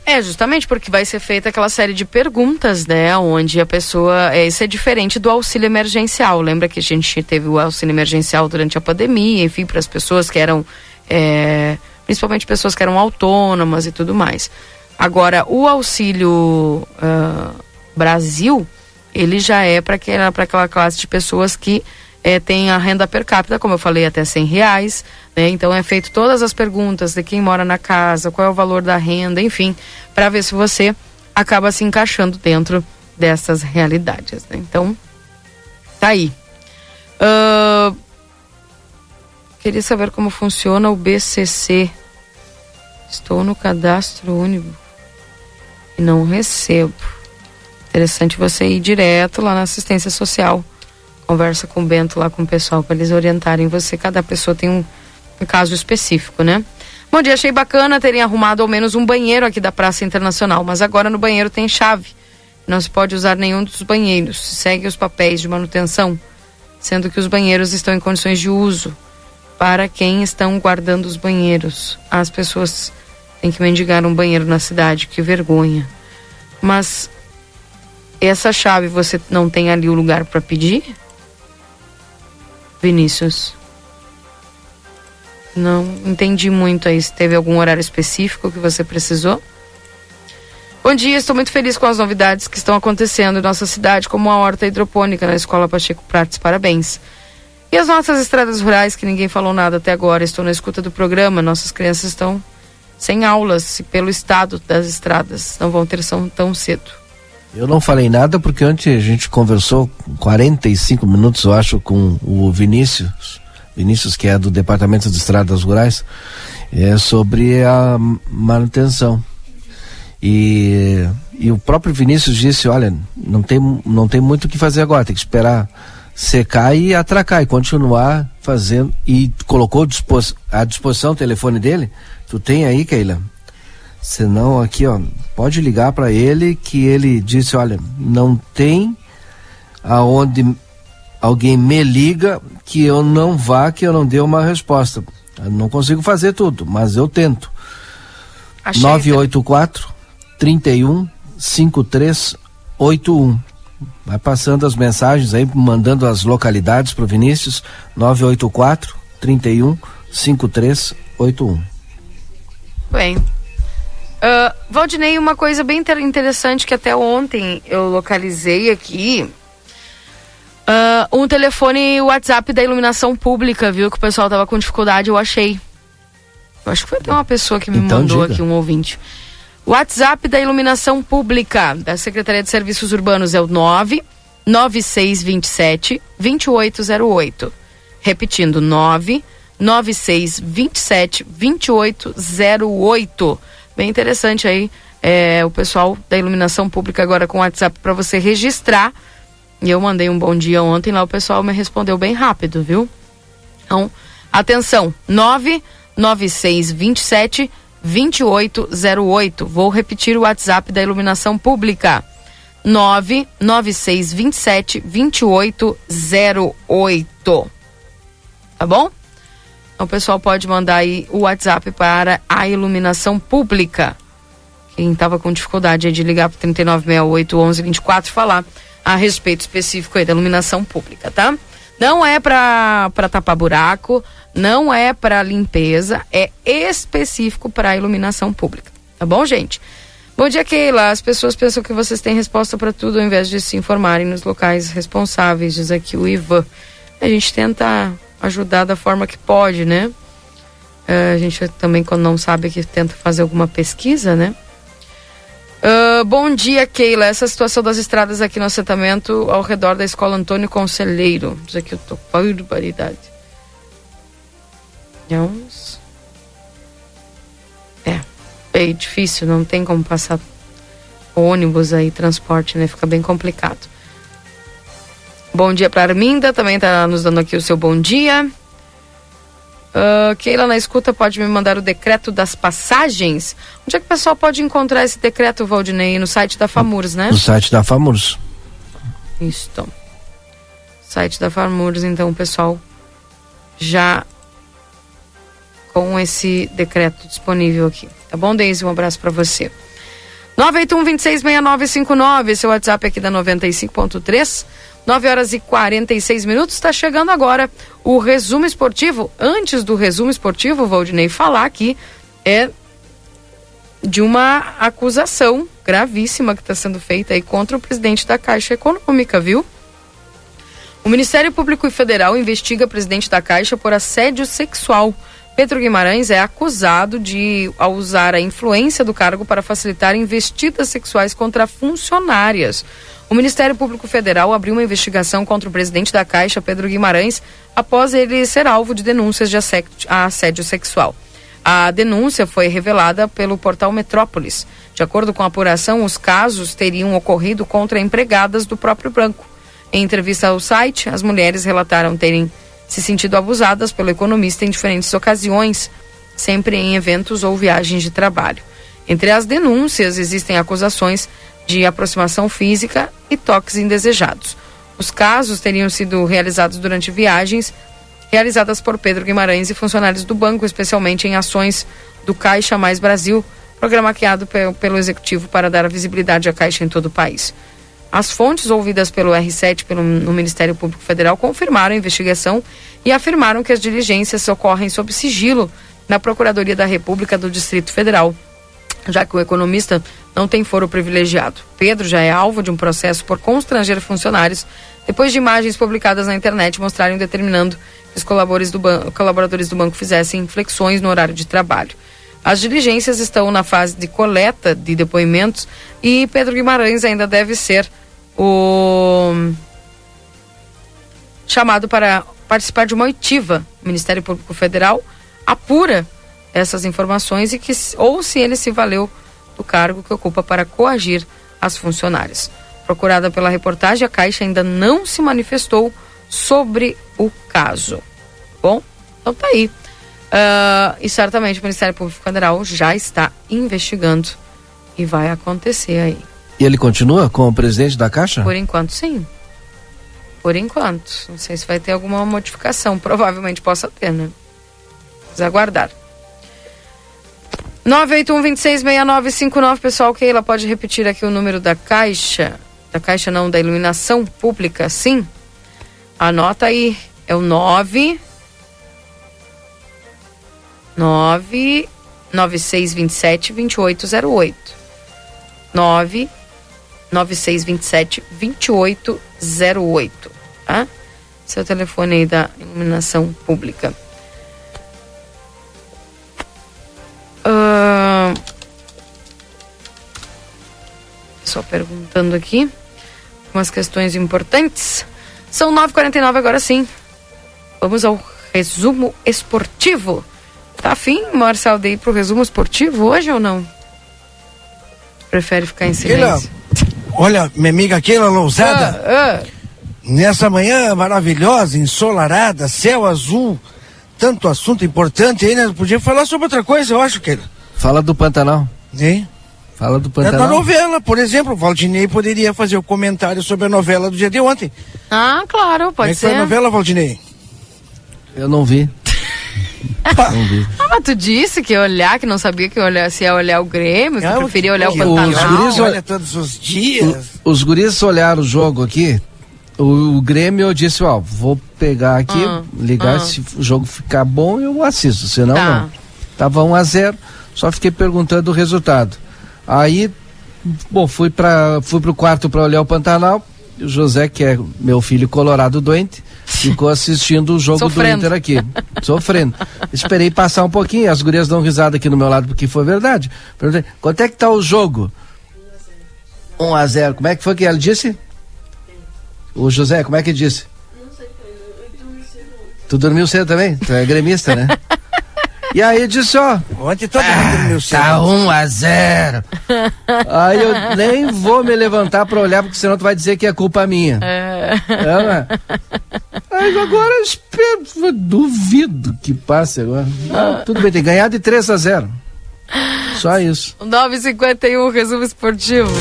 É, justamente porque vai ser feita aquela série de perguntas, né? Onde a pessoa. É, isso é diferente do auxílio emergencial. Lembra que a gente teve o auxílio emergencial durante a pandemia, enfim, para as pessoas que eram. É, principalmente pessoas que eram autônomas e tudo mais. Agora, o auxílio uh, Brasil, ele já é para aquela, aquela classe de pessoas que é, tem a renda per capita, como eu falei, até 100 reais. Né? Então é feito todas as perguntas de quem mora na casa, qual é o valor da renda, enfim, para ver se você acaba se encaixando dentro dessas realidades. Né? Então, tá aí. Uh, queria saber como funciona o BCC. Estou no cadastro único e não recebo. Interessante você ir direto lá na assistência social conversa com o Bento lá com o pessoal para eles orientarem você. Cada pessoa tem um, um, caso específico, né? Bom dia, achei bacana terem arrumado ao menos um banheiro aqui da Praça Internacional, mas agora no banheiro tem chave. Não se pode usar nenhum dos banheiros. Segue os papéis de manutenção, sendo que os banheiros estão em condições de uso para quem estão guardando os banheiros. As pessoas têm que mendigar um banheiro na cidade, que vergonha. Mas essa chave você não tem ali o lugar para pedir? Vinícius? Não entendi muito aí. Se teve algum horário específico que você precisou? Bom dia, estou muito feliz com as novidades que estão acontecendo em nossa cidade, como a horta hidropônica na Escola Pacheco Prates. Parabéns. E as nossas estradas rurais, que ninguém falou nada até agora. Estou na escuta do programa. Nossas crianças estão sem aulas pelo estado das estradas. Não vão ter são tão cedo. Eu não falei nada porque antes a gente conversou 45 minutos, eu acho, com o Vinícius, Vinícius que é do Departamento de Estradas Rurais, é sobre a manutenção. E, e o próprio Vinícius disse, olha, não tem, não tem muito o que fazer agora, tem que esperar secar e atracar e continuar fazendo. E colocou dispos, à disposição o telefone dele? Tu tem aí, Keila? Senão aqui, ó, pode ligar para ele que ele disse, olha, não tem aonde alguém me liga que eu não vá, que eu não dê uma resposta. Eu não consigo fazer tudo, mas eu tento. Achei. 984 31 5381. Vai passando as mensagens aí, mandando as localidades para o Vinícius. 984 31 5381. Bem. Uh, Valdinei, uma coisa bem inter- interessante que até ontem eu localizei aqui. Uh, um telefone WhatsApp da iluminação pública, viu? Que o pessoal tava com dificuldade, eu achei. Eu acho que foi até uma pessoa que me Então mandou diga. aqui, um ouvinte. WhatsApp da iluminação pública da Secretaria de Serviços Urbanos é o 9 9627 2808. Repetindo, 9 9627 2808. Bem interessante aí é, o pessoal da iluminação pública agora com o WhatsApp para você registrar. E eu mandei um bom dia ontem lá, o pessoal me respondeu bem rápido, viu? Então, atenção, 99627 2808. Vou repetir o WhatsApp da iluminação pública. 99627 2808. Tá bom? Então, o pessoal pode mandar aí o WhatsApp para a iluminação pública. Quem estava com dificuldade de ligar para 3968 1124 falar a respeito específico aí da iluminação pública, tá? Não é para tapar buraco, não é para limpeza, é específico para iluminação pública. Tá bom, gente? Bom dia, Keila. As pessoas pensam que vocês têm resposta para tudo ao invés de se informarem nos locais responsáveis, diz aqui o Ivan. A gente tenta ajudar da forma que pode, né? Eh, a gente também, quando não sabe, que tenta fazer alguma pesquisa, né? Ah, bom dia, Keila. Essa situação das estradas aqui no assentamento ao redor da escola Antônio Conselheiro. Diz aqui, eu tô barbaridade. Vamos. É, é difícil, não tem como passar ônibus aí, transporte, né? Fica bem complicado. Bom dia para Arminda, também tá nos dando aqui o seu bom dia. Ah, Keila na escuta pode me mandar o decreto das passagens? Onde é que o pessoal pode encontrar esse decreto, Valdinei? No site da FAMURS, né? No site da FAMURS. Isso. Site da FAMURS, então, o pessoal já com esse decreto disponível aqui. Tá bom, Deise? Um abraço para você. 981-266959, seu WhatsApp aqui da 95.3. 9 horas e 46 minutos. Está chegando agora o resumo esportivo. Antes do resumo esportivo, Valdinei falar aqui é de uma acusação gravíssima que está sendo feita aí contra o presidente da Caixa Econômica, viu? O Ministério Público Federal investiga o presidente da Caixa por assédio sexual. Pedro Guimarães é acusado de usar a influência do cargo para facilitar investidas sexuais contra funcionárias. O Ministério Público Federal abriu uma investigação contra o presidente da Caixa, Pedro Guimarães, após ele ser alvo de denúncias de assé- assédio sexual. A denúncia foi revelada pelo portal Metrópolis. De acordo com a apuração, os casos teriam ocorrido contra empregadas do próprio banco. Em entrevista ao site, as mulheres relataram terem se sentido abusadas pelo economista em diferentes ocasiões, sempre em eventos ou viagens de trabalho. Entre as denúncias existem acusações de aproximação física e toques indesejados. Os casos teriam sido realizados durante viagens realizadas por Pedro Guimarães e funcionários do banco, especialmente em ações do Caixa Mais Brasil, programa criado pe- pelo Executivo para dar visibilidade à Caixa em todo o país. As fontes ouvidas pelo R7 pelo, no Ministério Público Federal confirmaram a investigação e afirmaram que as diligências ocorrem sob sigilo na Procuradoria da República do Distrito Federal, já que o economista não tem foro privilegiado. Pedro já é alvo de um processo por constranger funcionários depois de imagens publicadas na internet mostrarem determinando que os colaboradores do, ban- colaboradores do banco fizessem flexões no horário de trabalho. As diligências estão na fase de coleta de depoimentos e Pedro Guimarães ainda deve ser o chamado para participar de uma oitiva. O Ministério Público Federal apura essas informações e que ou se ele se valeu do cargo que ocupa para coagir as funcionárias. Procurada pela reportagem, a Caixa ainda não se manifestou sobre o caso. Bom, então tá aí. Ah, e certamente o Ministério Público Federal já está investigando e vai acontecer aí. E ele continua com o presidente da Caixa? Por enquanto, sim. Por enquanto. Não sei se vai ter alguma modificação. <laughs> Provavelmente possa ter, né? Vamos aguardar. 981-266959, pessoal. Keila, pode repetir aqui o número da Caixa? Da Caixa não, da Iluminação Pública, sim? Anota aí. É o 9... 9 9627 2808. 9 9627 2808, tá? Seu telefone aí da iluminação pública. Ahn, só perguntando aqui umas questões importantes. São 9h49 agora sim. Vamos ao resumo esportivo. Tá afim, Marcelo, de ir pro resumo esportivo hoje ou não? Prefere ficar em Keila, silêncio? olha, minha amiga Keila Lousada, Ah, nessa manhã maravilhosa, ensolarada, céu azul, tanto assunto importante aí, né? Podia falar sobre outra coisa, eu acho, Keila. Fala do Pantanal. Hein? Fala do É da Pantanal. novela, por exemplo, o Valdinei poderia fazer o comentário sobre a novela do dia de ontem. Ah, claro, Como é pode que foi ser. a novela, Valdinei? Eu não vi. Ah, mas tu disse que ia olhar, que não sabia que ia olhar, se ia olhar o Grêmio, que Não, preferia olhar o que Pantanal. os guris Olha todos os dias. O- os guris olharam o jogo aqui. O, o Grêmio eu disse, ó, vou pegar aqui, Ah, ligar, ah. se o jogo ficar bom, eu assisto, senão Tá. não. Tava 1 a 0 só fiquei perguntando o resultado. Aí, bom, fui para fui pro quarto para olhar o Pantanal. O José, que é meu filho colorado doente, ficou assistindo o jogo Sofrendo. do Inter aqui, sofrendo. Esperei passar um pouquinho, as gurias dão risada aqui no meu lado, porque foi verdade. Perguntei, quanto é que tá o jogo? 1 a 0 Como é que foi que ela disse? O José, como é que disse? Tu dormiu cedo também? Tu é gremista, né? E aí disse, ó. Ontem todo mundo dormiu cedo. Tá 1 a 0 Aí eu nem vou me levantar pra olhar, porque senão tu vai dizer que é culpa minha. É. É? Aí agora eu espero, duvido que passe agora. Não, tudo bem, tem ganhar de 3 a 0 Só isso. 951, resumo esportivo.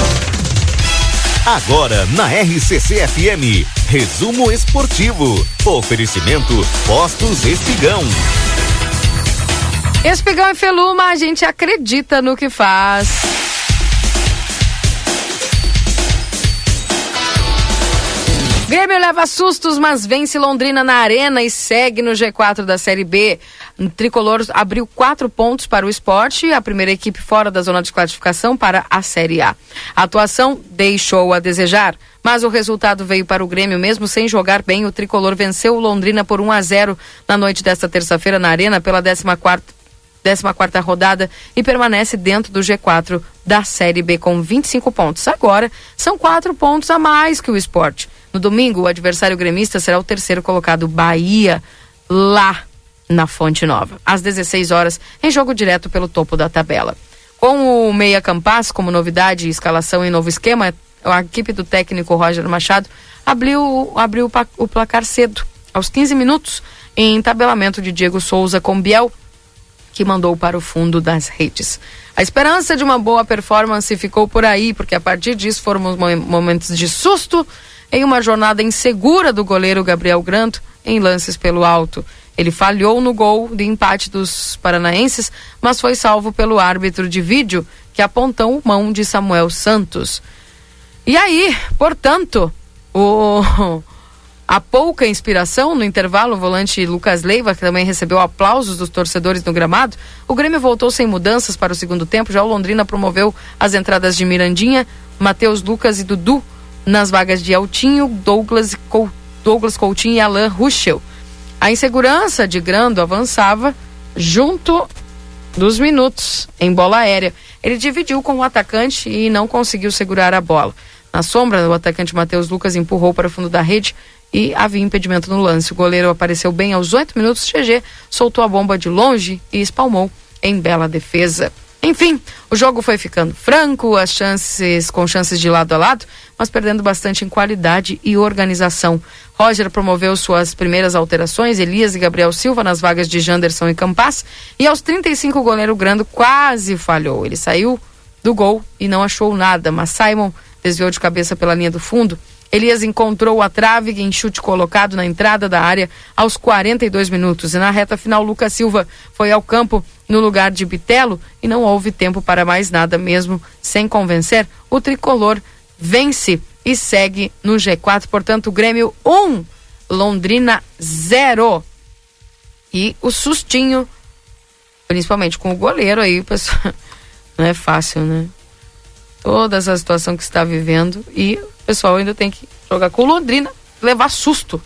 Agora na RCC FM, resumo esportivo. Oferecimento Postos Espigão. Espigão e Feluma, a gente acredita no que faz. Grêmio leva sustos, mas vence Londrina na arena e segue no G4 da Série B. O Tricolor abriu quatro pontos para o esporte, a primeira equipe fora da zona de classificação para a Série A. A atuação deixou a desejar, mas o resultado veio para o Grêmio mesmo sem jogar bem. O Tricolor venceu o Londrina por 1 a 0 na noite desta terça-feira na arena pela 14 quarta 14 rodada e permanece dentro do G4 da Série B com 25 pontos. Agora, são quatro pontos a mais que o esporte. No domingo, o adversário gremista será o terceiro colocado Bahia, lá na Fonte Nova. Às 16 horas, em jogo direto pelo topo da tabela. Com o Meia Campas como novidade escalação em novo esquema, a equipe do técnico Roger Machado abriu, abriu o placar cedo, aos 15 minutos, em entabelamento de Diego Souza com Biel, que mandou para o fundo das redes. A esperança de uma boa performance ficou por aí, porque a partir disso foram os mo- momentos de susto em uma jornada insegura do goleiro Gabriel Granto em lances pelo alto. Ele falhou no gol de empate dos paranaenses, mas foi salvo pelo árbitro de vídeo, que apontou mão de Samuel Santos. E aí, portanto, o <laughs> a pouca inspiração no intervalo, o volante Lucas Leiva, que também recebeu aplausos dos torcedores no gramado, o Grêmio voltou sem mudanças para o segundo tempo. Já o Londrina promoveu as entradas de Mirandinha, Matheus Lucas e Dudu nas vagas de Altinho, Douglas, Douglas Coutinho e Alain Ruschel. A insegurança de Grando avançava junto dos minutos em bola aérea. Ele dividiu com o atacante e não conseguiu segurar a bola. Na sombra, o atacante Matheus Lucas empurrou para o fundo da rede e havia impedimento no lance. O goleiro apareceu bem aos oito minutos. GG soltou a bomba de longe e espalmou em bela defesa. Enfim, o jogo foi ficando franco, as chances com chances de lado a lado, mas perdendo bastante em qualidade e organização. Roger promoveu suas primeiras alterações, Elias e Gabriel Silva nas vagas de Janderson e Campas, e aos 35 o goleiro Grando quase falhou. Ele saiu do gol e não achou nada, mas Simon desviou de cabeça pela linha do fundo. Elias encontrou a trave em chute colocado na entrada da área aos 42 minutos. E na reta final, Lucas Silva foi ao campo no lugar de Bitelo e não houve tempo para mais nada, mesmo sem convencer. O tricolor vence e segue no G4. Portanto, Grêmio 1, Londrina 0. E o sustinho, principalmente com o goleiro aí, pessoal, <laughs> não é fácil, né? Toda essa situação que está vivendo e o pessoal ainda tem que jogar com Londrina, levar susto.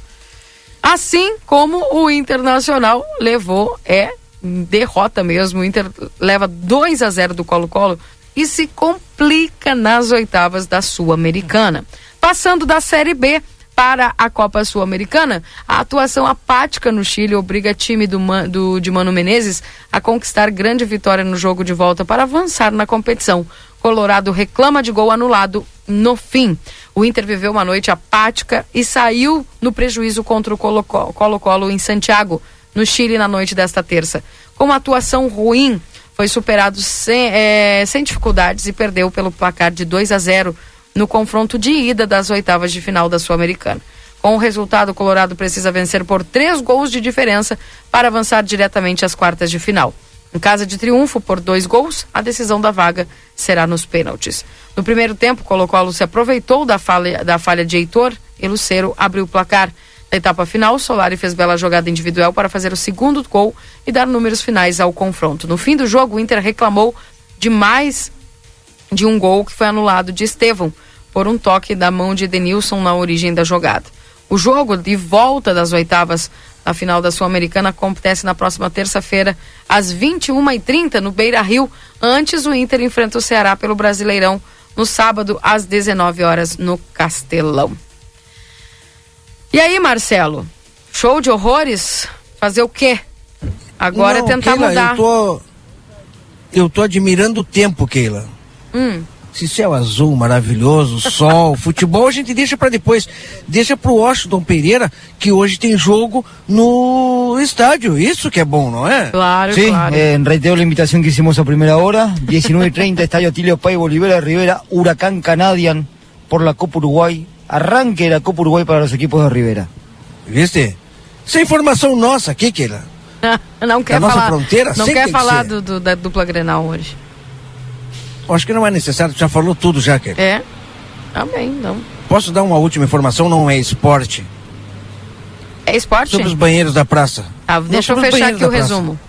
Assim como o Internacional levou, é derrota mesmo. O Inter leva 2 a 0 do Colo-Colo e se complica nas oitavas da Sul-Americana. Passando da Série B para a Copa Sul-Americana, a atuação apática no Chile obriga time do, do, de Mano Menezes a conquistar grande vitória no jogo de volta para avançar na competição. Colorado reclama de gol anulado no fim. O Inter viveu uma noite apática e saiu no prejuízo contra o Colo-Colo em Santiago, no Chile, na noite desta terça. Com uma atuação ruim, foi superado sem, é, sem dificuldades e perdeu pelo placar de 2 a 0 no confronto de ida das oitavas de final da Sul-Americana. Com o resultado, o Colorado precisa vencer por três gols de diferença para avançar diretamente às quartas de final. Em casa de triunfo por dois gols, a decisão da vaga será nos pênaltis. No primeiro tempo, Colo-Colo se aproveitou da falha, da falha de Heitor e Lucero abriu o placar. Na etapa final, Solari fez bela jogada individual para fazer o segundo gol e dar números finais ao confronto. No fim do jogo, o Inter reclamou de mais de um gol que foi anulado de Estevão por um toque da mão de Denilson na origem da jogada. O jogo de volta das oitavas da final da Sul-Americana acontece na próxima terça-feira, às 21h30, no Beira Rio. Antes, o Inter enfrenta o Ceará pelo Brasileirão no sábado, às 19 horas, no Castelão. E aí, Marcelo? Show de horrores? Fazer o quê? Agora é Não, é tentar Keila, mudar. Eu tô, eu tô admirando o tempo, Keila. Hum. Esse céu azul maravilhoso, sol, <laughs> futebol a gente deixa para depois. Deixa pro Washington Pereira, que hoje tem jogo no estádio. Isso que é bom, não é? Claro, Sí, eh, reitero la invitación que hicimos a primera hora, 19.30, Estadio Tilio Pay, Bolivera, Rivera, Huracán Canadian por la Copa Uruguay. Arranque de la Copa Uruguay para los equipos de Rivera. Viste? Isso é informação nossa aqui, Keila. <laughs> não quer Da nossa falar, fronteira, não quer que falar do, do- da dupla Grenal hoje. Eu Acho que não é necessário, já falou tudo já, Keila. É? Também, não. Posso dar uma última informação? Não é esporte. É esporte? Sobre os banheiros da praça. Ah, deixa eu sobre os fechar aqui o praça. resumo.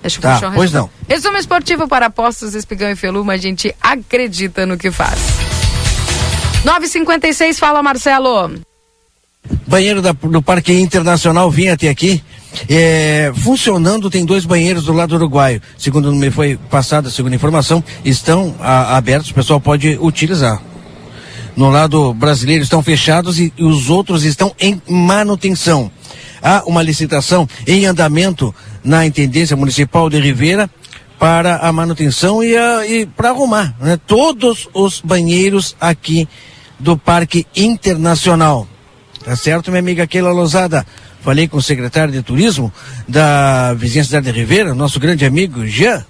Deixa eu Tá, fechar o pois resumo. Resumo esportivo para apostas, espigão e feluma, a gente acredita no que faz. 956, fala Marcelo. Banheiro da- do Parque Internacional vinha até aqui. É, funcionando, tem dois banheiros do lado uruguaio. Segundo me foi passada, segundo a informação, estão a- abertos, o pessoal pode utilizar. No lado brasileiro estão fechados e, e os outros estão em manutenção. Há uma licitação em andamento na Intendência Municipal de Ribeira para a manutenção e, e para arrumar né, todos os banheiros aqui do Parque Internacional. Tá certo, minha amiga Keila Lozada? Falei com o secretário de Turismo da vizinha cidade de Ribeira, nosso grande amigo Jean.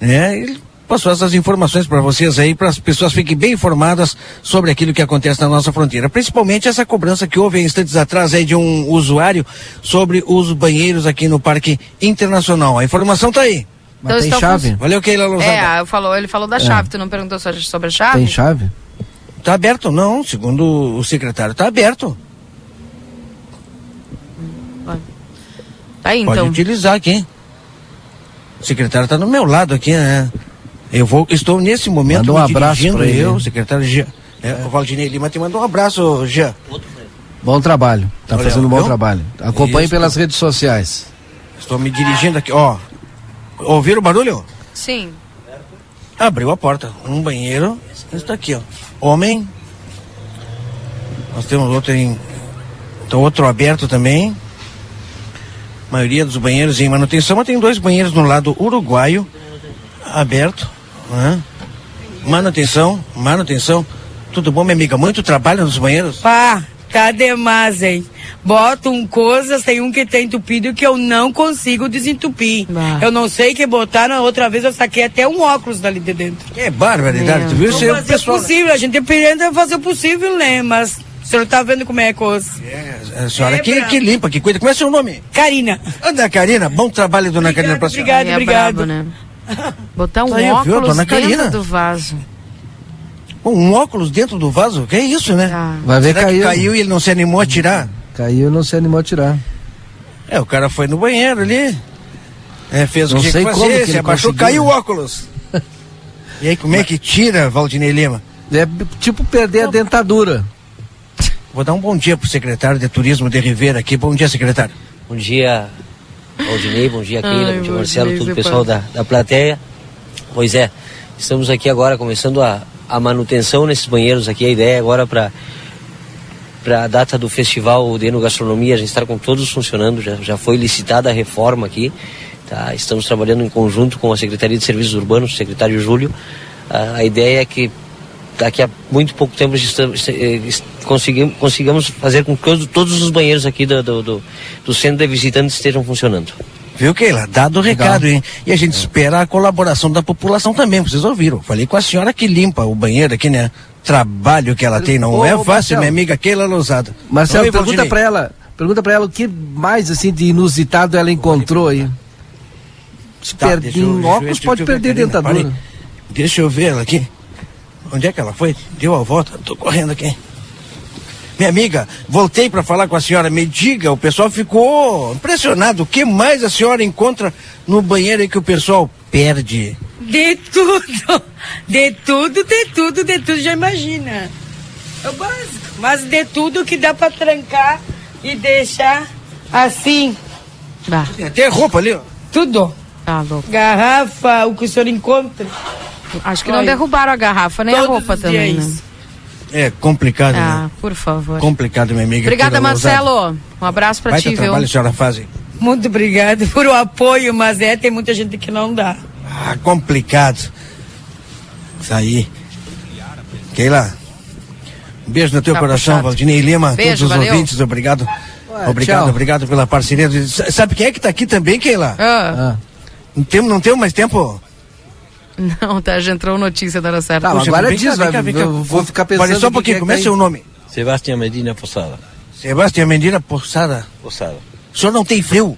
Né? Ele passou essas informações para vocês aí, para as pessoas fiquem bem informadas sobre aquilo que acontece na nossa fronteira. Principalmente essa cobrança que houve instantes atrás aí de um usuário sobre os banheiros aqui no Parque Internacional. A informação tá aí. Então estão fun- Valeu, Keila Lozada. É, eu falou, ele falou da chave, tu não perguntou so- sobre a chave? chave? Tá aberto, não. Segundo o secretário, tá aberto. Aí, Pode então. utilizar aqui. O secretário está no meu lado aqui, né? Eu vou, estou nesse momento Manda um abraço dirigindo, pra ele. eu, o secretário Jean. É, o Valdinei Lima te mandou um abraço, Jean. Bom trabalho. Tá Olha, fazendo um bom viu? trabalho. Acompanhe Isso. pelas redes sociais. Estou me dirigindo aqui, ó. Ouviram o barulho? Sim. Abriu a porta. Um banheiro. Está aqui, ó. Homem. Nós temos outro em. Então, outro aberto também. A maioria dos banheiros em manutenção, mas tem dois banheiros no lado uruguaio. Aberto. Hã? Manutenção, manutenção. Tudo bom, minha amiga? Muito trabalho nos banheiros? Pá, tá demais, hein? Botam coisas, tem um que tem entupido que eu não consigo desentupir. Eu não sei que botaram, a outra vez eu saquei até um óculos dali de dentro. Que barbaridade, tu viu? Não Isso é possível, a gente tenta fazer o possível, né? Mas o senhor tá vendo como é a coisa. A senhora É que, que limpa, que cuida. Como é seu nome? Karina. Ana Karina, bom trabalho, dona Karina, pra senhora. Aí é brabo, né? <laughs> Botar um Tá aí, viu, óculos dona dentro do vaso. Um óculos dentro do vaso? Que é isso, né? Vai ver, Será caiu. que caiu e ele não se animou a tirar? Caiu e não se animou a tirar. É, o cara foi no banheiro ali. É, fez Não o que sei tinha que como fazer, se ele abaixou, conseguiu, caiu o óculos. <laughs> E aí, como é que tira, Valdinei Lima? É tipo perder a dentadura. Vou dar um bom dia pro secretário de Turismo de Ribeira aqui. Bom dia, secretário. Bom dia, Valdinei, bom dia, Keila, bom dia, Marcelo, todo o pessoal da, da plateia. Pois é, estamos aqui agora começando a, a manutenção nesses banheiros aqui. A ideia é agora para para a data do festival de Enogastronomia, a gente está com todos funcionando, já, já foi licitada a reforma aqui. Tá? Estamos trabalhando em conjunto com a Secretaria de Serviços Urbanos, o secretário Júlio. A, a ideia é que daqui a muito pouco tempo eh, conseguimos, consigamos fazer com que todos, os banheiros aqui do, do, do, do centro de visitantes estejam funcionando. Viu, Keila? Dado o recado, hein? E a gente espera a colaboração da população também, vocês ouviram. Falei com a senhora que limpa o banheiro aqui, né? Trabalho que ela tem, não Ô, é ô, fácil, Marcelo. minha amiga Keila Lousada. Marcelo, Oi, pergunta Valdinei. pra ela, pergunta para ela o que mais assim de inusitado ela encontrou aí. Se Tá, perder deixa eu- em óculos pode perder dentadura. Deixa eu ver ela aqui. Onde é que ela foi? Deu a volta? Tô correndo aqui. Minha amiga, voltei para falar com a senhora. Me diga, o pessoal ficou impressionado. O que mais a senhora encontra no banheiro aí que o pessoal perde? De tudo, de tudo, de tudo, de tudo, já imagina. É o básico. Mas de tudo que dá pra trancar e deixar assim. Tem até roupa ali, ó. Tudo. Tá louco. Garrafa, o que o senhor encontra. Acho que não derrubaram a garrafa, nem a todos roupa os também, né? É complicado, Ah, né? por favor. Complicado, minha amiga. Obrigada. Marcelo. Um abraço pra Baita ti, viu? trabalho a senhora faz. Muito obrigada por o apoio, mas é, tem muita gente que não dá. Ah, complicado. Isso aí. Keila, um beijo no teu Tá coração, puxado. Valdinei Lima, Beijo, todos os valeu. ouvintes, obrigado. obrigado, tchau. obrigado pela parceria. Sabe quem é que tá aqui também, Keila? Ah. Não temos não temos mais tempo? Não, tá, já entrou notícia da hora certa. Tá, Puxa, agora diz, vem vai- cá, vem cá. eu vou ficar pensando Olha só um pouquinho, é como é seu tá nome? Sebastião Medina Poçada. Sebastião Mendira Poçada. Poçada. O senhor não tem frio?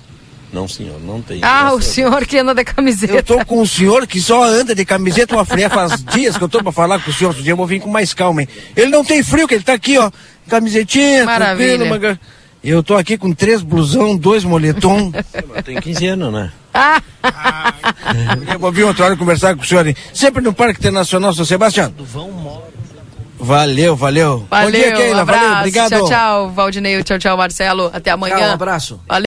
Não, senhor, não tem. Ah, o senhor que anda de camiseta. Eu tô com o senhor que só anda de camiseta uma fria faz <laughs> dias que eu tô pra falar com o senhor. Outro dia eu vou vir com mais calma, hein? Ele não tem frio, que ele tá aqui, ó. Camisetinha, Maravilha. tranquilo, manga. Eu tô aqui com três blusão, dois moletom. Tenho 15 anos, né? Eu vou vir outra hora conversar com o senhor, hein? Sempre no Parque Internacional São Sebastião. Valeu, valeu. Valeu, Bom dia, Keila. um abraço. Valeu, obrigado. Tchau, tchau, Valdinei. Tchau, tchau, Marcelo. Até amanhã. Tchau, um abraço. Valeu.